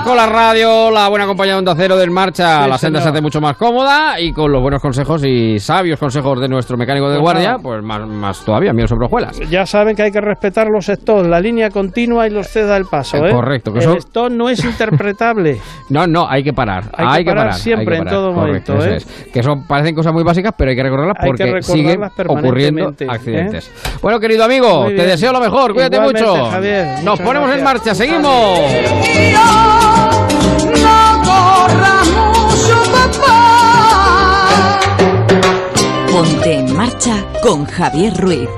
con la radio, la buena compañía de Onda Cero del Marcha, Sí, la senda se hace mucho más cómoda y con los buenos consejos y sabios consejos de nuestro mecánico de Pues guardia, nada. pues más, más todavía, mío sobre hojuelas. Ya saben que hay que respetar los stops, la línea continua y los ceda el paso. Eh, ¿eh? correcto, que el son- stop no es interpretable. No, no, hay que parar. Hay que parar siempre, que en todo Correcto, momento, ¿eh? es. Que son, parecen cosas muy básicas, pero hay que recordarlas Hay que porque recordarlas siguen ocurriendo ¿eh? accidentes. Bueno, querido amigo, te deseo lo mejor, cuídate Igualmente, mucho. Javier, Nos ponemos en gracias. Marcha, seguimos. Ponte en marcha con Javier Ruiz.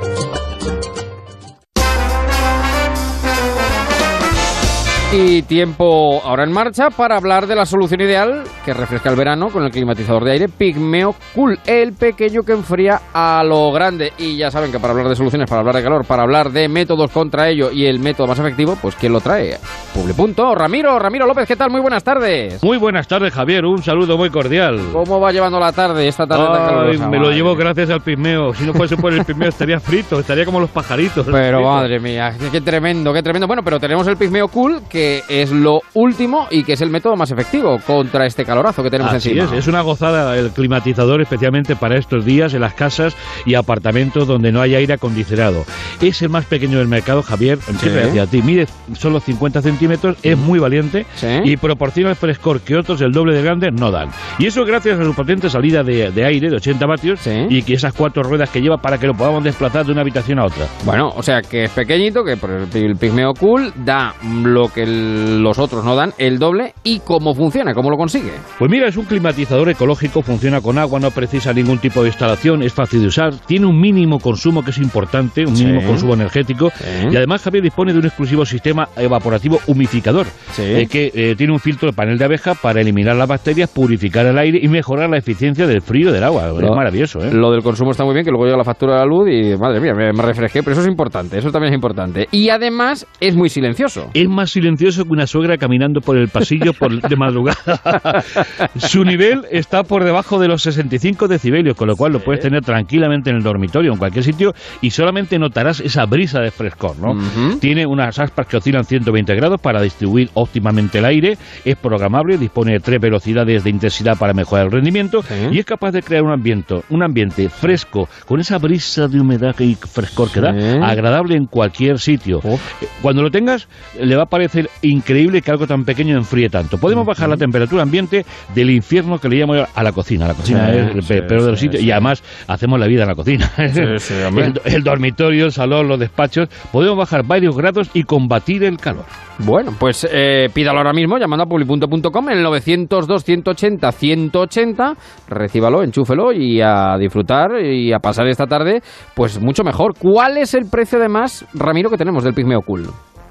Y tiempo ahora en marcha para hablar de la solución ideal que refresca el verano con el climatizador de aire Pigmeo Cool, el pequeño que enfría a lo grande. Y ya saben que para hablar de soluciones, para hablar de calor, para hablar de métodos contra ello y el método más efectivo, pues ¿quién lo trae? Publipunto, Ramiro, Ramiro López, ¿qué tal? Muy buenas tardes. Muy buenas tardes, Javier. Un saludo muy cordial. ¿Cómo va llevando la tarde, esta tarde tan calurosa? me lo Madre llevo gracias al pigmeo. Si no fuese por el pigmeo estaría frito, estaría como los pajaritos. Pero madre mía, qué, qué tremendo, qué tremendo. Bueno, pero tenemos el Pigmeo Cool, que es lo último y que es el método más efectivo contra este calorazo que tenemos Así encima. es, es una gozada el climatizador especialmente para estos días en las casas y apartamentos donde no hay aire acondicionado. Es el más pequeño del mercado, Javier, siempre Sí. hacia ti. Mide solo 50 centímetros, es muy valiente y proporciona el frescor que otros el doble de grandes no dan. Y eso gracias a su potente salida de, de aire de 80 vatios y que esas cuatro ruedas que lleva para que lo podamos desplazar de una habitación a otra. Bueno, o sea que es pequeñito, que por el, el Pigmeo Cool da lo que el- los otros no dan, el doble. ¿Y cómo funciona? ¿Cómo lo consigue? Pues mira, es un climatizador ecológico, funciona con agua, no precisa ningún tipo de instalación, es fácil de usar, tiene un mínimo consumo que es importante, un Sí. mínimo consumo energético y además Javier dispone de un exclusivo sistema evaporativo humificador eh, que eh, tiene un filtro de panel de abeja para eliminar las bacterias, purificar el aire y mejorar la eficiencia del frío del agua. es Lo- maravilloso, ¿eh? Lo del consumo está muy bien, que luego llega la factura de la luz y madre mía, me, me refresqué, pero eso es importante, eso también es importante. Y además es muy silencioso. Es más silencioso que una suegra caminando por el pasillo por- de madrugada. Su nivel está por debajo de los 65 decibelios, con lo cual lo puedes tener tranquilamente en el dormitorio, en cualquier sitio, y solamente notarás esa brisa de frescor, ¿no? Tiene unas aspas que oscilan 120 grados para distribuir óptimamente el aire, es programable, dispone de tres velocidades de intensidad para mejorar el rendimiento y es capaz de crear un ambiente, un ambiente fresco, con esa brisa de humedad y frescor que da, agradable en cualquier sitio. Eh, Cuando lo tengas, le va a parecer ser increíble que algo tan pequeño enfríe tanto. Podemos bajar la temperatura ambiente del infierno que le llamo a la cocina. La cocina Sí, es el sí, peor de los sí, sitios y además hacemos la vida en la cocina. el, el dormitorio, el salón, los despachos. Podemos bajar varios grados y combatir el calor. Bueno, pues eh, pídalo ahora mismo llamando a publi.com en el 902-180-180. Recíbalo, enchúfelo y a disfrutar y a pasar esta tarde, pues mucho mejor. ¿Cuál es el precio de más, Ramiro, que tenemos del Pigmeo Cool?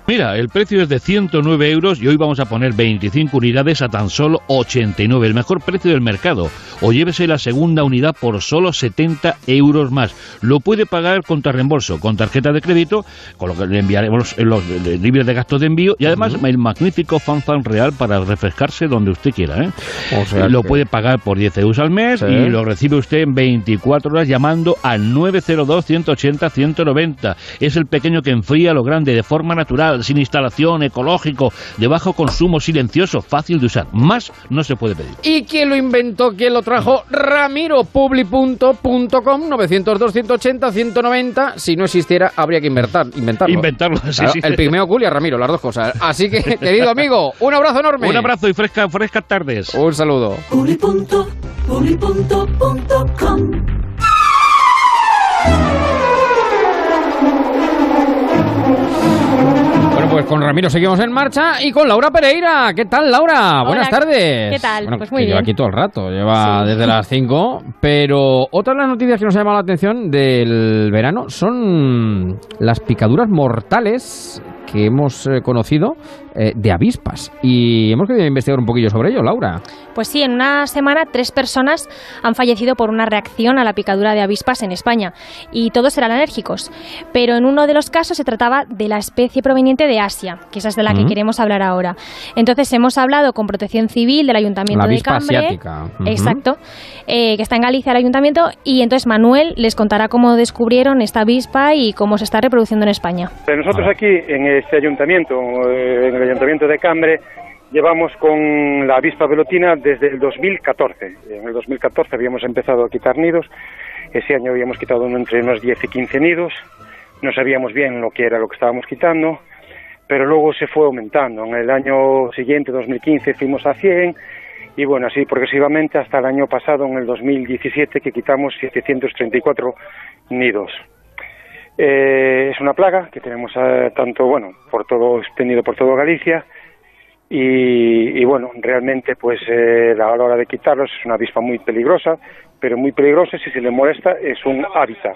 Mira, el precio es de 109 euros y hoy vamos a poner 25 unidades a tan solo 89, el mejor precio del mercado. O llévese la segunda unidad por solo 70 euros más. Lo puede pagar contra reembolso, con tarjeta de crédito, con lo que le enviaremos los libres de gastos de envío y además el magnífico fanfan real para refrescarse donde usted quiera. ¿eh? O sea lo que- puede pagar por 10 euros al mes Sí. y lo recibe usted en 24 horas llamando al 902-180-190. Es el pequeño que enfría lo grande de forma natural, sin instalación, ecológico, de bajo consumo, silencioso, fácil de usar. Más no se puede pedir. ¿Y quién lo inventó? ¿Quién lo trajo? Ramiro, publi.com, 902-180-190. Si no existiera, habría que inventar, inventarlo. Inventarlo, sí, Claro, sí. El pigmeo cool y a Ramiro, las dos cosas. Así que, querido amigo, un abrazo enorme. Un abrazo y fresca, frescas tardes. Un saludo. Pues con Ramiro seguimos en marcha y con Laura Pereira. ¿Qué tal, Laura? Buenas tardes. ¿qué tal? Bueno, Pues muy que lleva bien. aquí todo el rato, lleva desde las 5. Pero otra de las noticias que nos ha llamado la atención del verano son las picaduras mortales que hemos eh, conocido eh, de avispas. Y hemos querido investigar un poquillo sobre ello, Laura. Pues sí, en una semana tres personas han fallecido por una reacción a la picadura de avispas en España y todos eran alérgicos. Pero en uno de los casos se trataba de la especie proveniente de Asia, que esa es de la que queremos hablar ahora. Entonces hemos hablado con Protección Civil del Ayuntamiento La de Cambre. asiática. Exacto. eh, que está en Galicia el ayuntamiento y entonces Manuel les contará cómo descubrieron esta avispa y cómo se está reproduciendo en España. Pero nosotros aquí en este ayuntamiento, en ayuntamiento de Cambre, llevamos con la avispa velotina desde el 2014. En el 2014 habíamos empezado a quitar nidos, ese año habíamos quitado entre unos 10 y 15 nidos, no sabíamos bien lo que era lo que estábamos quitando, pero luego se fue aumentando. En el año siguiente, 2015, fuimos a 100 y bueno, así progresivamente hasta el año pasado, en el 2017, que quitamos 734 nidos. Eh, es una plaga que tenemos eh, tanto, bueno, por todo, extendido por todo Galicia y, y, bueno, realmente pues eh, a la hora de quitarlos es una avispa muy peligrosa, pero muy peligrosa si se le molesta es un hábitat.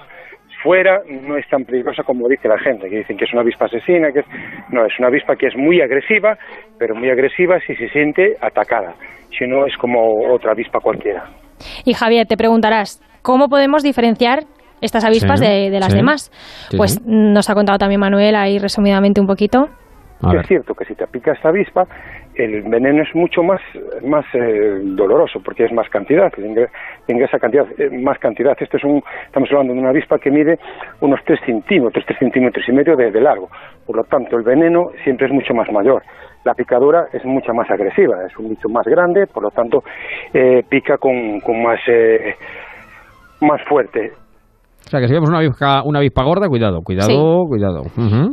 Fuera no es tan peligrosa como dice la gente, que dicen que es una avispa asesina, que es... no, es una avispa que es muy agresiva, pero muy agresiva si se siente atacada, si no es como otra avispa cualquiera. Y Javier, te preguntarás, ¿cómo podemos diferenciar estas avispas Sí, de, de las sí. demás? Sí, pues sí. nos ha contado también Manuel ahí resumidamente un poquito. es cierto que si te pica esta avispa, el veneno es mucho más, más eh, doloroso porque es más cantidad, ingresa cantidad, eh, más cantidad. Esto es un, estamos hablando de una avispa que mide unos 3 centímetros, 3 centímetros y medio de, de largo. Por lo tanto, el veneno siempre es mucho más mayor. La picadura es mucho más agresiva, es un bicho más grande, por lo tanto, eh, pica con, con más, eh, más fuerte. O sea, que si vemos una avispa, una avispa gorda, cuidado, cuidado, Sí. cuidado.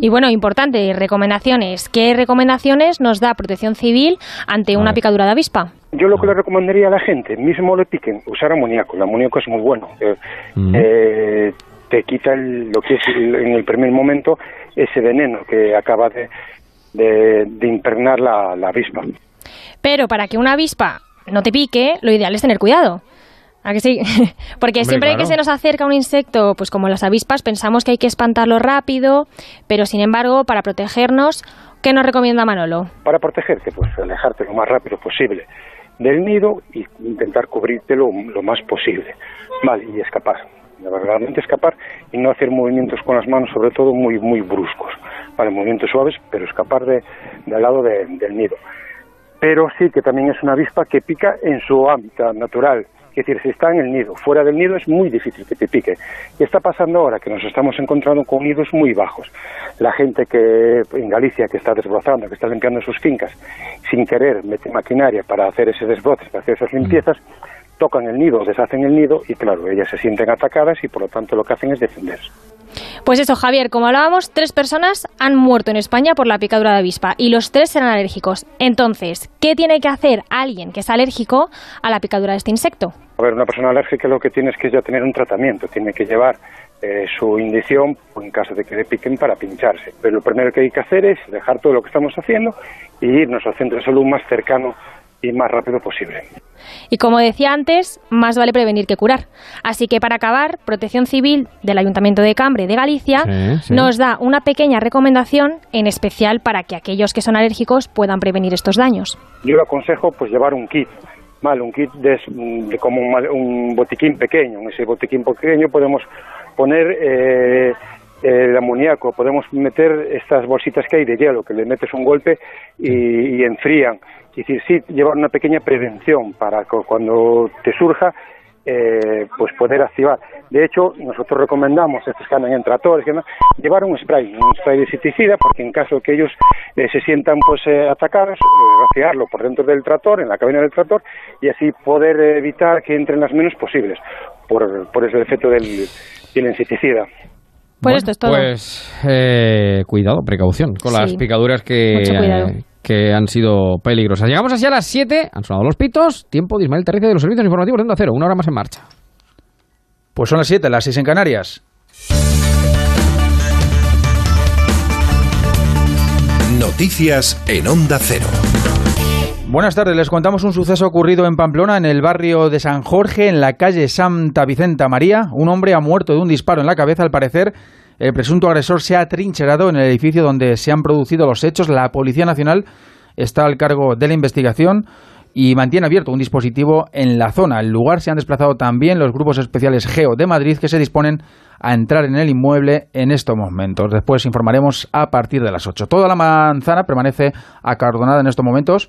Y bueno, importante, recomendaciones. ¿Qué recomendaciones nos da Protección Civil ante una picadura de avispa? Yo lo que le recomendaría a la gente, mismo le piquen, usar amoníaco. El amoníaco es muy bueno. eh, eh, te quita el- lo que es el- en el primer momento ese veneno que acaba de, de, de impregnar la, la avispa. Pero para que una avispa no te pique, lo ideal es tener cuidado. ¿A que sí? Porque Hombre, siempre que se nos acerca un insecto, pues como las avispas, pensamos que hay que espantarlo rápido, pero sin embargo, para protegernos, ¿qué nos recomienda Manolo? Para protegerte, pues alejarte lo más rápido posible del nido y intentar cubrirte lo, lo más posible. Vale, y escapar. Realmente escapar y no hacer movimientos con las manos, sobre todo muy muy bruscos. Vale, movimientos suaves, pero escapar de, del lado de- del nido. Pero sí que también es una avispa que pica en su hábitat natural. Es decir, si está en el nido, fuera del nido es muy difícil que te pique. Y está pasando ahora que nos estamos encontrando con nidos muy bajos. La gente que en Galicia que está desbrozando, que está limpiando sus fincas, sin querer mete maquinaria para hacer ese desbroce, para hacer esas limpiezas, tocan el nido, deshacen el nido y claro, ellas se sienten atacadas y por lo tanto lo que hacen es defenderse. Pues eso, Javier, como hablábamos, tres personas han muerto en España por la picadura de avispa y los tres eran alérgicos. Entonces, ¿qué tiene que hacer alguien que es alérgico a la picadura de este insecto? A ver, una persona alérgica lo que tiene es que ya tener un tratamiento, tiene que llevar eh, su indición en caso de que le piquen para pincharse. Pero lo primero que hay que hacer es dejar todo lo que estamos haciendo y irnos al centro de salud más cercano y más rápido posible. Y como decía antes, más vale prevenir que curar. Así que para acabar, Protección Civil del Ayuntamiento de Cambre de Galicia Sí, sí. nos da una pequeña recomendación, en especial para que aquellos que son alérgicos puedan prevenir estos daños. Yo le aconsejo pues llevar un kit, mal, un kit de, de como un, mal- un botiquín pequeño. En ese botiquín pequeño podemos poner eh, el amoníaco, podemos meter estas bolsitas que hay de hielo, que le metes un golpe y, y enfrían. Es decir, sí, llevar una pequeña prevención para que cuando te surja, eh, pues poder activar. De hecho, nosotros recomendamos, estos que andan en tractores, llevar un spray, un spray de insecticida, porque en caso que ellos eh, se sientan pues eh, atacados, eh, vaciarlo por dentro del tractor, en la cabina del tractor, y así poder evitar que entren las menos posibles, por, por ese efecto del, del insecticida. Pues esto es todo. Pues eh, cuidado, precaución con Sí. las picaduras que, eh, que han sido peligrosas. Llegamos así a las 7, han sonado los pitos, tiempo de Ismael Terrice de los servicios informativos de Onda Cero, una hora más en marcha. Pues son las 7, las 6 en Canarias. Noticias en Onda Cero. Buenas tardes, les contamos un suceso ocurrido en Pamplona, en el barrio de San Jorge, en la calle Santa Vicenta María. Un hombre ha muerto de un disparo en la cabeza, al parecer. El presunto agresor se ha atrincherado en el edificio donde se han producido los hechos. La Policía Nacional está al cargo de la investigación y mantiene abierto un dispositivo en la zona. Al lugar se han desplazado también los grupos especiales GEO de Madrid que se disponen a entrar en el inmueble en estos momentos. Después informaremos a partir de las 8. Toda la manzana permanece acardonada en estos momentos.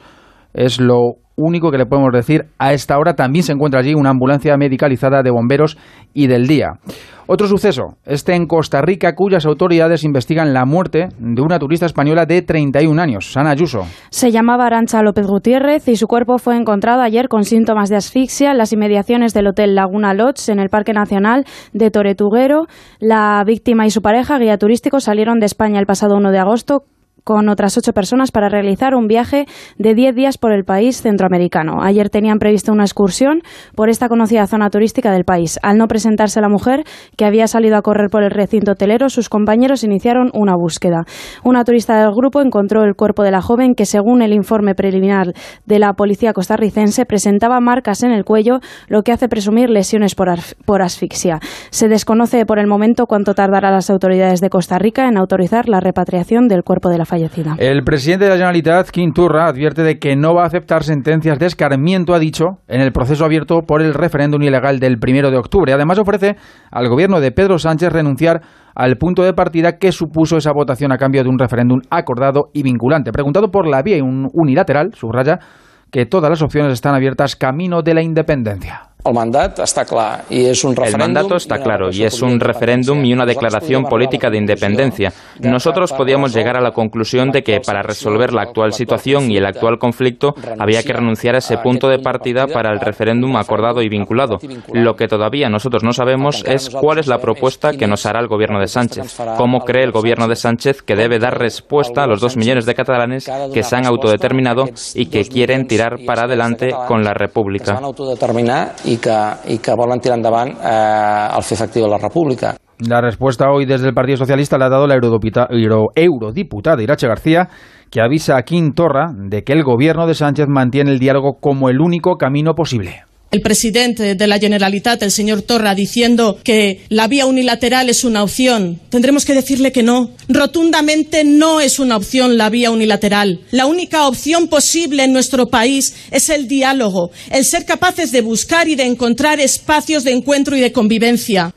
Es lo único que le podemos decir a esta hora. También se encuentra allí una ambulancia medicalizada de bomberos y del día. Otro suceso, este en Costa Rica, cuyas autoridades investigan la muerte de una turista española de 31 años, Sana Ayuso. Se llamaba Arancha López Gutiérrez y su cuerpo fue encontrado ayer con síntomas de asfixia en las inmediaciones del Hotel Laguna Lodge en el Parque Nacional de Toretuguero. La víctima y su pareja, guía turístico, salieron de España el pasado 1 de agosto con otras ocho personas para realizar un viaje de 10 días por el país centroamericano. Ayer tenían previsto una excursión por esta conocida zona turística del país. Al no presentarse la mujer, que había salido a correr por el recinto hotelero, sus compañeros iniciaron una búsqueda. Una turista del grupo encontró el cuerpo de la joven que, según el informe preliminar de la policía costarricense, presentaba marcas en el cuello, lo que hace presumir lesiones por, por asfixia. Se desconoce por el momento cuánto tardará las autoridades de Costa Rica en autorizar la repatriación del cuerpo de la El presidente de la Generalitat, Quim Turra, advierte de que no va a aceptar sentencias de escarmiento, ha dicho, en el proceso abierto por el referéndum ilegal del primero de octubre. Además, ofrece al gobierno de Pedro Sánchez renunciar al punto de partida que supuso esa votación a cambio de un referéndum acordado y vinculante. Preguntado por la vía un- unilateral, subraya que todas las opciones están abiertas camino de la independencia. El mandat un mandato está claro y es un referéndum y una declaración política de independencia. Nosotros podíamos llegar a la conclusión de que para resolver la actual situación y el actual conflicto había que renunciar a ese punto de partida para el referéndum acordado y vinculado. Lo que todavía nosotros no sabemos es cuál es la propuesta que nos hará el gobierno de Sánchez. ¿Cómo cree el gobierno de Sánchez que debe dar respuesta a los dos millones de catalanes que se han autodeterminado y que quieren tirar para adelante con la República? Que, eh, la República. La respuesta hoy desde el Partido Socialista la ha dado la eurodiputada Irache García, que avisa a Quim Torra de que el gobierno de Sánchez mantiene el diálogo como el único camino posible. El presidente de la Generalitat, el señor Torra, diciendo que la vía unilateral es una opción. Tendremos que decirle que no. Rotundamente no es una opción la vía unilateral. La única opción posible en nuestro país es el diálogo, el ser capaces de buscar y de encontrar espacios de encuentro y de convivencia.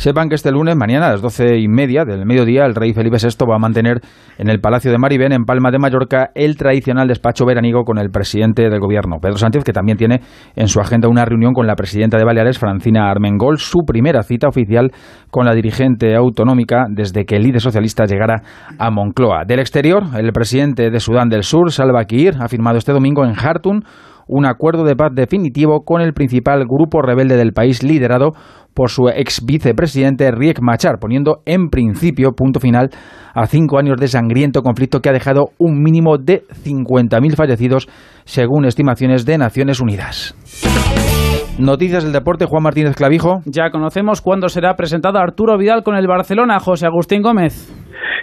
Sepan que este lunes, mañana a las doce y media del mediodía, el rey Felipe VI va a mantener en el Palacio de Maribén, en Palma de Mallorca, el tradicional despacho veraniego con el presidente del gobierno, Pedro Sánchez, que también tiene en su agenda una reunión con la presidenta de Baleares, Francina Armengol, su primera cita oficial con la dirigente autonómica desde que el líder socialista llegara a Moncloa. Del exterior, el presidente de Sudán del Sur, Salva Kiir, ha firmado este domingo en Jartún un acuerdo de paz definitivo con el principal grupo rebelde del país liderado por su ex vicepresidente Riek Machar, poniendo en principio punto final a cinco años de sangriento conflicto que ha dejado un mínimo de 50.000 fallecidos, según estimaciones de Naciones Unidas. Noticias del deporte, Juan Martínez Clavijo. Ya conocemos cuándo será presentado Arturo Vidal con el Barcelona, José Agustín Gómez.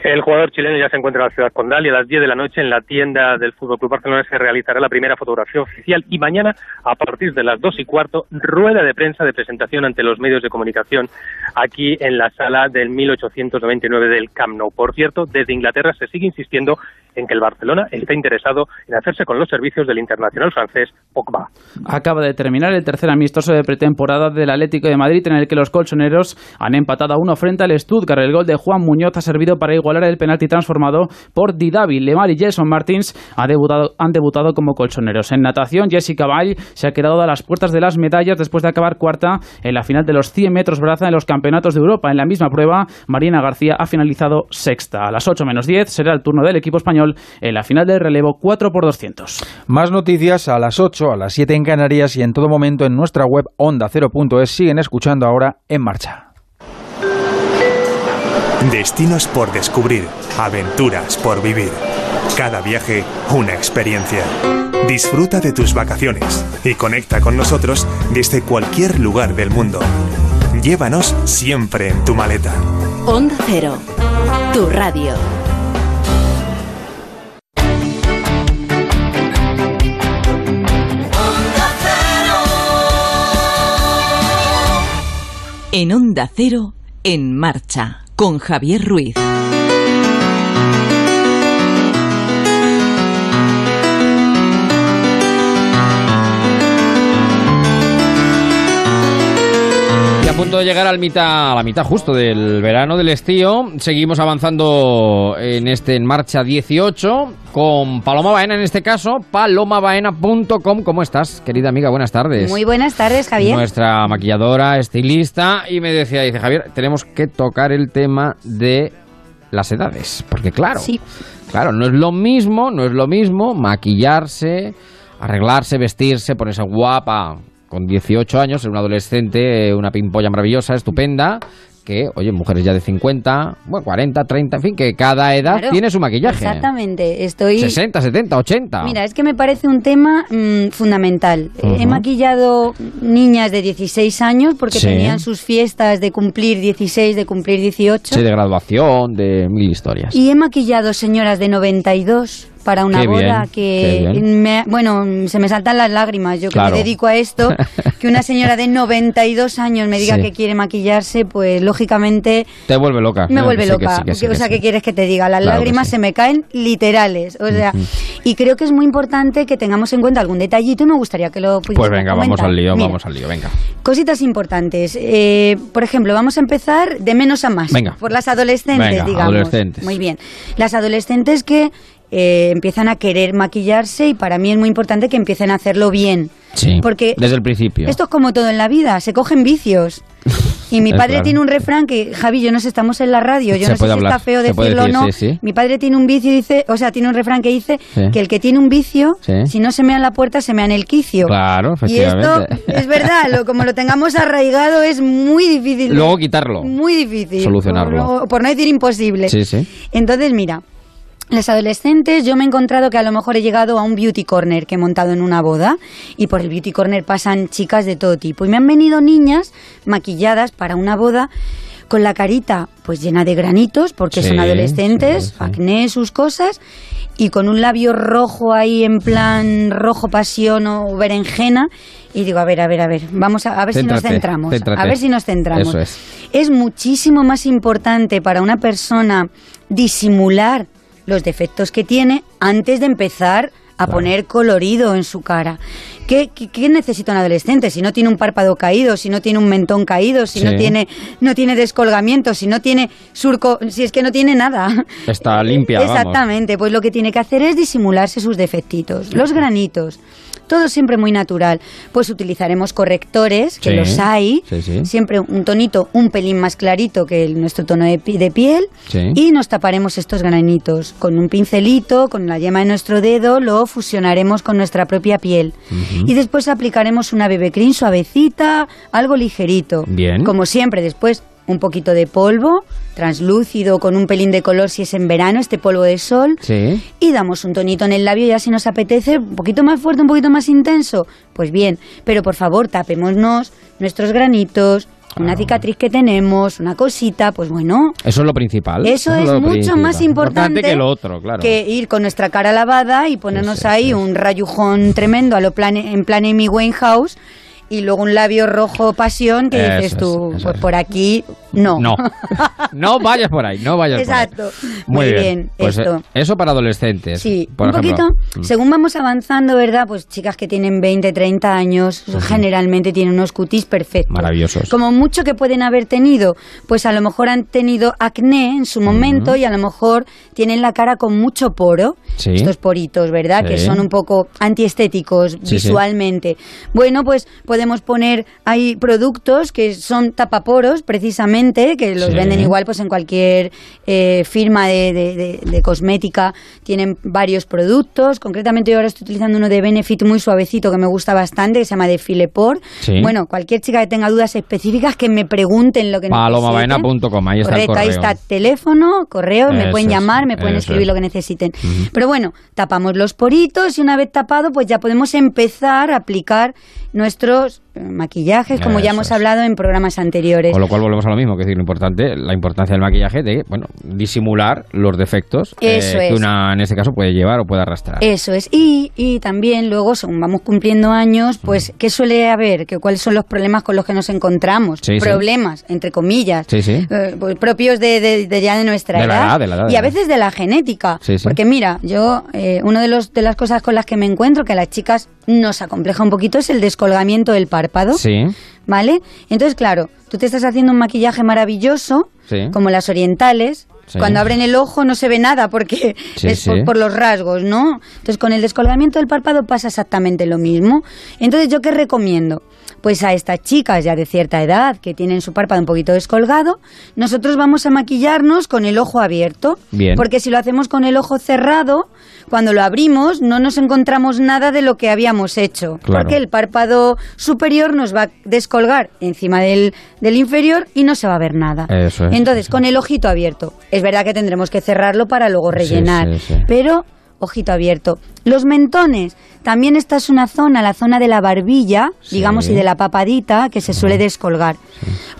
El jugador chileno ya se encuentra en la ciudad condal y a las 10 de la noche en la tienda del Fútbol Club Barcelona se realizará la primera fotografía oficial y mañana a partir de las 2 y cuarto rueda de prensa de presentación ante los medios de comunicación aquí en la sala del 1899 del Camp Nou. Por cierto, desde Inglaterra se sigue insistiendo en que el Barcelona está interesado en hacerse con los servicios del internacional francés Pogba. Acaba de terminar el tercer amistoso de pretemporada del Atlético de Madrid en el que los colchoneros han empatado a uno frente al Stuttgart. El gol de Juan Muñoz ha servido para igualar el penalti transformado por Didavi. Lemar y Jason Martins han debutado, han debutado como colchoneros. En natación, Jessica Ball se ha quedado a las puertas de las medallas después de acabar cuarta en la final de los 100 metros braza en los campeonatos de Europa. En la misma prueba, Marina García ha finalizado sexta. A las 8 menos 10 será el turno del equipo español en la final de relevo 4 por 200. Más noticias a las 8, a las 7 en Canarias y en todo momento en nuestra web onda0.es. Siguen escuchando ahora En Marcha. Destinos por descubrir, aventuras por vivir. Cada viaje una experiencia. Disfruta de tus vacaciones y conecta con nosotros desde cualquier lugar del mundo. Llévanos siempre en tu maleta. Onda Cero, tu radio. En Onda Cero, en marcha, con Javier Ruiz. Punto de llegar al mitad, a la mitad justo del verano del estío, seguimos avanzando en este En Marcha 18 con Paloma Baena en este caso, palomabaena.com. ¿Cómo estás, querida amiga? Buenas tardes. Muy buenas tardes, Javier. Nuestra maquilladora, estilista, y me decía, dice Javier, tenemos que tocar el tema de las edades, porque claro, Sí. claro, no es lo mismo, no es lo mismo maquillarse, arreglarse, vestirse, ponerse guapa con 18 años, ser un adolescente, una pimpolla maravillosa, estupenda, que, oye, mujeres ya de 50, bueno, 40, 30, en fin, que cada edad Claro, tiene su maquillaje. Exactamente, estoy... 60, 70, 80. Mira, es que me parece un tema mm, fundamental. Eh, He Ujú. maquillado niñas de 16 años porque Sí. tenían sus fiestas de cumplir 16, de cumplir 18. Sí, de graduación, de mil historias. Y he maquillado señoras de 92 para una Qué boda que, me- bueno, se me saltan las lágrimas. Yo que Claro. me dedico a esto, que una señora de 92 años me diga Sí. que quiere maquillarse, pues lógicamente Te vuelve loca. me Eh, vuelve loca. o sea. ¿qué quieres que te diga? Las Claro lágrimas sí. se me caen literales. O sea, y creo que es muy importante que tengamos en cuenta algún detallito y me gustaría que lo pudiésemos Pues venga, vamos al lío, Mira, vamos al lío, venga. Cositas importantes. Eh, por ejemplo, vamos a empezar de menos a más. Venga. Por las adolescentes, Venga, digamos. adolescentes. Muy bien. Las adolescentes que eh, empiezan a querer maquillarse y para mí es muy importante que empiecen a hacerlo bien. Sí, Porque desde el principio. Esto es como todo en la vida, se cogen vicios. Y mi padre claro. tiene un refrán que, Javi, yo no sé, estamos en la radio, yo Se no sé si hablar, está feo decirlo o no. decir, sí, sí. Mi padre tiene un vicio, dice, o sea, tiene un refrán que dice que el que tiene un vicio, si no se mea en la puerta, se mea en el quicio. Claro, Y esto efectivamente. es verdad, lo, como lo tengamos arraigado es muy difícil. Luego quitarlo. Muy difícil. Solucionarlo. Por por no decir imposible. Sí, sí. Entonces, mira, las adolescentes, yo me he encontrado que a lo mejor he llegado a un beauty corner que he montado en una boda y por el beauty corner pasan chicas de todo tipo y me han venido niñas maquilladas para una boda con la carita pues llena de granitos porque Sí, son adolescentes, sí, sí. acné, sus cosas y con un labio rojo ahí en plan rojo pasión o berenjena y digo, a ver, a ver, a ver, vamos a, a ver si nos centramos, céntrate. a ver si nos centramos. Eso es. Es muchísimo más importante para una persona disimular los defectos que tiene antes de empezar a poner colorido en su cara. ¿Qué, qué, qué necesita un adolescente? Si no tiene un párpado caído, si no tiene un mentón caído, si no tiene no tiene descolgamiento, si no tiene surco, si es que no tiene nada. Está limpia, vamos. Exactamente, pues lo que tiene que hacer es disimularse sus defectitos, los granitos. Todo siempre muy natural. Pues utilizaremos correctores, que Sí, los hay, sí, sí. siempre un tonito un pelín más clarito que el- nuestro tono de, de piel, Sí. y nos taparemos estos granitos. Con un pincelito, con la yema de nuestro dedo, lo fusionaremos con nuestra propia piel. Y después aplicaremos una BB cream suavecita, algo ligerito. Bien. Como siempre, después un poquito de polvo, translúcido, con un pelín de color si es en verano, este polvo de sol. Sí. Y damos un tonito en el labio ya si nos apetece, un poquito más fuerte, un poquito más intenso. Pues bien, pero por favor tapémonos nuestros granitos, una cicatriz que tenemos, una cosita, pues bueno, Eso es lo principal. eso es lo mucho principal. más importante que lo otro, claro. que ir con nuestra cara lavada y ponernos ahí un rayujón tremendo a lo plan, en plan Amy Winehouse y luego un labio rojo pasión que Eso dices es, tú, pues es. por aquí no. No. No vayas por ahí, no vayas Exacto. por ahí. Muy bien, Pues, esto. eh, eso para adolescentes. Sí, por un ejemplo. poquito. Mm. Según vamos avanzando, ¿verdad? Pues chicas que tienen 20, 30 años, generalmente tienen unos cutis perfectos. Maravillosos. Como mucho que pueden haber tenido, pues a lo mejor han tenido acné en su momento y a lo mejor tienen la cara con mucho poro. Sí. Estos poritos, ¿verdad? Que son un poco antiestéticos sí. visualmente. Bueno, pues podemos poner ahí productos que son tapaporos, precisamente, que los Sí. venden igual pues en cualquier eh, firma de, de- de- de cosmética. Tienen varios productos. Concretamente yo ahora estoy utilizando uno de Benefit muy suavecito que me gusta bastante, que se llama de Filepor. Sí. Bueno, cualquier chica que tenga dudas específicas que me pregunten lo que necesiten. Palomavaena.com, ahí está el ahí está teléfono, correo, me pueden llamar, me pueden escribir es. lo que necesiten. Pero bueno, tapamos los poritos y una vez tapado, pues ya podemos empezar a aplicar nuestros maquillajes, como ya hemos es. hablado en programas anteriores. Con lo cual volvemos a lo mismo, que es decir, lo importante, la importancia del maquillaje de, bueno, disimular los defectos eh, que una en este caso puede llevar o puede arrastrar. Eso es. Y, y también luego, según vamos cumpliendo años, pues, ¿qué suele haber? ¿Qué, ¿Cuáles son los problemas con los que nos encontramos? Sí, sí. problemas, entre comillas. Sí, eh, pues, propios de, de- de ya de nuestra De la edad, de la edad, y a veces de la genética. Porque mira, yo, eh, una de, los, de las cosas con las que me encuentro, que las chicas nos acompleja un poquito, es el descolgamiento del párpado. Sí, ¿Vale? Entonces, claro, tú te estás haciendo un maquillaje maravilloso, sí. como las orientales. Sí. Cuando abren el ojo no se ve nada porque Sí, es por, por los rasgos, ¿no? Entonces con el descolgamiento del párpado pasa exactamente lo mismo. Entonces yo qué recomiendo? Pues a estas chicas ya de cierta edad que tienen su párpado un poquito descolgado, nosotros vamos a maquillarnos con el ojo abierto. Bien. Porque si lo hacemos con el ojo cerrado, cuando lo abrimos no nos encontramos nada de lo que habíamos hecho. Claro. Porque el párpado superior nos va a descolgar encima del, del inferior y no se va a ver nada. Eso es. Entonces, con el ojito abierto. Es verdad que tendremos que cerrarlo para luego Sí, rellenar. sí, sí. Pero, ojito abierto. Los mentones. También esta es una zona, la zona de la barbilla, digamos, y de la papadita, que se suele descolgar.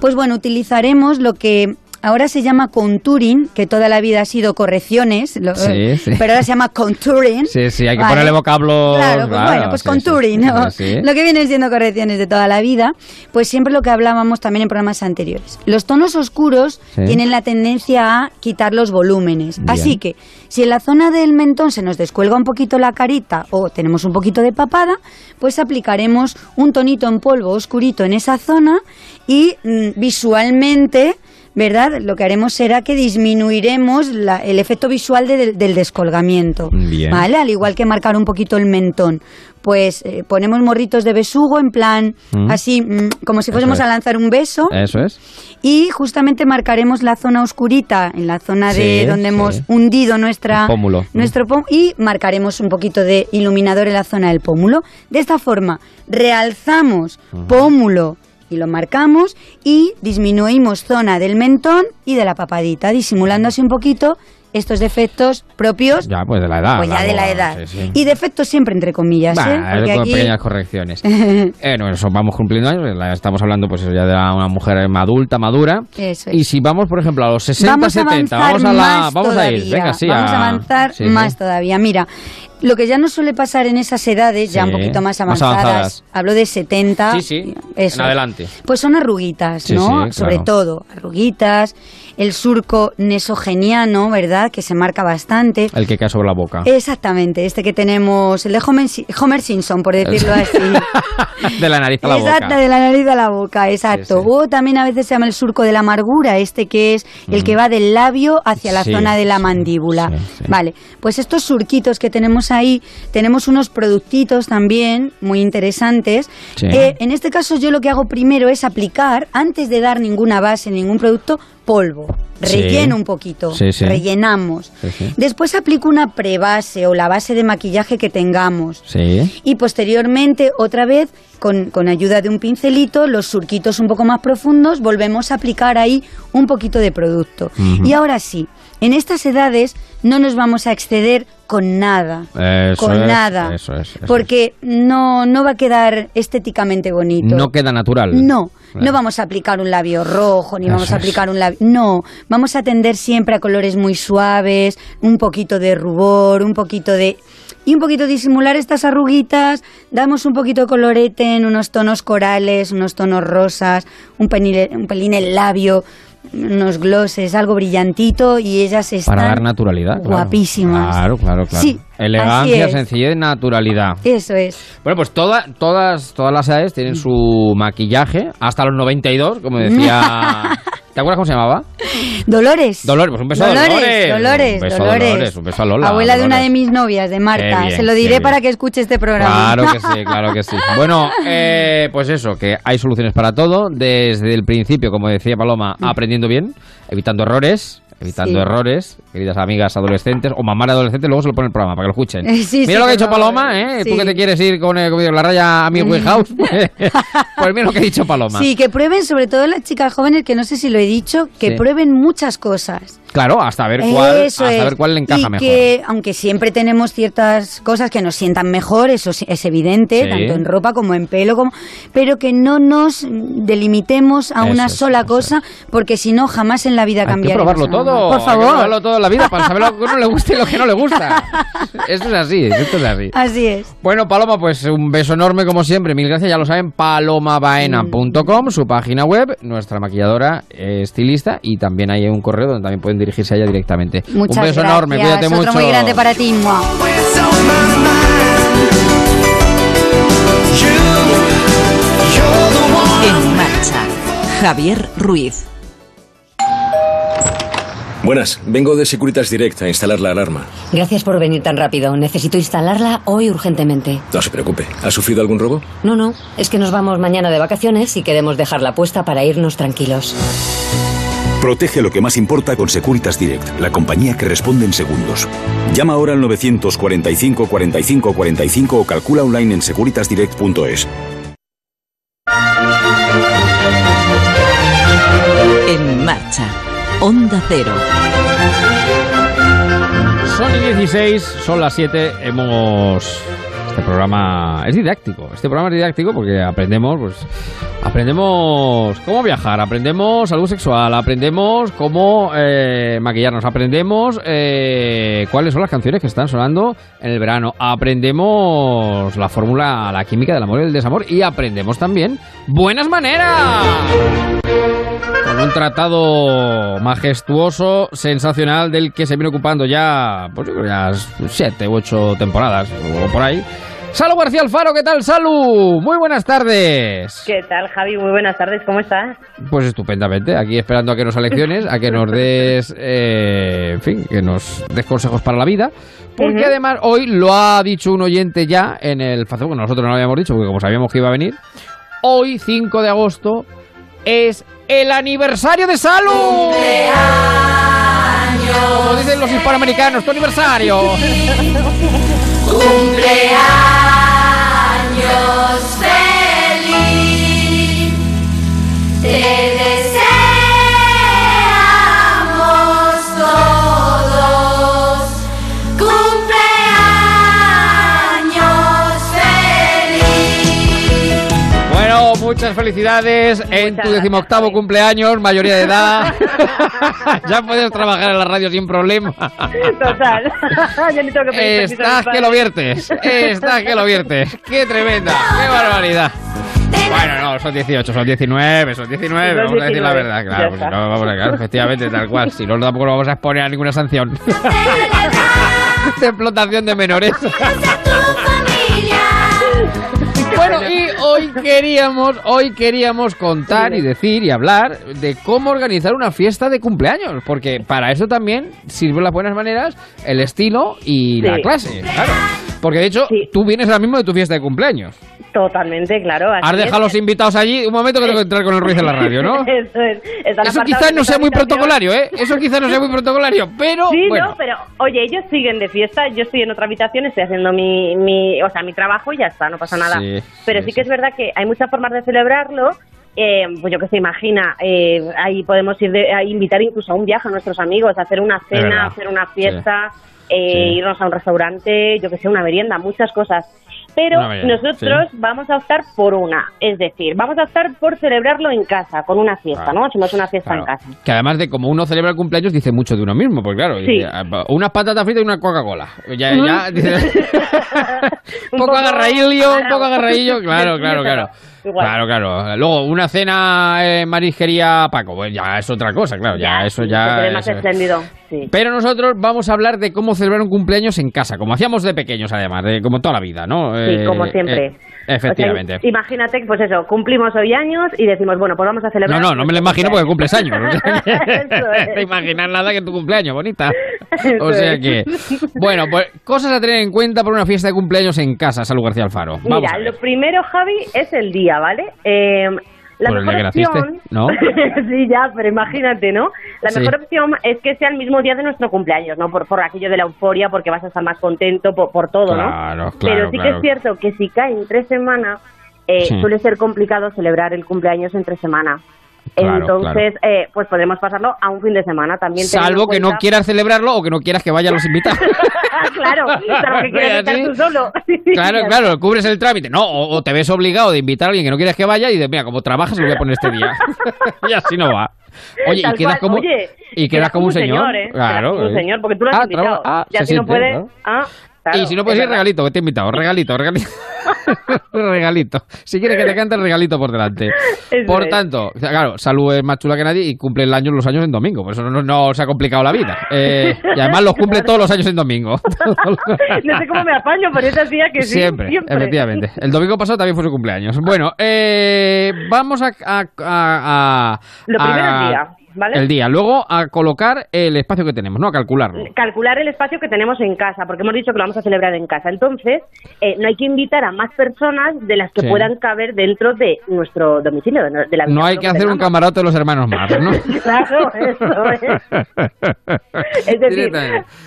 Pues bueno, utilizaremos lo que ahora se llama contouring, que toda la vida ha sido correcciones, lo- Sí, sí. pero ahora se llama contouring. Sí, sí, hay que Vale. ponerle vocablos. Claro, pues bueno, pues sí, contouring, ¿no? Lo que vienen siendo correcciones de toda la vida, pues siempre lo que hablábamos también en programas anteriores. Los tonos oscuros tienen la tendencia a quitar los volúmenes. Bien. Así que, si en la zona del mentón se nos descuelga un poquito la carita o tenemos un poquito de papada, pues aplicaremos un tonito en polvo oscurito en esa zona y mm, visualmente... ¿Verdad? Lo que haremos será que disminuiremos la- el efecto visual de- del descolgamiento. Bien. ¿Vale? Al igual que marcar un poquito el mentón. Pues eh, ponemos morritos de besugo en plan Mm. así, mm, como si fuésemos es. a lanzar un beso. Eso es. Y justamente marcaremos la zona oscurita, en la zona de donde sí. hemos hundido nuestra, pómulo. nuestro pómulo y marcaremos un poquito de iluminador en la zona del pómulo. De esta forma, realzamos pómulo y lo marcamos y disminuimos zona del mentón y de la papadita, disimulando así un poquito estos defectos propios Ya, pues de la edad. pues ya de la edad. sí, sí. Y defectos siempre entre comillas, Bah, ¿eh? Con aquí- pequeñas correcciones. eh, no, eso vamos cumpliendo años, estamos hablando pues eso ya de una mujer adulta, madura. Eso es. Y si vamos, por ejemplo, a los 60, vamos a 70, avanzar vamos a la vamos a ir, todavía, venga, sí, vamos a avanzar sí. más todavía. Mira, lo que ya no suele pasar en esas edades, ya un poquito más más avanzadas, hablo de 70, Sí, sí, eso. en adelante. Pues son arruguitas, ¿no? Sobre claro. todo, arruguitas. El surco nesogeniano, ¿verdad? Que se marca bastante. El que cae sobre la boca. Exactamente, este que tenemos, el de Homer, Homer Simpson, por decirlo así. de la nariz a la Exacto, boca. de la nariz a la boca, exacto. O también a veces se llama el surco de la amargura, este que es el que va del labio hacia la Sí, zona de la mandíbula. Vale, pues estos surquitos que tenemos ahí, tenemos unos productitos también muy interesantes. Sí. Eh, en este caso yo lo que hago primero es aplicar, antes de dar ninguna base, ningún producto, polvo. Sí. Relleno un poquito, Sí, sí. rellenamos. Después aplico una prebase o la base de maquillaje que tengamos. Y posteriormente, otra vez, con, con ayuda de un pincelito, los surquitos un poco más profundos, volvemos a aplicar ahí un poquito de producto. Y ahora sí, en estas edades no nos vamos a exceder con nada. Eso con es, nada. Eso es. eso Porque no, no va a quedar estéticamente bonito. No queda natural. No, Claro. no vamos a aplicar un labio rojo, ni Eso vamos a aplicar un labio... No, vamos a tender siempre a colores muy suaves, un poquito de rubor, un poquito de... Y un poquito disimular estas arruguitas, damos un poquito de colorete en unos tonos corales, unos tonos rosas, un, penile- un pelín el labio, unos glosses, algo brillantito y ellas están... Para dar naturalidad. guapísimas. Claro, claro, claro. Sí, Elegancia, sencillez, naturalidad. Eso es. Bueno, pues toda, todas, todas las edades tienen su maquillaje, hasta los 92, como decía... ¿Te acuerdas cómo se llamaba? Dolores. Dolores, pues un beso a Dolores, Dolores. Dolores, Un beso a Dolores. Dolores, un beso a Lola. Abuela de una Dolores. de mis novias, de Marta. Bien, Se lo diré para que escuche este programa. Claro que sí, claro que sí. Bueno, eh, pues eso, que hay soluciones para todo. Desde el principio, como decía Paloma, aprendiendo bien, evitando errores. Evitando Sí. errores, queridas amigas adolescentes o mamás de adolescentes, luego se lo pone el programa para que lo escuchen. Sí, mira sí, lo que ha dicho. Paloma, ¿eh? Tú que te quieres ir con, eh, digo, la raya a mi House, pues, pues mira lo que ha dicho Paloma. Sí, que prueben, sobre todo las chicas jóvenes, que no sé si lo he dicho, que prueben muchas cosas. Claro, hasta ver cuál, Eso hasta ver cuál le encaja y mejor. que, aunque siempre tenemos ciertas cosas que nos sientan mejor, eso es evidente, tanto en ropa como en pelo, como, pero que no nos delimitemos a Eso una sola cosa, porque si no, jamás en la vida Hay que cambiaremos. probarlo nada. Todo. Por Hay favor. que probarlo todo en la vida para saber lo que uno le gusta y lo que no le gusta. Esto es así, esto es así. Así es. Bueno, Paloma, pues un beso enorme como siempre. Mil gracias, ya lo saben, palomabaena.com, su página web, nuestra maquilladora, eh, estilista y también hay un correo donde también pueden dirigirse a ella directamente. Muchas un beso gracias. enorme, cuídate Otro mucho. muy grande para ti. En marcha. Javier Ruiz. Buenas, vengo de Securitas Direct a instalar la alarma. Gracias por venir tan rápido. Necesito instalarla hoy urgentemente. No se preocupe. ¿Ha sufrido algún robo? No, no, es que nos vamos mañana de vacaciones y queremos dejarla puesta para irnos tranquilos. Protege lo que más importa con Securitas Direct, la compañía que responde en segundos. Llama ahora al 945 45 45 o calcula online en securitasdirect.es. En marcha. Onda Cero. Son y 16, son las 7, hemos... Este programa es didáctico, este programa es didáctico porque aprendemos, pues, aprendemos cómo viajar, aprendemos salud sexual, aprendemos cómo eh, maquillarnos, aprendemos eh, cuáles son las canciones que están sonando en el verano, aprendemos la fórmula, la química del amor y del desamor y aprendemos también buenas maneras con un tratado majestuoso, sensacional, del que se viene ocupando ya, pues yo creo ya siete u ocho temporadas o por ahí. Salu García Alfaro, ¿qué tal, Salu? Muy buenas tardes. ¿Qué tal, Javi? Muy buenas tardes, ¿cómo estás? Pues estupendamente, aquí esperando a que nos alecciones, a que nos des, eh, en fin, que nos des consejos para la vida. Porque además hoy lo ha dicho un oyente ya en el Facebook, que nosotros no lo habíamos dicho, porque como sabíamos que iba a venir, hoy 5 de agosto es el aniversario de Salu. Como dicen los hispanoamericanos, tu aniversario. Cumpleaños feliz, muchas felicidades en tu decimoctavo cumpleaños, mayoría de edad. ya puedes trabajar en la radio sin problema. Total. ya ni tengo que pedir permiso a mis Estás que lo viertes. Estás que lo viertes. Qué tremenda. Qué barbaridad. Bueno, no, son 18, son 19, son 19, Son vamos a decir la 19, verdad, claro, porque está. no, vamos a claro, efectivamente, tal cual. Si no, tampoco lo vamos a exponer a ninguna sanción. de explotación de menores. Queríamos, hoy queríamos contar y decir y hablar de cómo organizar una fiesta de cumpleaños, porque para eso también sirven las buenas maneras, el estilo y la Sí. clase, claro. Porque de hecho, tú vienes ahora mismo de tu fiesta de cumpleaños. Totalmente, claro. así Has dejado a los invitados allí. Un momento que tengo que entrar con el Ruiz en la radio, ¿no? Eso es. Eso quizás no sea muy protocolario, ¿eh? Eso quizás no sea muy protocolario, pero Sí, bueno. no, pero oye, ellos siguen de fiesta, yo estoy en otra habitación, estoy haciendo mi, mi, o sea, mi trabajo y ya está, no pasa nada. Sí, pero sí, que es verdad que hay muchas formas de celebrarlo. Eh, pues yo que sé, imagina, eh, ahí podemos ir de, a invitar incluso a un viaje a nuestros amigos, a hacer una cena, hacer una fiesta, eh, irnos a un restaurante, yo que sé, una merienda, muchas cosas. Pero nosotros vamos a optar por una, es decir, vamos a optar por celebrarlo en casa, con una fiesta, Claro. ¿no? Hacemos una fiesta Claro. en casa. Que además de como uno celebra el cumpleaños dice mucho de uno mismo, porque claro, Sí. dice, ah, unas patatas fritas y una Coca-Cola. Ya, ya, dice, un poco agarradillo, un poco agarradillo, claro, claro, claro. Igual. Claro, claro. Luego, una cena en marisquería Paco, pues ya es otra cosa, claro, ya, eso ya... ve más eso- espléndido, sí. Pero nosotros vamos a hablar de cómo celebrar un cumpleaños en casa, como hacíamos de pequeños además, de, como toda la vida, ¿no? Sí, Eh, como siempre. eh, efectivamente. O sea, imagínate, pues eso, cumplimos hoy años y decimos, bueno, pues vamos a No, celebrar. no, no me lo imagino porque cumples años. O sea que- Eso es. te imaginas nada que tu cumpleaños, bonita. O sea que, bueno, pues cosas a tener en cuenta para una fiesta de cumpleaños en casa, Salud García Alfaro. Vamos Mira, lo primero, Javi, es el día, ¿vale? Eh, la Por el mejor día que opción, naciste, ¿no? sí, ya, pero imagínate, ¿no? La Sí. mejor opción es que sea el mismo día de nuestro cumpleaños, ¿no? Por, por aquello de la euforia, porque vas a estar más contento por, por todo, Claro, ¿no? claro, pero sí que es cierto que si cae en tres semanas, eh, Sí. suele ser complicado celebrar el cumpleaños en tres semanas. Claro, Entonces, eh, pues podemos pasarlo a un fin de semana también. Salvo que no quieras celebrarlo o que no quieras que vayan los invitados. claro, salvo que quieras estar ¿Sí? tú solo. Claro, claro, cubres el trámite. No, o, o te ves obligado de invitar a alguien que no quieres que vaya y dices, mira, como trabajas, lo voy a poner este día. y así no va. Oye, Tal y quedas cual. como, Oye, y quedas como un señor. ¿eh? Claro. Como un eh. señor, porque tú lo has Ah, invitado. ah, ya se si no siente, puedes... Ah, claro, y si no puedes es ir, regalito, que te he invitado. Regalito, regalito. regalito. Si quieres que te cante regalito por delante. Eso por es. tanto, claro, Salud es más chula que nadie y cumple el año los años en domingo. Por eso no, no se ha complicado la vida. Eh, y además los cumple todos los años en domingo. no sé cómo me apaño, pero esa tía que sí, siempre, siempre. efectivamente. El domingo pasado también fue su cumpleaños. Bueno, eh, vamos a, a- a- a- Lo primero a- el día, ¿vale? El día. Luego a colocar el espacio que tenemos, ¿no? A calcularlo. Calcular el espacio que tenemos en casa, porque hemos dicho que lo vamos a celebrar en casa. Entonces, eh, no hay que invitar a más personas de las que Sí. puedan caber dentro de nuestro domicilio, de, de la No hay que hacer un camarote de los hermanos más, ¿no? Claro, eso es. Es decir,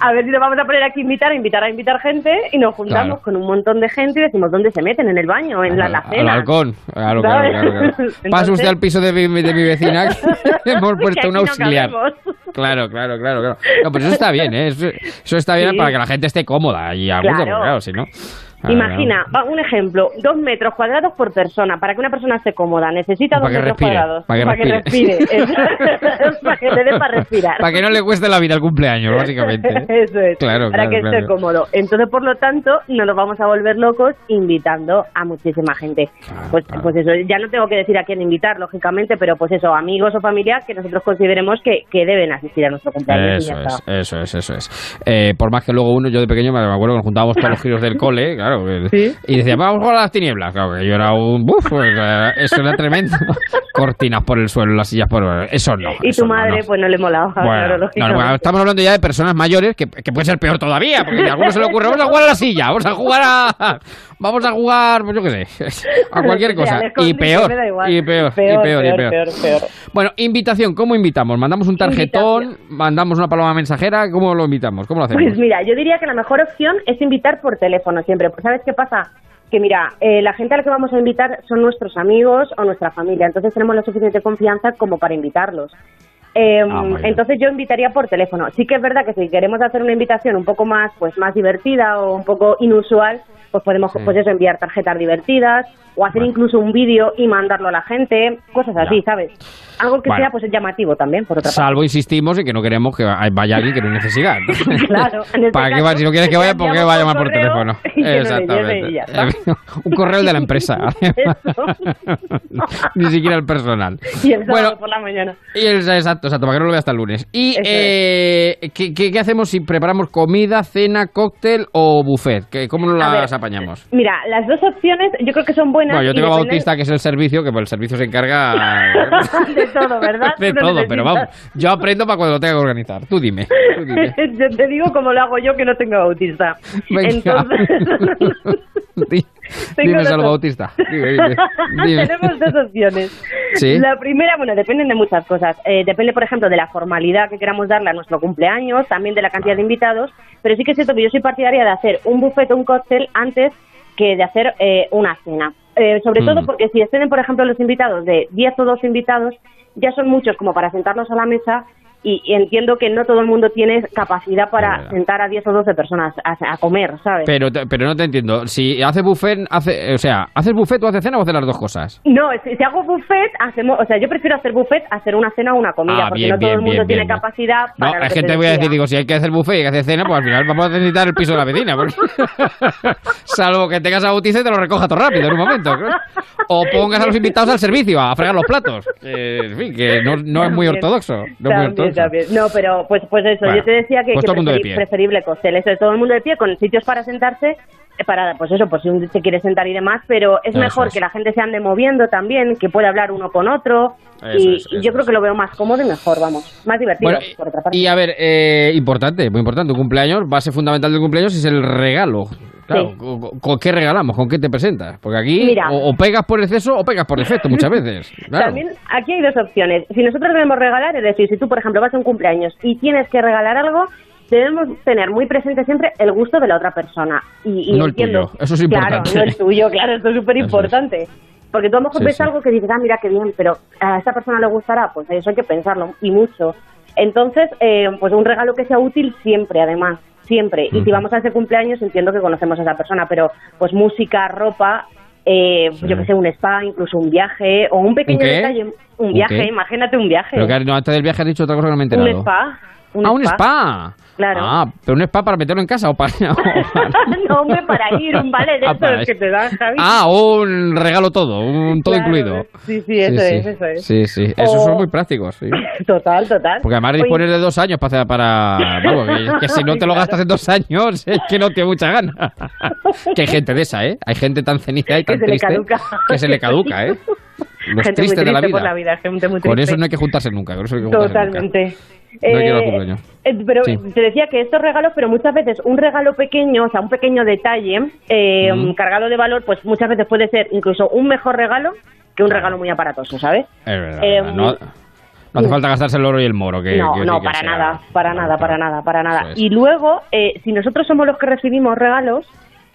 a ver si nos vamos a poner aquí invitar, a invitar, a invitar gente y nos juntamos Claro. con un montón de gente y decimos dónde se meten, en el baño, en la Al alacena. balcón. Claro, claro, claro, Entonces- usted al piso de mi, de mi vecina. que hemos puesto un auxiliar. Claro, claro, claro, claro. No, pero eso está bien, ¿eh? Eso, eso está bien Sí. para que la gente esté cómoda y a gusto, Claro. claro, si no. Claro, Imagina, va, un ejemplo, dos metros cuadrados por persona. Para que una persona esté cómoda, necesita dos Para metros respire, cuadrados. para que respire. Eso. para que le dé para respirar. Para que no le cueste la vida el cumpleaños, básicamente. Eso es. Claro, para claro, que claro. esté cómodo. Entonces, por lo tanto, no nos vamos a volver locos invitando a muchísima gente. pues, pues eso, ya no tengo que decir a quién invitar, lógicamente, pero pues eso, amigos o familiares que nosotros consideremos que, que deben asistir a nuestro cumpleaños. Eso es, eso es, eso es. Eh, por más que luego uno, yo de pequeño me acuerdo que nos juntábamos todos los giros del cole, claro, y decía, vamos a las tinieblas. Claro, que yo era un buf, pues, eh, eso era tremendo. Cortinas por el suelo, las sillas por eso no. Y eso tu madre, no. pues no le molaba, Bueno, no, estamos hablando ya de personas mayores que, que puede ser peor todavía, porque a alguno se le ocurre, vamos a jugar a la silla, vamos a jugar a. Vamos a jugar, pues yo qué sé, a cualquier cosa. Y peor, y peor, y peor, y peor. Bueno, invitación, ¿cómo invitamos? ¿Mandamos un tarjetón? ¿Mandamos una paloma mensajera? ¿Cómo lo invitamos? ¿Cómo lo hacemos? Pues mira, yo diría que la mejor opción es invitar por teléfono siempre. ¿Sabes qué pasa? Que mira, eh, la gente a la que vamos a invitar son nuestros amigos o nuestra familia, entonces tenemos la suficiente confianza como para invitarlos. Eh, Ah, entonces yo invitaría por teléfono. Sí que es verdad que si queremos hacer una invitación un poco más, pues más divertida o un poco inusual, pues podemos, Sí. pues eso, enviar tarjetas divertidas o hacer incluso un vídeo y mandarlo a la gente, cosas así, ¿sabes? Algo que Bueno. sea pues llamativo también, por otra parte. Salvo, insistimos, en que no queremos que vaya alguien que no necesidad. Claro, este ¿Para qué caso, va? Si no quieres que vaya, ¿por qué va a llamar por teléfono? que no ya. Un correo de la empresa. Ni siquiera el personal. Y el sábado Bueno, por la mañana. Y el, exacto, exacto, para que no lo vea hasta el lunes. ¿Y eh, ¿qué, qué, hacemos si preparamos comida, cena, cóctel o buffet? ¿Qué- ¿Cómo A las ver, apañamos? Mira, las dos opciones yo creo que son buenas. Bueno, yo tengo a Bautista, que es el servicio, que pues, el servicio se encarga de todo, ¿verdad? de No todo, pero vamos, yo aprendo para cuando lo tenga que organizar. Tú dime. tú dime. yo te digo como lo hago yo que no tengo bautista. Venga. Entonces, Di- Tengo dime, dos Salvo op- Bautista. Dime, dime, dime. tenemos dos opciones. Sí. La primera, bueno, dependen de muchas cosas. Eh, depende, por ejemplo, de la formalidad que queramos darle a nuestro cumpleaños, también de la cantidad de invitados, pero sí que es cierto que yo soy partidaria de hacer un buffet o un cóctel antes que de hacer eh, una cena. Eh, sobre Mm. todo porque si exceden, por ejemplo, los invitados de 10 o 12 invitados, ya son muchos como para sentarnos a la mesa y, y entiendo que no todo el mundo tiene capacidad para sentar a 10 o 12 personas a, a comer, ¿sabes? Pero, pero no te entiendo. Si hace buffet, hace, o sea, ¿haces buffet o haces cena o haces las dos cosas? No, si, si hago buffet, hacemos, o sea, yo prefiero hacer buffet a hacer una cena o una comida, Ah, porque bien, no todo bien, el mundo bien, tiene capacidad No, para lo es que te voy a decir, digo, si hay que hacer buffet y hay que hacer cena, pues al final vamos a necesitar el piso de la vecina. porque- Salvo que tengas a Bautista y te lo recoja todo rápido en un momento. ¿no? O pongas a los invitados al servicio a fregar los platos. En fin, que no, no es muy ortodoxo. No es muy ortodoxo. También. No, pero pues pues eso, Bueno, yo te decía que, pues que preferi- preferible cóctel, eso de todo el mundo de pie, con sitios para sentarse, eh, para, pues eso, por si uno se quiere sentar y demás, pero es Eso mejor es. que la gente se ande moviendo también, que pueda hablar uno con otro, Eso y, es, y eso yo creo que lo veo más cómodo y mejor, vamos, más divertido, Bueno, por otra parte. Y a ver, eh, importante, muy importante, un cumpleaños, base fundamental del cumpleaños es el regalo. Claro, Sí. ¿con, con qué regalamos? ¿Con qué te presentas? Porque aquí Mira. o, o pegas por exceso o pegas por defecto muchas veces. Claro. También aquí hay dos opciones. Si nosotros debemos regalar, es decir, si tú, por ejemplo, vas a un cumpleaños y tienes que regalar algo, debemos tener muy presente siempre el gusto de la otra persona. Y, y No el entiendo. tuyo, eso es claro, importante. no el tuyo, claro, esto es súper importante. Porque tú a lo mejor Sí, ves sí. algo que dices, ah, mira qué bien, pero a esta persona le gustará, pues eso hay que pensarlo, y mucho. Entonces, eh, pues un regalo que sea útil siempre, además, siempre. Y si vamos a ese cumpleaños, entiendo que conocemos a esa persona, pero pues música, ropa, eh, yo que sé, un spa, incluso un viaje, o un pequeño qué? detalle, un ¿Un viaje, imagínate un viaje. Pero que no, antes del viaje has dicho otra cosa que no me he enterado. un spa. Un ah, un spa. Claro. Ah, pero un spa para meterlo en casa o para... no, hombre, para ir, un vale de Ah, estos ir. que te dan, Javi. ah, un regalo todo, un todo Claro, incluido. Sí, sí, eso sí. es, eso es. Sí, sí, esos O- son muy prácticos. sí. Total, total. Porque además Oye, dispones de dos años para... para vamos, que, que si no te lo gastas en dos años es que no tiene mucha gana. que hay gente de esa, ¿eh? Hay gente tan ceniza y Que tan se le triste caduca. que se le caduca, ¿eh? Los gente muy tristes de la triste vida. por la vida, gente muy Con triste. eso no hay que juntarse nunca. Con eso no hay que Totalmente. No al Eh, eh, pero Sí. te decía que estos regalos, pero muchas veces un regalo pequeño, o sea, un pequeño detalle eh, cargado de valor, pues muchas veces puede ser incluso un mejor regalo que un regalo muy aparatoso, ¿sabes? Es verdad, Eh, verdad. No, no hace falta gastarse el oro y el moro. Que, no, que- no, que para nada, para nada, para nada, para nada. Es. Y luego, eh, si nosotros somos los que recibimos regalos,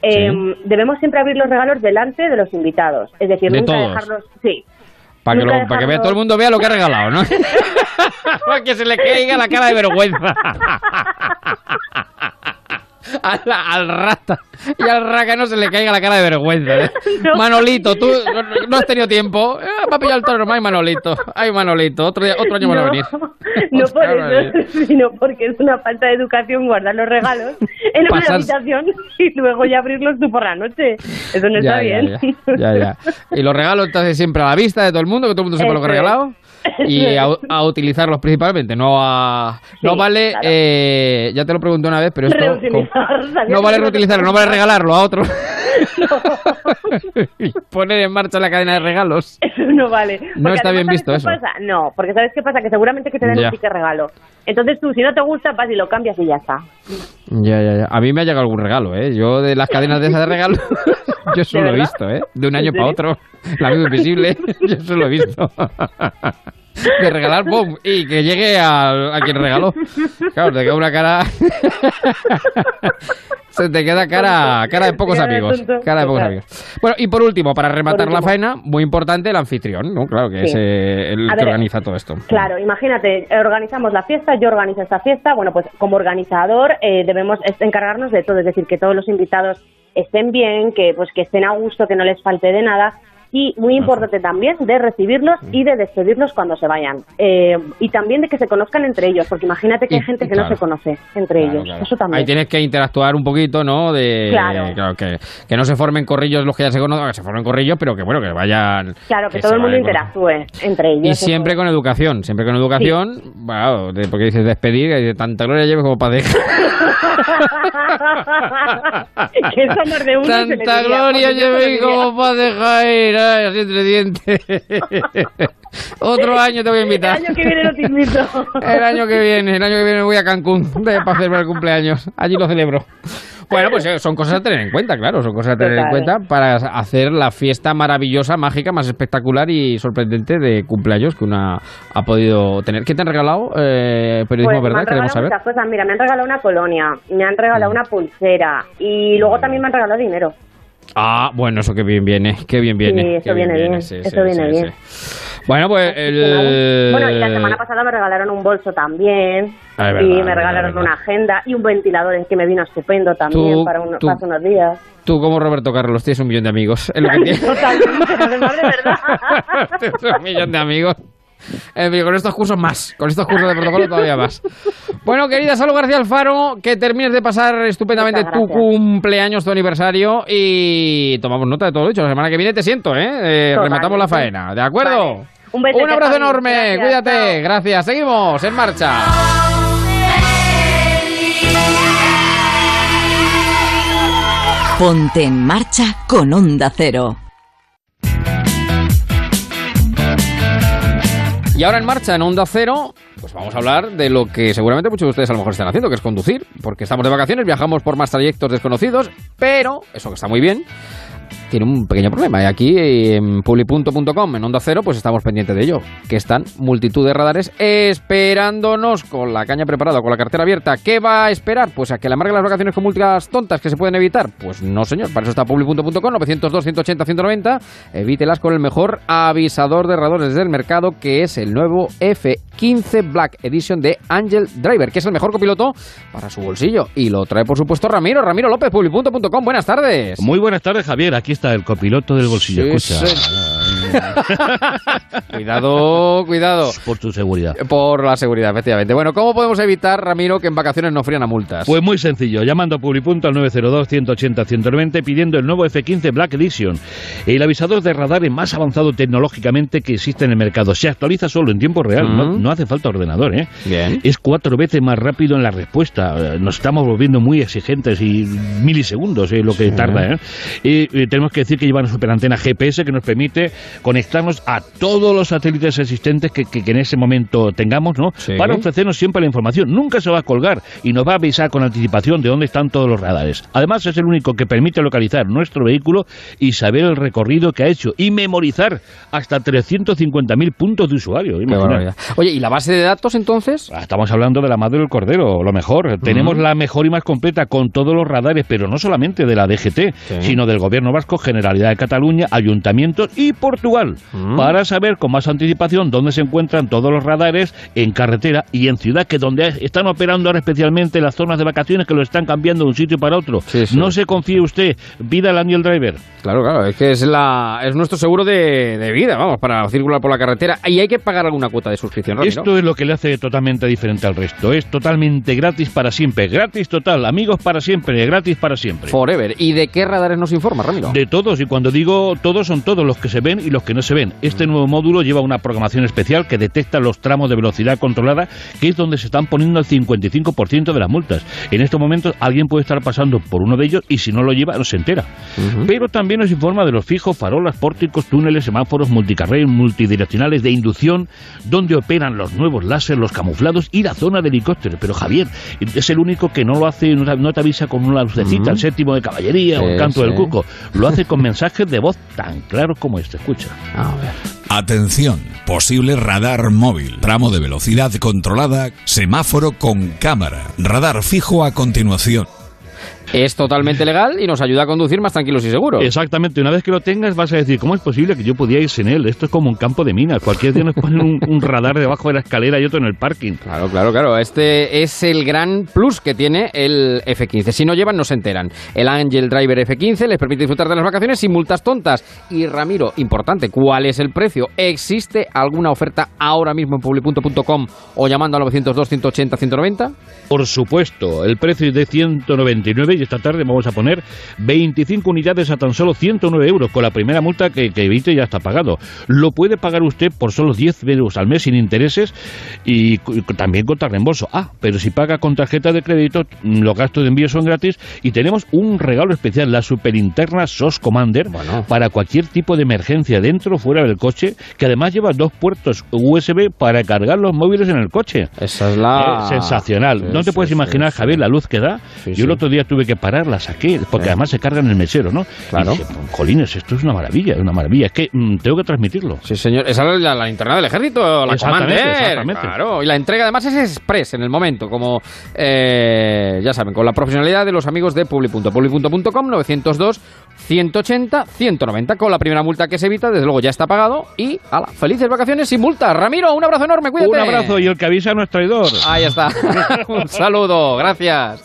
Sí. debemos siempre abrir los regalos delante de los invitados. Es decir, De nunca todos. dejarlos. Sí. Para que, lo- para que vea todo el mundo vea lo que ha regalado, ¿no? para que se le caiga la cara de vergüenza. Al, al rata y al raca no se le caiga la cara de vergüenza. ¿eh? Manolito, tú no, no has tenido tiempo. Eh, va a pillar el toro, ay Manolito. Ay Manolito, otro, día- otro año van a venir. no por eso, sino porque es una falta de educación guardar los regalos en una habitación y luego ya abrirlos tú por la noche. Eso no está Ya, bien. ya, ya, ya, ya. Y los regalos entonces siempre a la vista de todo el mundo, que todo el mundo sepa lo que ha regalado. Y a, a utilizarlos principalmente, no a... no vale, claro. eh, ya te lo pregunté una vez, pero esto... Reutilizar, ¿sabías No vale reutilizarlo, no vale regalarlo a otro. Y Poner en marcha la cadena de regalos. Eso no vale. No Porque está bien visto ¿sabes qué eso. pasa? No, porque ¿sabes qué pasa? Que seguramente que te den Ya. un ticket regalo. Entonces tú, si no te gusta, vas y lo cambias y ya está. Ya, ya, ya. A mí me ha llegado algún regalo, ¿eh? Yo de las cadenas de esas de regalo, yo solo he visto, ¿eh? De un año ¿En para otro. La amigo invisible, yo solo he visto. de regalar pum y que llegue a, a quien regaló. Claro, te queda una cara. Se te queda cara, cara de pocos amigos. Cara de pocos amigos. Bueno, y por último, para rematar la faena, muy importante el anfitrión, ¿no? Claro, que Sí. es eh, el A que ver, organiza todo esto. Claro, imagínate, organizamos la fiesta, yo organizo esta fiesta, bueno, pues como organizador eh, debemos encargarnos de todo, es decir, que todos los invitados estén bien, que pues que estén a gusto, que no les falte de nada y muy importante también de recibirlos y de despedirlos cuando se vayan Eh, y también de que se conozcan entre ellos, porque imagínate que hay gente que claro. no se conoce entre Claro, ellos, claro. eso también. Ahí tienes que interactuar un poquito, ¿no? De, Claro. que, que no se formen corrillos los que ya se conocen, que se formen corrillos, pero que bueno, que vayan. Claro, que, que todo el mundo interactúe entre ellos. Y siempre con educación, siempre con educación, bueno, de- porque dices despedir, y de tanta gloria lleve como para dejar. que es de uno diría, gloria porque yo se lo llevé diría. como para dejar ir, ay, así entre dientes. Otro año te voy a invitar. El año que viene no te invito. El año que viene, el año que viene voy a Cancún de, para celebrar el cumpleaños. Allí lo celebro. Bueno, pues eh, son cosas a tener en cuenta, claro, son cosas a tener en cuenta para hacer la fiesta maravillosa, mágica, más espectacular y sorprendente de cumpleaños que una ha podido tener. ¿Qué te han regalado? Eh, periodismo, Pues me ¿verdad? han Queremos saber. Mm. muchas cosas. Mira, me han regalado una colonia, me han regalado una pulsera y luego también me han regalado dinero. Ah, bueno, eso que bien viene, qué bien viene. Sí, eso viene bien, eso viene bien. Bueno, pues el... Bueno, y la semana pasada me regalaron un bolso también Ah, es verdad, y es me regalaron es verdad. una agenda y un ventilador que me vino estupendo también Tú- para, uno- tú- para hace unos días. Tú como Roberto Carlos tienes un millón de amigos. Es lo que tienes. Totalmente, además de verdad. Tienes un millón de amigos. En fin, con estos cursos más, con estos cursos de protocolo todavía más. Bueno, querida Salud García Alfaro, que termines de pasar estupendamente tu cumpleaños, tu aniversario y tomamos nota de todo lo dicho. La semana que viene te siento, ¿eh? Eh, rematamos la faena, ¿de acuerdo? Vale. Un beso, abrazo enorme, Gracias, cuídate, chao. gracias. Seguimos en marcha. Ponte en marcha con Onda Cero. Y ahora en marcha en Onda Cero, pues vamos a hablar de lo que seguramente muchos de ustedes a lo mejor están haciendo, que es conducir, porque estamos de vacaciones, viajamos por más trayectos desconocidos, pero eso que está muy bien, tiene un pequeño problema. Y aquí en publi.com, en Onda Cero, pues estamos pendientes de ello, que están multitud de radares esperándonos con la caña preparada, con la cartera abierta. ¿Qué va a esperar? Pues a que le amarguen las vacaciones con multas tontas que se pueden evitar. Pues no, señor, para eso está publi.com, 902, 180, 190. Evítelas con el mejor avisador de radares del mercado, que es el nuevo F15 Black Edition de Angel Driver, que es el mejor copiloto para su bolsillo. Y lo trae, por supuesto, Ramiro, Ramiro López, publi.com. Buenas tardes. Muy buenas tardes, Javier. Aquí está el copiloto del bolsillo. Sí, Escucha. cuidado, cuidado. Por tu seguridad. Por la seguridad, efectivamente. Bueno, ¿cómo podemos evitar, Ramiro, que en vacaciones no frían a multas? Pues muy sencillo, llamando a Publipunto al 902-180-190 pidiendo el nuevo F15 Black Edition, el avisador de radares más avanzado tecnológicamente que existe en el mercado. Se actualiza solo en tiempo real, no, no hace falta ordenador. ¿eh? Bien. Es cuatro veces más rápido en la respuesta. Eh, Nos estamos volviendo muy exigentes y milisegundos es lo que tarda. ¿eh? Y, eh, tenemos que decir que lleva una superantena GPS que nos permite conectarnos a todos los satélites existentes que, que- que en ese momento tengamos, ¿no? Sí. Para ofrecernos siempre la información. Nunca se va a colgar y nos va a avisar con anticipación de dónde están todos los radares. Además, es el único que permite localizar nuestro vehículo y saber el recorrido que ha hecho y memorizar hasta 350.000 puntos de usuario. Oye, ¿y la base de datos entonces? Ah, Estamos hablando de la madre del cordero, lo mejor. Tenemos la mejor y más completa con todos los radares, pero no solamente de la DGT, sino del Gobierno Vasco, Generalidad de Cataluña, Ayuntamientos y Portugal, para saber con más anticipación dónde se encuentran todos los radares en carretera y en ciudad, que donde están operando ahora especialmente las zonas de vacaciones que lo están cambiando de un sitio para otro. No se confíe usted, vida al Angel Driver. Claro, claro, es que es, la, es nuestro seguro de, de vida, vamos, para circular por la carretera. Y hay que pagar alguna cuota de suscripción. Esto es lo que le hace totalmente diferente al resto. Es totalmente gratis para siempre. Gratis total. Amigos para siempre. Gratis para siempre. Forever. ¿Y de qué radares nos informa, Ramiro? De todos, y cuando digo todos, son todos los que se ven y los que no se ven. Este nuevo módulo lleva una programación especial que detecta los tramos de velocidad controlada, que es donde se están poniendo el 55% de las multas. En estos momentos alguien puede estar pasando por uno de ellos y si no lo lleva no se entera. Pero también nos informa de los fijos, farolas, pórticos, túneles, semáforos, multicarril, multidireccionales de inducción, donde operan los nuevos láser, los camuflados y la zona de helicópteros. Pero Javier es el único que no lo hace, no te- avisa con una lucecita, Ujú. el séptimo de caballería o el Sí, canto del cuco. Lo hace con mensajes de voz tan claros como este. Escucha. Atención, posible radar móvil, tramo de velocidad controlada, semáforo con cámara, radar fijo a continuación. Es totalmente legal y nos ayuda a conducir más tranquilos y seguros. Exactamente, una vez que lo tengas vas a decir, ¿cómo es posible que yo podía ir sin él? Esto es como un campo de minas, cualquier día nos ponen un, un radar debajo de la escalera y otro en el parking. Claro, claro, claro. Este es el gran plus que tiene el F15. Si no llevan, no se enteran. El Angel Driver F15 les permite disfrutar de las vacaciones sin multas tontas. Y Ramiro, importante, ¿cuál es el precio? ¿Existe alguna oferta ahora mismo en publi.com o llamando al 902 180 190? Por supuesto, el precio es de 199 y esta tarde vamos a poner 25 unidades a tan solo 109 euros con la primera multa que, que evite ya está pagado. Lo puede pagar usted por solo 10 euros al mes sin intereses y también contra reembolso. Ah, pero si paga con tarjeta de crédito, mm, los gastos de envío son gratis y tenemos un regalo especial, la superinterna SOS Commander para cualquier tipo de emergencia dentro o fuera del coche, que además lleva dos puertos USB para cargar los móviles en el coche. Esa es la... Eh, sensacional. Sí, no te sí, puedes imaginar, sí. Javier, la luz que da. Yo el otro día tuve que parar, la saqué, porque Sí. además se carga en el mesero, ¿no? Claro. Y dije, jolines, esto es una maravilla, es una maravilla. Es que mm, tengo que transmitirlo. Sí, señor. Esa es la, la linterna del ejército, la Exactamente, exactamente. Claro. Y la entrega además es express en el momento, como eh, ya saben, con la profesionalidad de los amigos de Publi.com. Publi.com 902 180 190 con la primera multa que se evita, desde luego ya está pagado y ala, felices vacaciones sin multa. Ramiro, un abrazo enorme, cuídate. Un abrazo y el que avisa no es traidor. Ahí está. un saludo, gracias.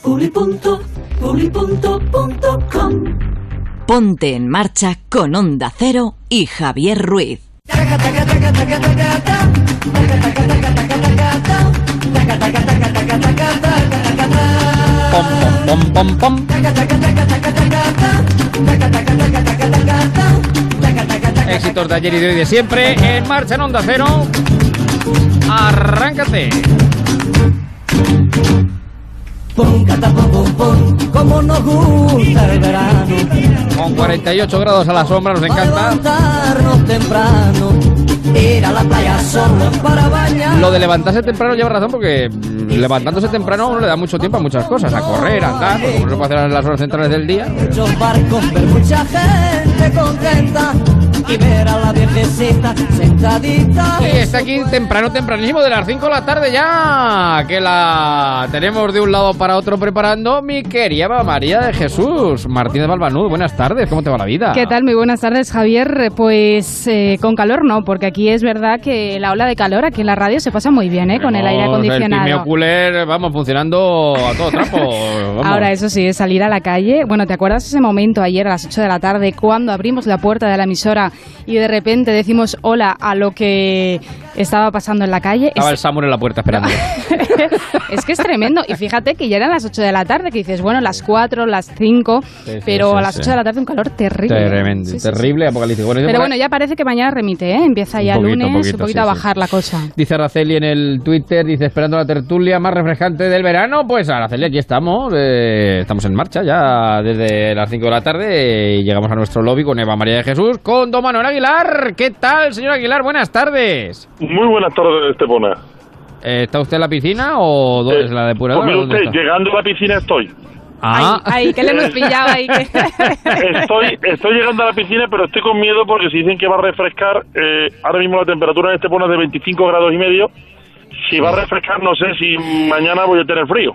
Ponte en marcha con Onda Cero y Javier Ruiz. Pom, pom, pom. Éxitos de ayer y de hoy de siempre. En marcha en Onda Cero. Arráncate. Pum, catapum, pum, pum, como nos gusta el verano. Con 48 grados a la sombra, nos encanta. Levantarnos temprano, ir a la playa solo para bañar. Lo de levantarse temprano lleva razón porque mm, levantándose temprano uno le da mucho tiempo a muchas cosas, a correr, a andar, porque uno puede hacer en las horas centrales del día. Muchos barcos, mucha gente contenta y ver a la viejecita sentadita. Y está aquí temprano, tempranísimo, de las 5 de la tarde ya, que la tenemos de un lado para otro preparando mi querida María de Jesús. Martínez Balbanud, buenas tardes, ¿cómo te va la vida? ¿Qué tal? Muy buenas tardes, Javier. Pues eh, con calor no, porque aquí es verdad que la ola de calor aquí en la radio se pasa muy bien, ¿eh? Con el aire El acondicionado. Pimeo Cooler, vamos, funcionando a todo trapo. vamos. Ahora, eso sí, es salir a la calle. Bueno, ¿te acuerdas ese momento ayer a las 8 de la tarde cuando abrimos la puerta de la emisora y de repente decimos hola a lo que estaba pasando en la calle? Estaba Es- el Samuel en la puerta esperando. es que es tremendo. Y fíjate que ya eran las 8 de la tarde, que dices, bueno, las 4, las 5, Sí, sí, pero sí, a las sí. 8 de la tarde un calor terrible. Tremendo, terrible, apocalíptico. Bueno, Pero bueno, ya parece que mañana remite, ¿eh? Empieza Un ya poquito, lunes, poquito, un poquito a bajar la cosa. Dice Araceli en el Twitter, dice, esperando la tertulia más refrescante del verano. Pues Araceli, aquí estamos. eh, estamos en marcha ya desde las 5 de la tarde y llegamos a nuestro lobby con Eva María de Jesús, con Don Manuel Aguilar. ¿Qué tal, señor Aguilar? Buenas tardes. Muy buenas tardes, Estepona. Eh, ¿Está usted en la piscina o dónde es la depuradora? Pues mire ¿Dónde usted, está? llegando a la piscina estoy. Ah, Ay, ay, que le hemos pillado ahí. que- Estoy, estoy llegando a la piscina, pero estoy con miedo porque si dicen que va a refrescar, eh, ahora mismo la temperatura en Estepona es de 25 grados y medio. Si va a refrescar, no sé si mañana voy a tener frío.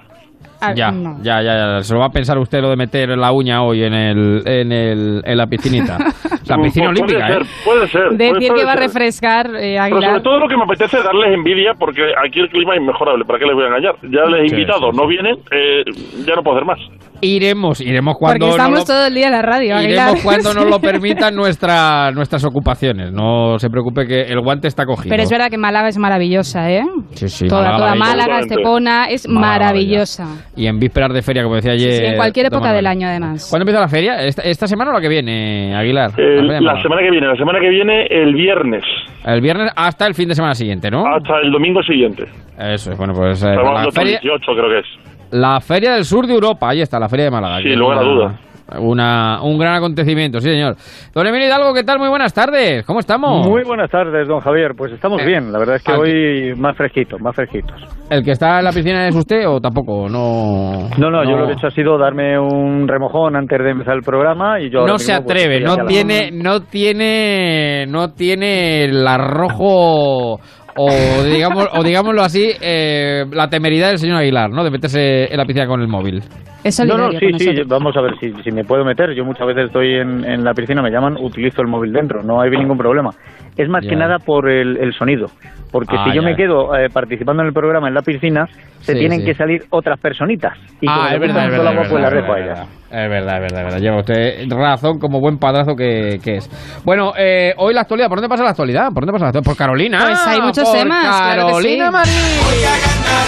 Ya, ya, ya, ya. Se lo va a pensar usted lo de meter la uña hoy en el, en el, en la piscinita. La piscina Pues olímpica, puede ¿eh? ser, puede ser. puede- Decir puede que va a refrescar, eh, Pero sobre todo lo que me apetece es darles envidia porque aquí el clima es inmejorable. ¿Para qué les voy a engañar? Ya les he Sí, invitado, sí, no vienen, eh, ya no puedo hacer más. Iremos, iremos cuando Porque estamos lo- todo el día en la radio, Aguilar. Iremos cuando nos lo permitan nuestra, nuestras ocupaciones. No se preocupe que el guante está cogido. Pero es verdad que Málaga es maravillosa, ¿eh? Sí, sí, toda Málaga, toda Málaga, Estepona, es maravillosa. Y en vísperas de feria, como decía ayer. Sí, en cualquier época del año, además. ¿Cuándo empieza la feria? ¿Esta, esta semana o la que viene, Aguilar? El- de la semana que viene, la semana que viene, el viernes, El viernes hasta el fin de semana siguiente, ¿no? hasta el domingo siguiente. Eso es, bueno, pues eh, la, hablando hasta el feria, 18, creo que es. La feria del sur de Europa. Ahí está, la feria de Málaga. Sí, que es lugar a una- duda. Una, un gran acontecimiento, sí, señor. Don Emilio Hidalgo, ¿qué tal? Muy buenas tardes. ¿Cómo estamos? Muy buenas tardes, don Javier. Pues estamos Eh, bien. La verdad es que aquí- hoy más fresquitos, más fresquitos. ¿El que está en la piscina es usted o tampoco? No, No, no, yo lo que he hecho ha sido darme un remojón antes de empezar el programa y yo no se mismo, pues, atreve, no la- tiene, no tiene, no tiene el arrojo o digamos, o digámoslo así, eh, la temeridad del señor Aguilar, ¿no? De meterse en la piscina con el móvil. Es No, no, sí, sí, vamos a ver si, si me puedo meter. Yo muchas veces estoy en, en la piscina, me llaman, utilizo el móvil dentro, no hay ningún problema. Es más que nada por el, el sonido, porque Ah, si yo ya. me quedo eh, participando en el programa en la piscina, se Sí, tienen sí. que salir otras personitas. Y ah, es verdad, es verdad, es pues la verdad, es ellas. verdad. Es verdad, es verdad, es verdad. Lleva usted razón como buen padrazo que, que es. Bueno, eh, hoy la actualidad, ¿por dónde pasa la actualidad? ¿Por dónde pasa la actualidad? Por Carolina. Pues hay muchos por temas, claro que Carolina sí. Marín. Voy a ganar,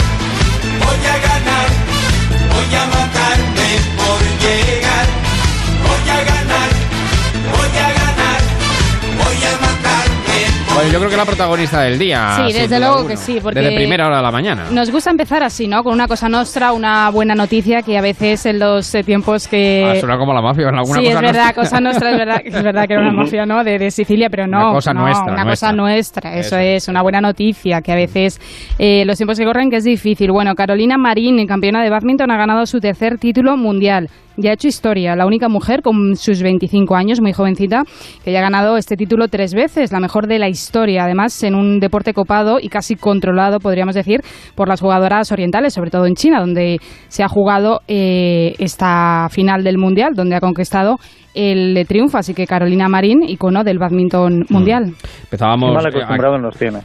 voy a ganar, voy a matarme por Bueno, yo creo que la protagonista del día. Sí, desde luego que sí, porque Desde primera hora de la mañana. Nos gusta empezar así, ¿no? Con una cosa nostra, una buena noticia que a veces en los eh, tiempos que... Ah, suena como la mafia, alguna sí, cosa es verdad, nuestra. cosa nuestra, es verdad, es verdad que era una mafia, ¿no? De, de Sicilia, pero no. Una cosa no, nuestra, Una nuestra. cosa nuestra, eso, Eso. es, una buena noticia, que a veces eh, los tiempos que corren que es difícil. Bueno, Carolina Marín, campeona de badminton, ha ganado su tercer título mundial. Ya ha hecho historia, la única mujer con sus 25 años, muy jovencita, que ya ha ganado este título tres veces, la mejor de la historia. Además, en un deporte copado y casi controlado, podríamos decir, por las jugadoras orientales, sobre todo en China, donde se ha jugado eh, esta final del Mundial, donde ha conquistado el triunfo. Así que Carolina Marín, icono del badminton mundial. Empezábamos. Mal eh, acostumbrados nos tiene.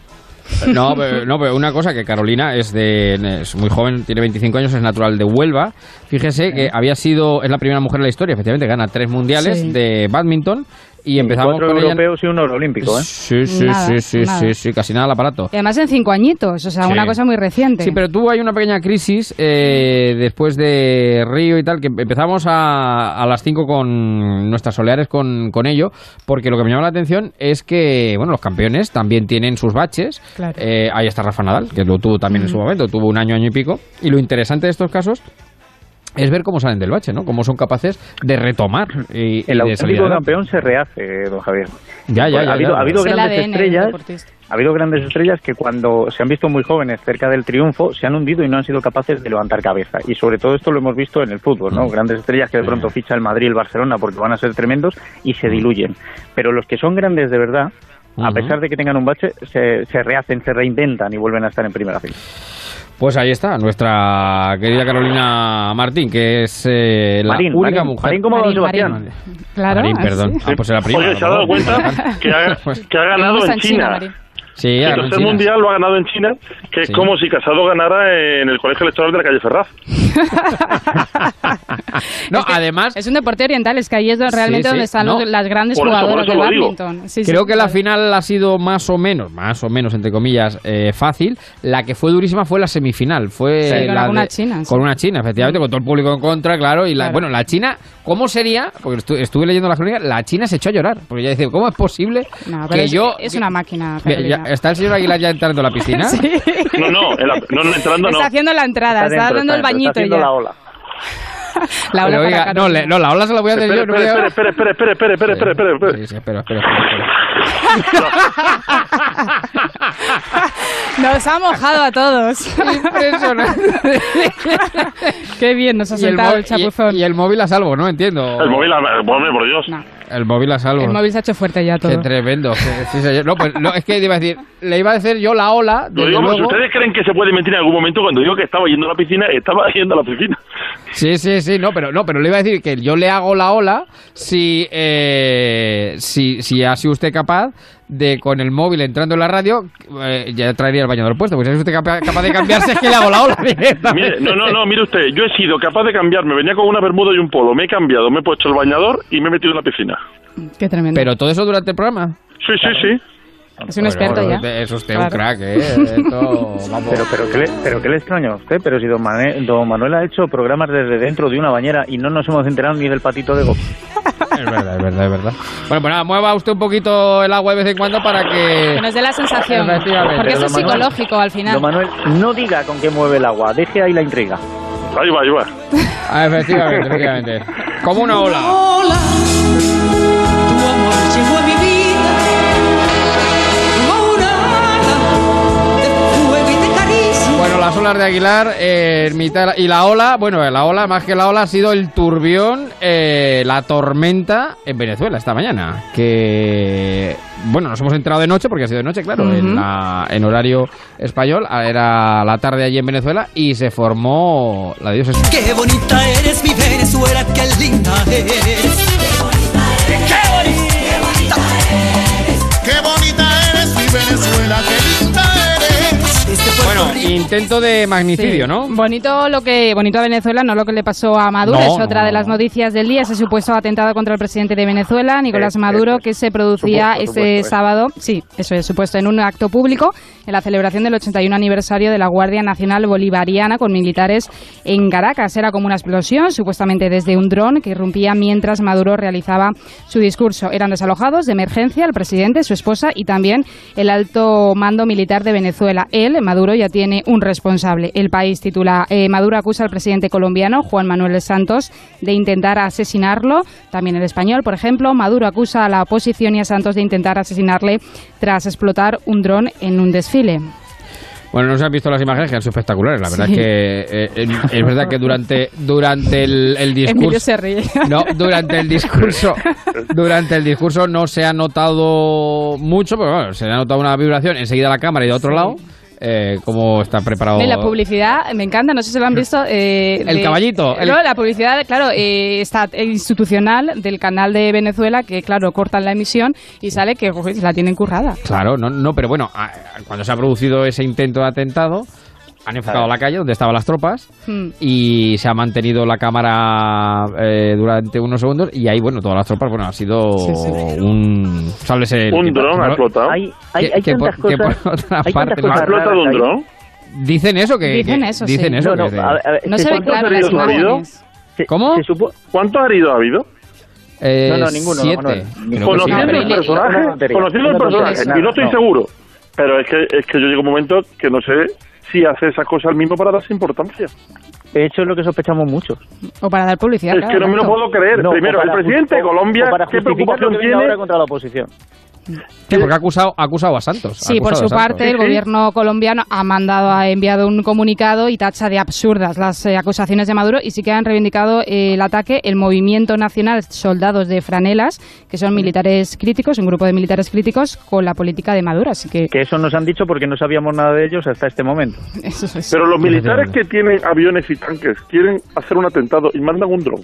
No, pero, no, pero una cosa que Carolina es de es muy joven, tiene 25 años, es natural de Huelva. Fíjese que había sido es la primera mujer en la historia, efectivamente gana tres mundiales Sí. de badminton y empezamos Cuatro con ella. europeos y un oro olímpico, ¿eh? Sí, sí, Nada, sí, sí, nada. sí, sí, casi nada al aparato. Y además en cinco añitos, o sea, Sí. una cosa muy reciente. Sí, pero tuvo ahí una pequeña crisis eh, después de Río y tal, que empezamos a, a las 5 con nuestras soleares con, con ello, porque lo que me llama la atención es que, bueno, los campeones también tienen sus baches. Claro. Eh, ahí está Rafa Nadal, que lo tuvo también en su momento, tuvo un año, año y pico. Y lo interesante de estos casos es ver cómo salen del bache, ¿no? Cómo son capaces de retomar y, El y de salir auténtico campeón se rehace, don Javier. Ya, ya, ya, ha habido, ya. ha habido Es el grandes ADN estrellas. Ha habido grandes estrellas que cuando se han visto muy jóvenes cerca del triunfo se han hundido y no han sido capaces de levantar cabeza. Y sobre todo esto lo hemos visto en el fútbol, ¿no? Grandes estrellas que de pronto ficha el Madrid y el Barcelona porque van a ser tremendos y se diluyen. Pero los que son grandes de verdad, a pesar de que tengan un bache, se, se rehacen, se reinventan y vuelven a estar en primera fila. Pues ahí está, nuestra querida Carolina Martín, que es eh, la Marín, única Marín, mujer. Marín como don Marín, Sebastián. Marín. Claro, Marín, perdón. Ah, pues era prima. Oye, ¿se ha dado cuenta que ha, que ha ganado en China, China? Sí, el tercer China. mundial lo ha ganado en China, que es como si Casado ganara en el colegio electoral de la calle Ferraz. No, además, Es un deporte oriental, es que ahí es realmente sí, donde están no. los- las grandes Por eso, jugadoras eso de lo digo. badminton. Sí, sí, creo que la final ha sido más o menos, más o menos, entre comillas, eh, fácil. La que fue durísima fue la semifinal. Fue Sí, con de- china, sí. Con una china, efectivamente, con todo el público en contra, claro. Y la, Claro. bueno, la china, ¿cómo sería? Porque estu- estuve leyendo la crónica, la china se echó a llorar. Porque ella dice, ¿cómo es posible No, que es, yo... es una máquina. Ya- ¿Está el señor Aguilar ya entrando a la piscina? Sí. No, no, no, no, entrando no. Está haciendo la entrada, está, dentro, dando el bañito está haciendo ya. la ola. La ola para no, le- no, la ola se la voy a Espera, espera, a- espera, espera, espera, espera, espera, espera, espera, espera. Sí, sí, espera, espera, espera, Nos ha mojado a todos. Impresionante. Qué bien nos ha el, sentado el chapuzón. y- y el móvil a salvo, ¿no? Entiendo. El móvil, hombre, por Dios. No, El móvil a salvo. el móvil se ha hecho fuerte ya Qué todo. tremendo. Sí, señor. No, pues no, es que iba a decir, le iba a decir yo la ola. Lo digo, si luego. ustedes creen que se puede mentir en algún momento, cuando digo que estaba yendo a la piscina, estaba yendo a la piscina. Sí, sí, sí, no, pero no, pero le iba a decir que yo le hago la ola si, eh, si, si ha sido usted capaz de con el móvil entrando en la radio, eh, ya traería el bañador puesto, pues si es usted capa- capaz de cambiarse es que le hago la ola. Mire, no, no, no, mire usted, yo he sido capaz de cambiarme, venía con una bermuda y un polo, me he cambiado, me he puesto el bañador y me he metido en la piscina. Qué tremendo. Pero todo eso durante el programa. Sí, sí, sí. es un experto Bueno, ya. Es usted Claro. un crack, ¿eh? Esto, vamos. Pero, pero, ¿qué le, pero ¿qué le extraña a usted? Pero si don, Manuel, don Manuel ha hecho programas desde dentro de una bañera y no nos hemos enterado ni del patito de Gopi. Es verdad, es verdad, es verdad. Bueno, pues nada, mueva usted un poquito el agua de vez en cuando para que... Que nos dé la sensación. Porque eso es Manuel- psicológico al final. Don Manuel, no diga con qué mueve el agua, deje ahí la intriga. Ahí va, ahí va. Ah, efectivamente, efectivamente. Como una ola. Olas de Aguilar eh, en mitad y la ola, bueno, la ola, más que la ola, ha sido el turbión, eh, la tormenta en Venezuela esta mañana. Que, bueno, nos hemos enterado de noche, porque ha sido de noche, claro, en, la- en horario español. Era la tarde allí en Venezuela y se formó la diosa. Qué bonita eres mi Venezuela, qué linda eres. Qué bonita eres. Qué bonita eres. Qué bonita eres mi Venezuela, qué linda eres. Bueno, intento de magnicidio, Sí. ¿no? Bonito lo que bonito a Venezuela, no lo que le pasó a Maduro, No, es no, otra de las noticias del día, ese supuesto atentado contra el presidente de Venezuela, Nicolás Eh, Maduro, que se producía Supuesto, este supuesto, eh. sábado, sí, eso es supuesto en un acto público en la celebración del 81 aniversario de la Guardia Nacional Bolivariana con militares en Caracas. Era como una explosión, supuestamente desde un dron que irrumpía mientras Maduro realizaba su discurso. Eran desalojados de emergencia el presidente, su esposa y también el alto mando militar de Venezuela. Él, Maduro, ya tiene un responsable. El país titula eh, Maduro acusa al presidente colombiano Juan Manuel Santos de intentar asesinarlo. También el español, por ejemplo, Maduro acusa a la oposición y a Santos de intentar asesinarle tras explotar un dron en un desfile. Bueno, no se han visto las imágenes que han sido espectaculares. La verdad Sí. es que eh, eh, es verdad que durante durante el, el discurso se ríe. no durante el discurso durante el discurso no se ha notado mucho, pero bueno, se ha notado una vibración enseguida a la cámara y de otro Sí. lado. Eh, cómo está preparado la publicidad, me encanta, no sé si lo han visto. eh, El de- caballito, el- No, la publicidad, claro, eh, está institucional del canal de Venezuela, que claro, cortan la emisión y sale que uy, la tienen currada. Claro, no, no, pero bueno, a- cuando se ha producido ese intento de atentado, han enfocado la calle donde estaban las tropas Hmm. y se ha mantenido la cámara eh, durante unos segundos y ahí, bueno, todas las tropas, bueno, ha sido un... Sálvese Un dron ha explotado. Hay, hay, que- hay que por- tantas que cosas. por otra hay parte tantas no- cosas ¿Ha explotado un dron? Dicen eso que... Dicen que- eso, Dicen sí. eso. No, que- no, a ver, a ver, No es se que ¿Cómo? ¿Cuántos heridos ha habido? Eh, No, no, ninguno, siete. Que. Conociendo el personaje, conociendo el personaje, y no estoy seguro, pero es que, es que yo llego a un momento que no sé si hace esas cosas al mismo para darse importancia. Eso es lo que sospechamos muchos. O para dar publicidad. Es claro, que no me lo puedo creer. No, Primero, el presidente de Colombia, para ¿qué justificar preocupación tiene? ahora contra la oposición. Sí, porque ha acusado, ha acusado a Santos. Sí, por su parte, el gobierno colombiano ha mandado, ha enviado un comunicado y tacha de absurdas las eh, acusaciones de Maduro y sí que han reivindicado eh, el ataque el Movimiento Nacional Soldados de Franelas, que son militares críticos, un grupo de militares críticos con la política de Maduro. Así que Que eso nos han dicho porque no sabíamos nada de ellos hasta este momento. eso es. Pero los militares que tienen aviones y tanques quieren hacer un atentado y mandan un dron.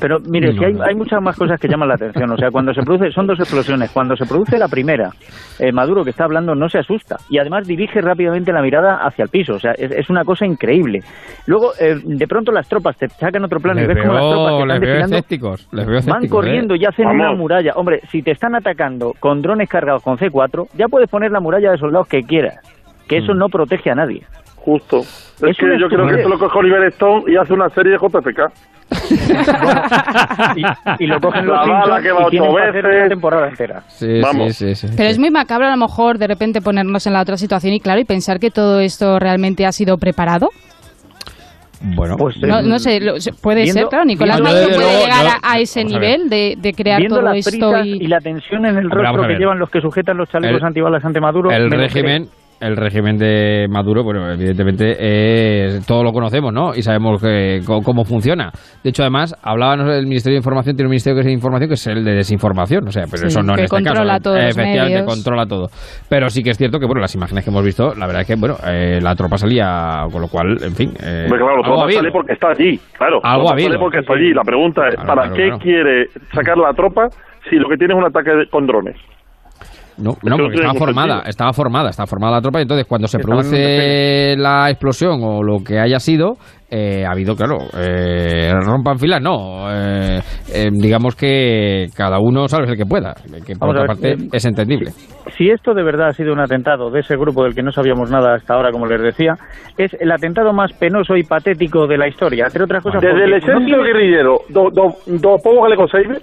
Pero mire, No, si hay, no. hay muchas más cosas que llaman la atención. O sea, cuando se produce, son dos explosiones. Cuando se produce la primera, eh, Maduro que está hablando no se asusta y además dirige rápidamente la mirada hacia el piso. O sea, es, es una cosa increíble. Luego, eh, de pronto las tropas te sacan otro plano y Les ves como las tropas veo, que están veo escépticos. Les veo van corriendo ¿eh? y hacen una muralla. Hombre, si te están atacando con drones cargados con C4, ya puedes poner la muralla de soldados que quieras. Que Mm. eso no protege a nadie. Justo. Es, Es que yo creo que esto lo coge Oliver Stone y hace una serie de JFK. Y, y lo cogen los La bala Simpsons que va ocho veces. una temporada entera. Sí, Vamos. sí, sí, sí. Pero es muy macabro a lo mejor de repente ponernos en la otra situación y claro, y pensar que todo esto realmente ha sido preparado. Bueno, Pues, No, eh, no sé, lo- puede viendo- ser, claro. Nicolás Maduro puede luego, llegar no, a, a ese nivel de, de crear Viendo todo las esto y... y la tensión en el rostro que llevan los que sujetan los chalecos El- antibalas ante Maduro. el régimen el régimen de Maduro, bueno, evidentemente todo lo conocemos, ¿no? Y sabemos que, cómo funciona. De hecho, además, hablábamos del Ministerio de Información, tiene un ministerio que es de información, que es el de desinformación, o sea, pero Sí, eso no que en este controla caso. todos los Efectivamente, controla todo. Pero sí que es cierto que, bueno, las imágenes que hemos visto, la verdad es que, bueno, eh, la tropa salía, con lo cual, en fin. Eh, claro, algo todo ha habido. sale porque está allí. Claro, Algo habido. sale porque está allí. La pregunta es, Claro, ¿para claro, qué claro. quiere sacar la tropa si lo que tiene es un ataque de- con drones? No, no, no porque estaba formada, estaba formada, estaba formada la tropa y entonces cuando se produce la explosión o lo que haya sido, eh, ha habido, claro, eh, rompan filas, no, eh, eh, digamos que cada uno sabe el que pueda, que por otra ver, parte eh, es entendible. Si esto de verdad ha sido un atentado de ese grupo del que no sabíamos nada hasta ahora, como les decía, es el atentado más penoso y patético de la historia. Entre otras cosas, Desde el no ejército tiene- guerrillero do, do, do seibe,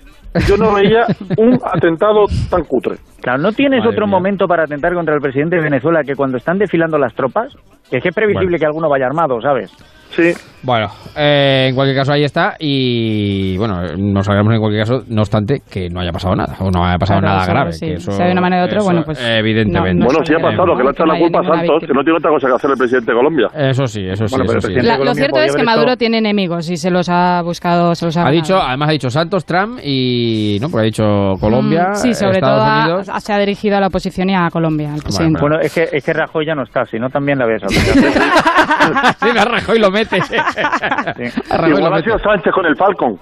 yo no veía un atentado tan cutre. Claro, ¿no tienes Madre otro mía. momento para atentar contra el presidente de Venezuela que cuando están desfilando las tropas, que es que es previsible que alguno vaya armado, ¿sabes? Sí. Bueno, eh, en cualquier caso ahí está y bueno, nos alegramos en cualquier caso, no obstante, que no haya pasado nada, o no haya pasado Claro, nada eso grave. sí. que eso- Sea de una manera u otra, eso, bueno, pues, Evidentemente. no- no Bueno, sí ha pasado, que le ha echado la culpa a Santos, que no tiene otra cosa que hacer el presidente de Colombia. Eso sí, eso sí, Bueno, eso sí. La- lo cierto es que Maduro tiene enemigos y se los ha buscado, se los ha, Ha dicho, además ha dicho Santos, Trump y no, porque ha dicho Colombia, Mm, sí, sobre Estados todo Unidos. ha- se ha dirigido a la oposición y a Colombia, al presidente. Bueno, es que, es que Rajoy ya no está, si no también la ves. sí, me Rajoy lo mete. Igual lo ha sido Sánchez con el Falcon.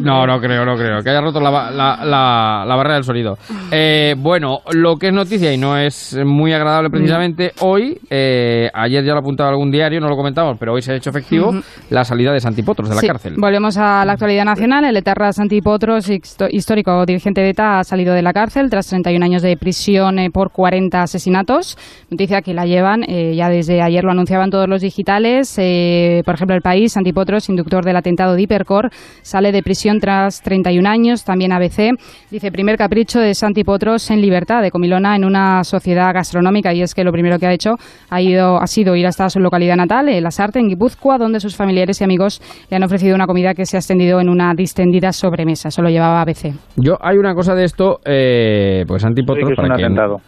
No, no creo, no creo. Que haya roto la, la, la- la barrera del sonido. Eh, bueno, lo que es noticia y no es muy agradable precisamente, hoy, eh, ayer ya lo apuntaba algún diario, no lo comentamos, pero hoy se ha hecho efectivo la salida de Santipotros de la cárcel. Volvemos a la actualidad nacional. El etarra Santi Potros, histórico dirigente de ETA, ha salido de la cárcel tras 31 años de prisión eh, por 40 asesinatos. Noticia que la llevan, eh, ya desde ayer lo anunciaban todos los digitales. Eh, por ejemplo, El País, Santi Potros, inductor del atentado de Hipercor, sale de prisión tras 31 años. También ABC dice, primer capricho de Santi Potros en libertad de Comilona en una sociedad gastronómica. Y es que lo primero que ha hecho ha, ido, ha sido ir hasta su localidad natal, eh, Lasarte, en Guipúzcoa, donde sus familiares y amigos le han ofrecido una comida que se ha extendido en una distendida sobremesa. Solo llevaba ABC. Yo, hay una cosa de esto, eh, pues Santi Potros, que es un para, quien, atentado.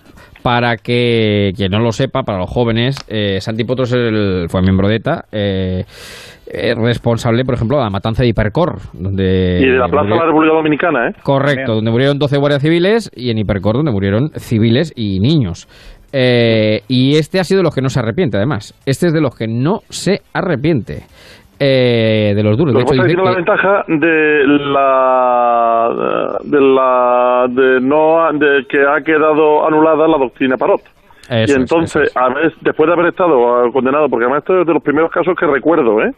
Para que quien no lo sepa, para los jóvenes, eh, Santi Potros es el- fue miembro de ETA, eh, eh, responsable, por ejemplo, de la matanza de Hipercor, donde... Y de la Plaza de la República Dominicana, ¿eh? Correcto, donde murieron 12 guardias civiles y en Hipercor donde murieron civiles y niños. Eh, y este ha sido de los que no se arrepiente, además. Este es de los que no se arrepiente. Eh, de los duros. Lo De hecho, pasa es dice que tiene la ventaja de la de la de no de que ha quedado anulada la doctrina Parot. Eso y es, entonces, a ver, después de haber estado ah, condenado, porque además esto es de los primeros casos que recuerdo, ¿eh?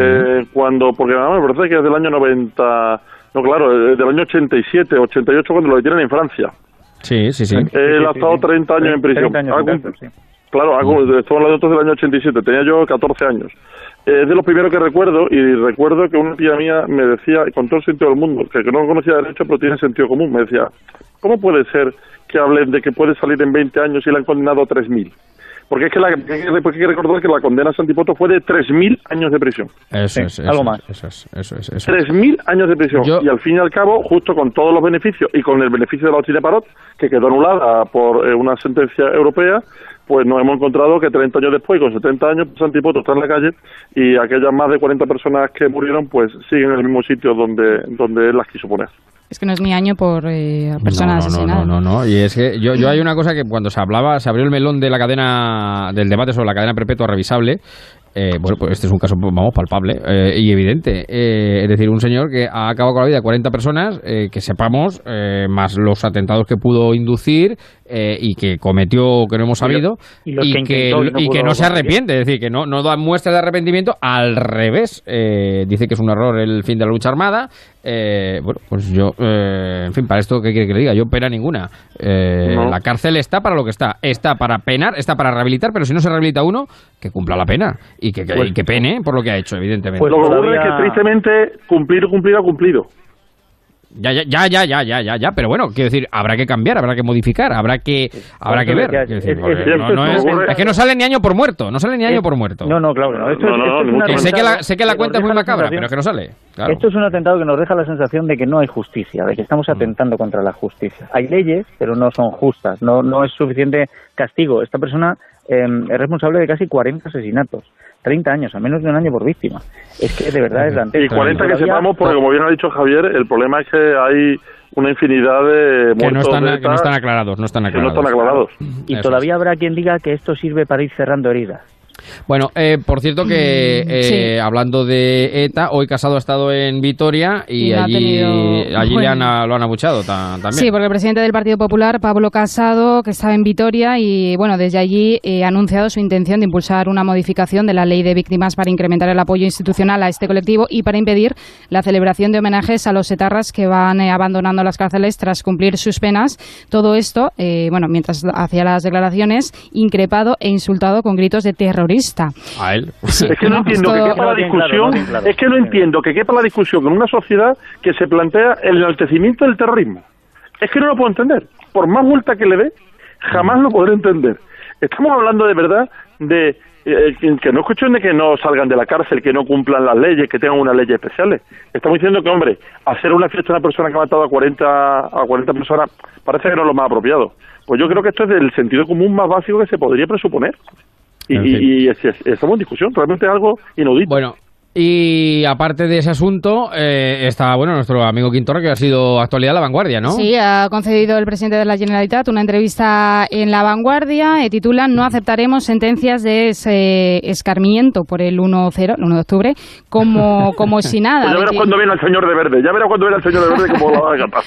Eh, cuando, porque además me parece que es del año 90, no claro, eh, del año 87, 88 cuando lo detienen en Francia. Sí, sí, sí. Él ha estado 30 años en prisión. 30 años en sí. Claro, hago, estoy hablando entonces del año 87, tenía yo 14 años. Es de los primeros que recuerdo, y recuerdo que una tía mía me decía, con todo el sentido del mundo, que no conocía derecho, pero tiene sentido común, me decía, ¿cómo puede ser que hablen de que puede salir en 20 años y le han condenado a 3.000? Porque es que la, hay que- después hay que recordar que la condena a Santipoto fue de 3.000 años de prisión. Eso es, eso algo es, más. Eso es, eso es, eso es. 3.000 años de prisión. Y al fin y al cabo, justo con todos los beneficios y con el beneficio de la doctrina Parot, que quedó anulada por eh, una sentencia europea, pues nos hemos encontrado que 30 años después, con 70 años, Santipoto está en la calle y aquellas más de 40 personas que murieron, pues siguen en el mismo sitio donde, donde él las quiso poner. Es que no es mi año por eh, personas no, no, asesinadas. no, no, no. Y es que yo, yo hay una cosa que cuando se hablaba, se abrió el melón de la cadena, del debate sobre la cadena perpetua revisable. eh, bueno, pues este es un caso, vamos, palpable eh, y evidente. Eh, es decir, un señor que ha acabado con la vida de 40 personas, eh, que sepamos, eh, más los atentados que pudo inducir eh, y que cometió que no hemos Y lo- sabido y los que que, intentó y no y que pudo no se arrepiente. Es decir, que no, no da muestras de arrepentimiento. Al revés, eh, dice que es un error el fin de la lucha armada. Eh, bueno, pues yo, eh, en fin, para esto, ¿qué quiere que le diga? Yo pena ninguna. Eh, No. La cárcel está para lo que está. Está para penar, está para rehabilitar, pero si no se rehabilita uno, que cumpla la pena. Y que, que, Pues- y que pene por lo que ha hecho, evidentemente. Pues lo que ocurre es que tristemente cumplir, cumplir ha cumplido. Ya, ya, ya, ya, ya, ya, ya, ya, pero bueno, quiero decir, habrá que cambiar, habrá que modificar, habrá que, habrá que ver. decir, es- no- no que no sale ni año por muerto, no sale ni año por muerto. No, no, claro, no. Esto, es- esto es un Que sé que la, sé que la que cuenta es muy macabra, pero es que no sale. Claro. Esto es un atentado que nos deja la sensación de que no hay justicia, de que estamos Mm. atentando contra la justicia. Hay leyes, pero no son justas, no, no es suficiente castigo. Esta persona eh, es responsable de casi 40 asesinatos, 30 años, a menos de un año por víctima. Es que de verdad es dantesco. Y 40 que sepamos, porque como bien ha dicho Javier, el problema es que hay una infinidad de Que no, muertos están, de que no están aclarados, no están que no aclarados. están aclarados. Y Eso todavía habrá quien diga que esto sirve para ir cerrando heridas. Bueno, eh, por cierto que Mm, eh, sí. hablando de ETA, hoy Casado ha estado en Vitoria y, Y allí, tenido- allí le han, bueno. lo han abuchado ta- también. Sí, porque el presidente del Partido Popular, Pablo Casado, que estaba en Vitoria y, bueno, desde allí eh, ha anunciado su intención de impulsar una modificación de la ley de víctimas para incrementar el apoyo institucional a este colectivo y para impedir la celebración de homenajes a los etarras que van eh, abandonando las cárceles tras cumplir sus penas. Todo esto, eh, bueno, mientras hacía las declaraciones, increpado e insultado con gritos de terrorista. A él. Es que no entiendo Esto- que quepa la discusión, es que no entiendo que quepa la discusión en una sociedad que se plantea el enaltecimiento del terrorismo. Es que no lo puedo entender. Por más vuelta que le dé, jamás lo podré entender. Estamos hablando de verdad de eh, que que no es cuestión de que no salgan de la cárcel, que no cumplan las leyes, que tengan unas leyes especiales. Estamos diciendo que, hombre, hacer una fiesta a una persona que ha matado a 40, a 40 personas parece que no es lo más apropiado. Pues yo creo que esto es del sentido común más básico que se podría presuponer. Y, En fin. y- y es- es- estamos en discusión, realmente algo inaudito. Bueno, y aparte de ese asunto, eh, está bueno nuestro amigo Quintorra, que ha sido actualidad a la vanguardia, ¿no? Sí, ha concedido el presidente de la Generalitat una entrevista en La Vanguardia. eh, titula No aceptaremos sentencias de ese escarmiento por el 1-0, el 1 de octubre, como, como si nada. Pues ya verás cuando viene el señor de verde, ya verás cuando viene el señor de verde cómo lo va a.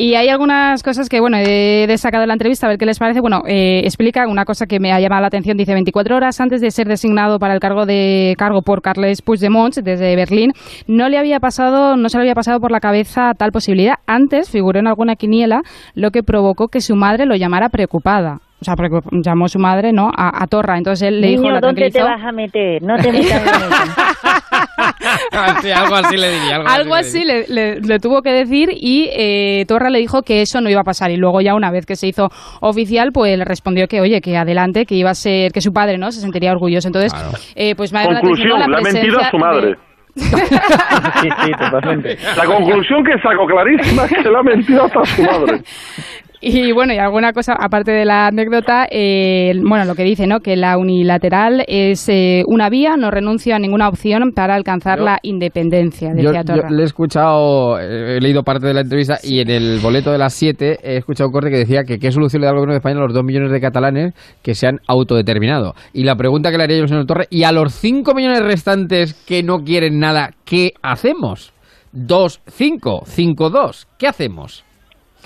Y hay algunas cosas que, bueno, he destacado en la entrevista, a ver qué les parece. Bueno, eh, explica una cosa que me ha llamado la atención. Dice, 24 horas antes de ser designado para el cargo de cargo por Carles Puigdemont desde Berlín, no le había pasado, no se le había pasado por la cabeza tal posibilidad. Antes figuró en alguna quiniela, lo que provocó que su madre lo llamara preocupada. O sea, preocup- llamó su madre, ¿no? A, a Torra. Entonces él le dijo, Niño, la ¿dónde te vas a meter? No te metas en. Sí, algo así le diría. Algo, Algo así le, le- le tuvo que decir y eh, Torra le dijo que eso no iba a pasar y luego ya una vez que se hizo oficial pues le respondió que oye que adelante que iba a ser que su padre no se sentiría orgulloso entonces eh, pues me la Conclusión, ¿no? le ha mentido a su madre. Sí, sí, totalmente. La conclusión que saco clarísima es que se le ha mentido hasta su madre. Y bueno, y alguna cosa, aparte de la anécdota, eh, bueno, lo que dice, ¿no? Que la unilateral es eh, una vía, no renuncio a ninguna opción para alcanzar Yo- la independencia, Yo, decía yo Torra. le he escuchado, eh, he leído parte de la entrevista y en el boleto de las 7 he escuchado un corte que decía que qué solución le da al gobierno de España a los 2 millones de catalanes que se han autodeterminado. Y la pregunta que le haría yo al señor Torre, ¿y a los 5 millones restantes que no quieren nada, qué hacemos? 2, 5, 5, 2, ¿qué hacemos?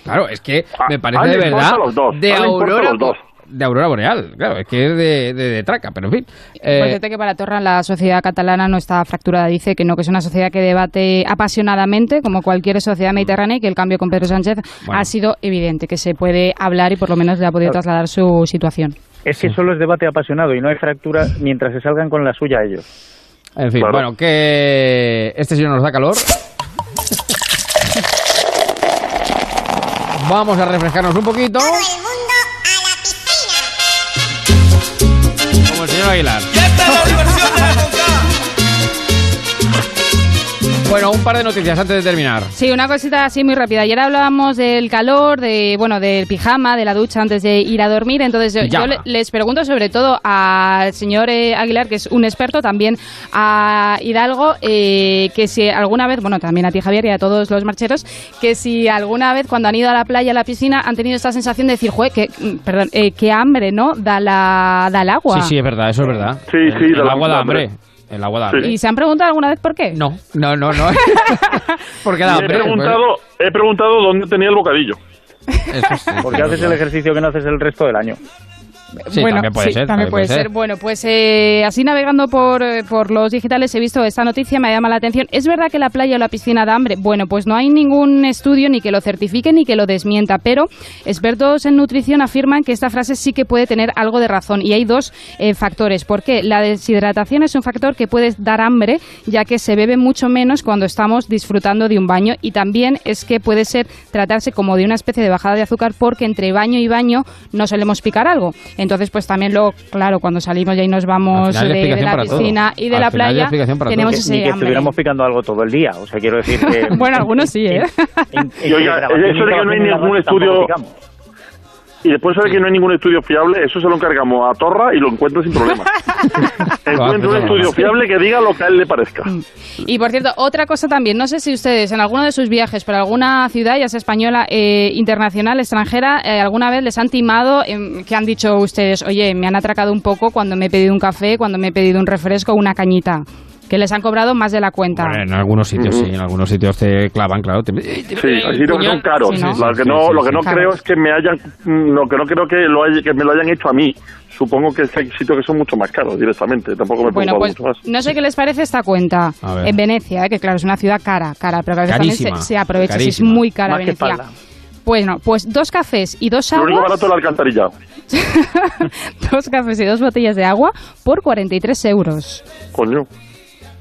Claro, es que me parece a de verdad los dos, de aurora los dos. de aurora boreal, claro, es que es de, de- de traca, pero en fin. eh, Por cierto que para Torra la sociedad catalana no está fracturada. Dice que no, que es una sociedad que debate apasionadamente, como cualquier sociedad mediterránea, y que el cambio con Pedro Sánchez Bueno. ha sido evidente, que se puede hablar y por lo menos le ha podido trasladar su situación. Es que solo es debate apasionado y no hay fractura mientras se salgan con la suya ellos. En fin, Claro. bueno, que este señor nos da calor. Vamos a refrescarnos un poquito. Como el señor Aguilar. Bueno, un par de noticias antes de terminar. Sí, una cosita así muy rápida. Ayer hablábamos del calor, de bueno, del pijama, de la ducha antes de ir a dormir. Entonces yo, yo les pregunto sobre todo al señor eh, Aguilar, que es un experto, también a Hidalgo, eh, que si alguna vez, bueno, también a ti Javier y a todos los marcheros, que si alguna vez cuando han ido a la playa, a la piscina, han tenido esta sensación de decir, jue, que, mm, perdón, eh, qué hambre, ¿no? Da la, da el agua. Sí, sí, es verdad, eso es verdad. Sí, el, sí, el de la- agua da da hambre. hambre. El agua da Sí. hambre. ¿Y se han preguntado alguna vez por qué? No, no, no, no. Porque da he preguntado, he preguntado dónde tenía el bocadillo. Eso sí, Porque haces es el ejercicio que no haces el resto del año. Sí, bueno, también puede sí, ser. también puede ser. Bueno, pues eh, así navegando por, eh, por los digitales he visto esta noticia, me llama la atención. ¿Es verdad que la playa o la piscina da hambre? Bueno, pues no hay ningún estudio ni que lo certifique ni que lo desmienta, pero expertos en nutrición afirman que esta frase sí que puede tener algo de razón y hay dos eh, factores. ¿Por qué? La deshidratación es un factor que puede dar hambre, ya que se bebe mucho menos cuando estamos disfrutando de un baño y también es que puede ser tratarse como de una especie de bajada de azúcar porque entre baño y baño no solemos picar algo. Entonces, pues también lo, claro, cuando salimos ya y nos vamos de, la todo. piscina y de Al la playa, tenemos Ni ese que hambre. estuviéramos picando algo todo el día. O sea, quiero decir que... bueno, algunos sí, ¿eh? Y oiga, eso de que no hay ningún estudio... Y después de que no hay ningún estudio fiable, eso se lo encargamos a Torra y lo encuentra sin problema. Encuentra un estudio fiable que diga lo que a él le parezca. Y por cierto, otra cosa también, no sé si ustedes en alguno de sus viajes por alguna ciudad, ya sea española, eh, internacional, extranjera, eh, alguna vez les han timado, que han dicho ustedes, oye, me han atracado un poco cuando me he pedido un café, cuando me he pedido un refresco, una cañita, que les han cobrado más de la cuenta. Bueno, en algunos sitios sí, en algunos sitios te clavan, claro. te- Sí, hay sitios que son caros. Sí, ¿no? Lo que no, sí, lo que sí. no creo es que me hayan, mm, lo que no creo que lo haya- que me lo hayan hecho a mí. Supongo que hay sitios que son mucho más caros directamente. Tampoco me Bueno, pues mucho más. no sé qué les parece esta cuenta en Venecia, eh, que claro, es una ciudad cara, cara, pero que a veces también se, aprovecha, sí, es muy cara Más Venecia. Palma. Bueno, pues dos cafés y dos Lo único aguas, barato es la alcantarilla. dos cafés y dos botellas de agua por 43 euros. Coño.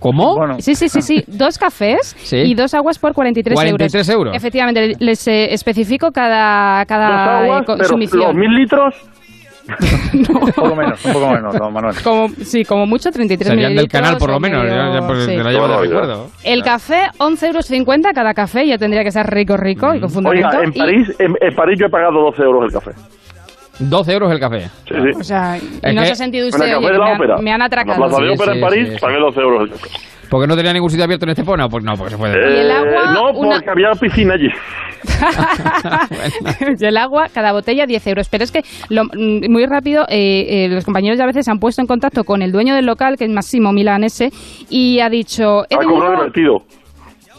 ¿Cómo? Sí, sí, sí, sí. Dos cafés Sí. y dos aguas por 43, 43 euros. Efectivamente, les eh, especifico cada, Dos cada aguas, eh, pero los mil litros. Un poco menos, un poco menos, don Manuel. Como, sí, como mucho 33 Serían del canal, por lo menos. medio, ya- ya, pues, sí. te la llevan de recuerdo. El café, 11,50 euros cada café, ya tendría que ser rico, rico y con fundamento. Oiga, en Y- París, en, en París yo he pagado 12 euros el café. 12 euros el café. Sí, sí. O sea, Es no que- se ha sentido En usted, el oye, café de que la me, ópera. han, me han En la atracado. plaza de ópera sí, en París sí, sí. pagué 12 euros el café. ¿Porque no tenía ningún sitio abierto en Estepona? Pues no, porque se puede. Y el agua, Eh, no, una- porque había piscina allí. y el agua, cada botella 10 euros. Pero es que lo- mm, muy rápido, eh, eh, los compañeros ya a veces se han puesto en contacto con el dueño del local, que es Massimo Milanese, y ha dicho... He A cobrar tenido, divertido.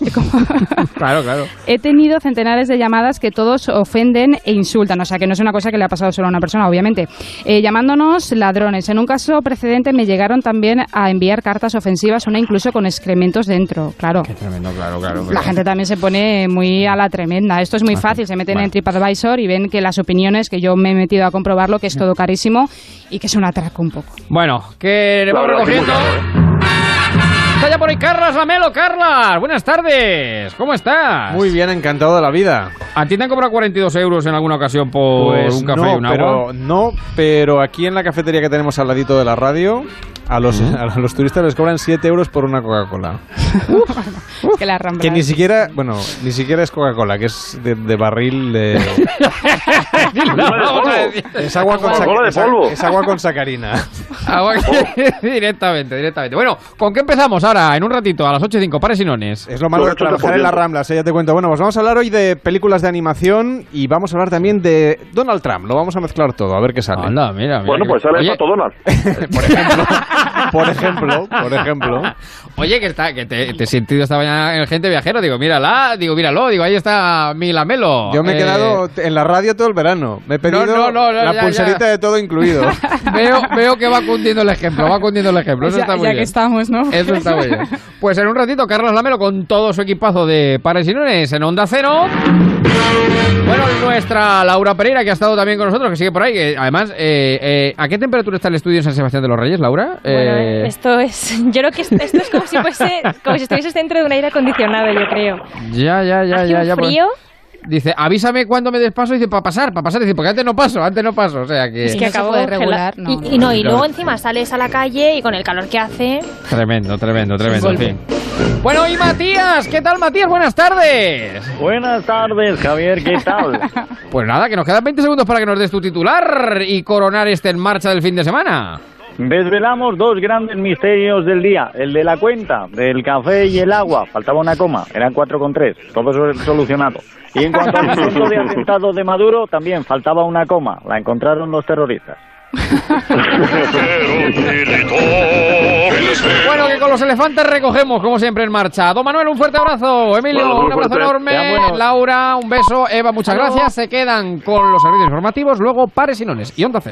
Claro, claro. he tenido centenares de llamadas que todos ofenden e insultan, o sea que no es una cosa que le ha pasado solo a una persona, obviamente. Eh, llamándonos ladrones. En un caso precedente me llegaron también a enviar cartas ofensivas, una incluso con excrementos dentro, claro. Tremendo, claro, claro. La gente también se pone muy a la tremenda. Esto es muy fácil. Se meten en TripAdvisor y ven que las opiniones, que yo me he metido a comprobarlo, que es todo carísimo y que es un atraco un poco. Bueno, que vamos recogiendo. Está ya por ahí Carlas Lamelo. Carlas, buenas tardes. ¿Cómo estás? Muy bien, encantado de la vida. ¿A ti te han cobrado 42 euros en alguna ocasión por Pues un café no, y un agua? pero no, pero aquí en la cafetería que tenemos al ladito de la radio, a los, a los turistas les cobran 7 euros por una Coca-Cola. que la rambla. Que ni siquiera, bueno, ni siquiera es Coca-Cola, que es de, de barril de... Es agua con, sac- Coca-Cola de polvo. es agua con sacarina. Agua que- directamente, directamente. Bueno, ¿con qué empezamos ahora? En un ratito, a las 8 y 5, pares y nones. Es lo malo de trabajar en las Ramblas, eh, ya te cuento. Bueno, pues vamos a hablar hoy de películas de animación y vamos a hablar también de Donald Trump. Lo vamos a mezclar todo, a ver qué sale. Anda, mira, mira. Bueno, que- pues sale Oye, Pato Donald. por ejemplo, por ejemplo, por ejemplo. Oye, que está, que te, te he sentido esta mañana en el gente viajero. Digo, mírala, digo, míralo, digo, ahí está Milamelo. Yo me he Eh, quedado en la radio todo el verano. Me he pedido no, no, no, la ya, pulserita ya. de todo incluido. Veo, veo que va cundiendo el ejemplo, va cundiendo el ejemplo. Eso ya está muy ya bien. que estamos, ¿no? Eso está muy bien. Pues en un ratito, Carlos Lamelo con todo su equipazo de pares y nones en Onda Cero. Bueno, nuestra Laura Pereira, que ha estado también con nosotros, que sigue por ahí. que además, eh, eh, ¿a qué temperatura está el estudio en San Sebastián de los Reyes, Laura? Bueno, Eh, esto es. Yo creo que esto es como si fuese. Como si estuvieses dentro de un aire acondicionado, yo creo. Ya, ya, ya, Hace ya. un ya, pues- frío. Dice, avísame cuando me des paso. Dice, para pasar, para pasar. Dice, porque antes no paso, antes no paso. O sea que. Es que no acabo de regular, no, y, y no, y luego encima sales a la calle y con el calor que hace. Tremendo, tremendo, tremendo. En fin. Bueno, y Matías, ¿qué tal, Matías? Buenas tardes. Buenas tardes, Javier, ¿qué tal? Pues nada, que nos quedan 20 segundos para que nos des tu titular y coronar este en marcha del fin de semana. Desvelamos dos grandes misterios del día. El de la cuenta, del café y el agua. Faltaba una coma, eran cuatro con tres. Todo sol- solucionado. Y en cuanto al asunto de atentado de Maduro, también faltaba una coma. La encontraron los terroristas. Bueno, que con los elefantes recogemos, como siempre, en marcha. Don Manuel, un fuerte abrazo. Emilio, Bueno, un abrazo enorme. Laura, un beso. Eva, muchas gracias. Se quedan con los servicios informativos. Luego, pares y nones. Y onda cero.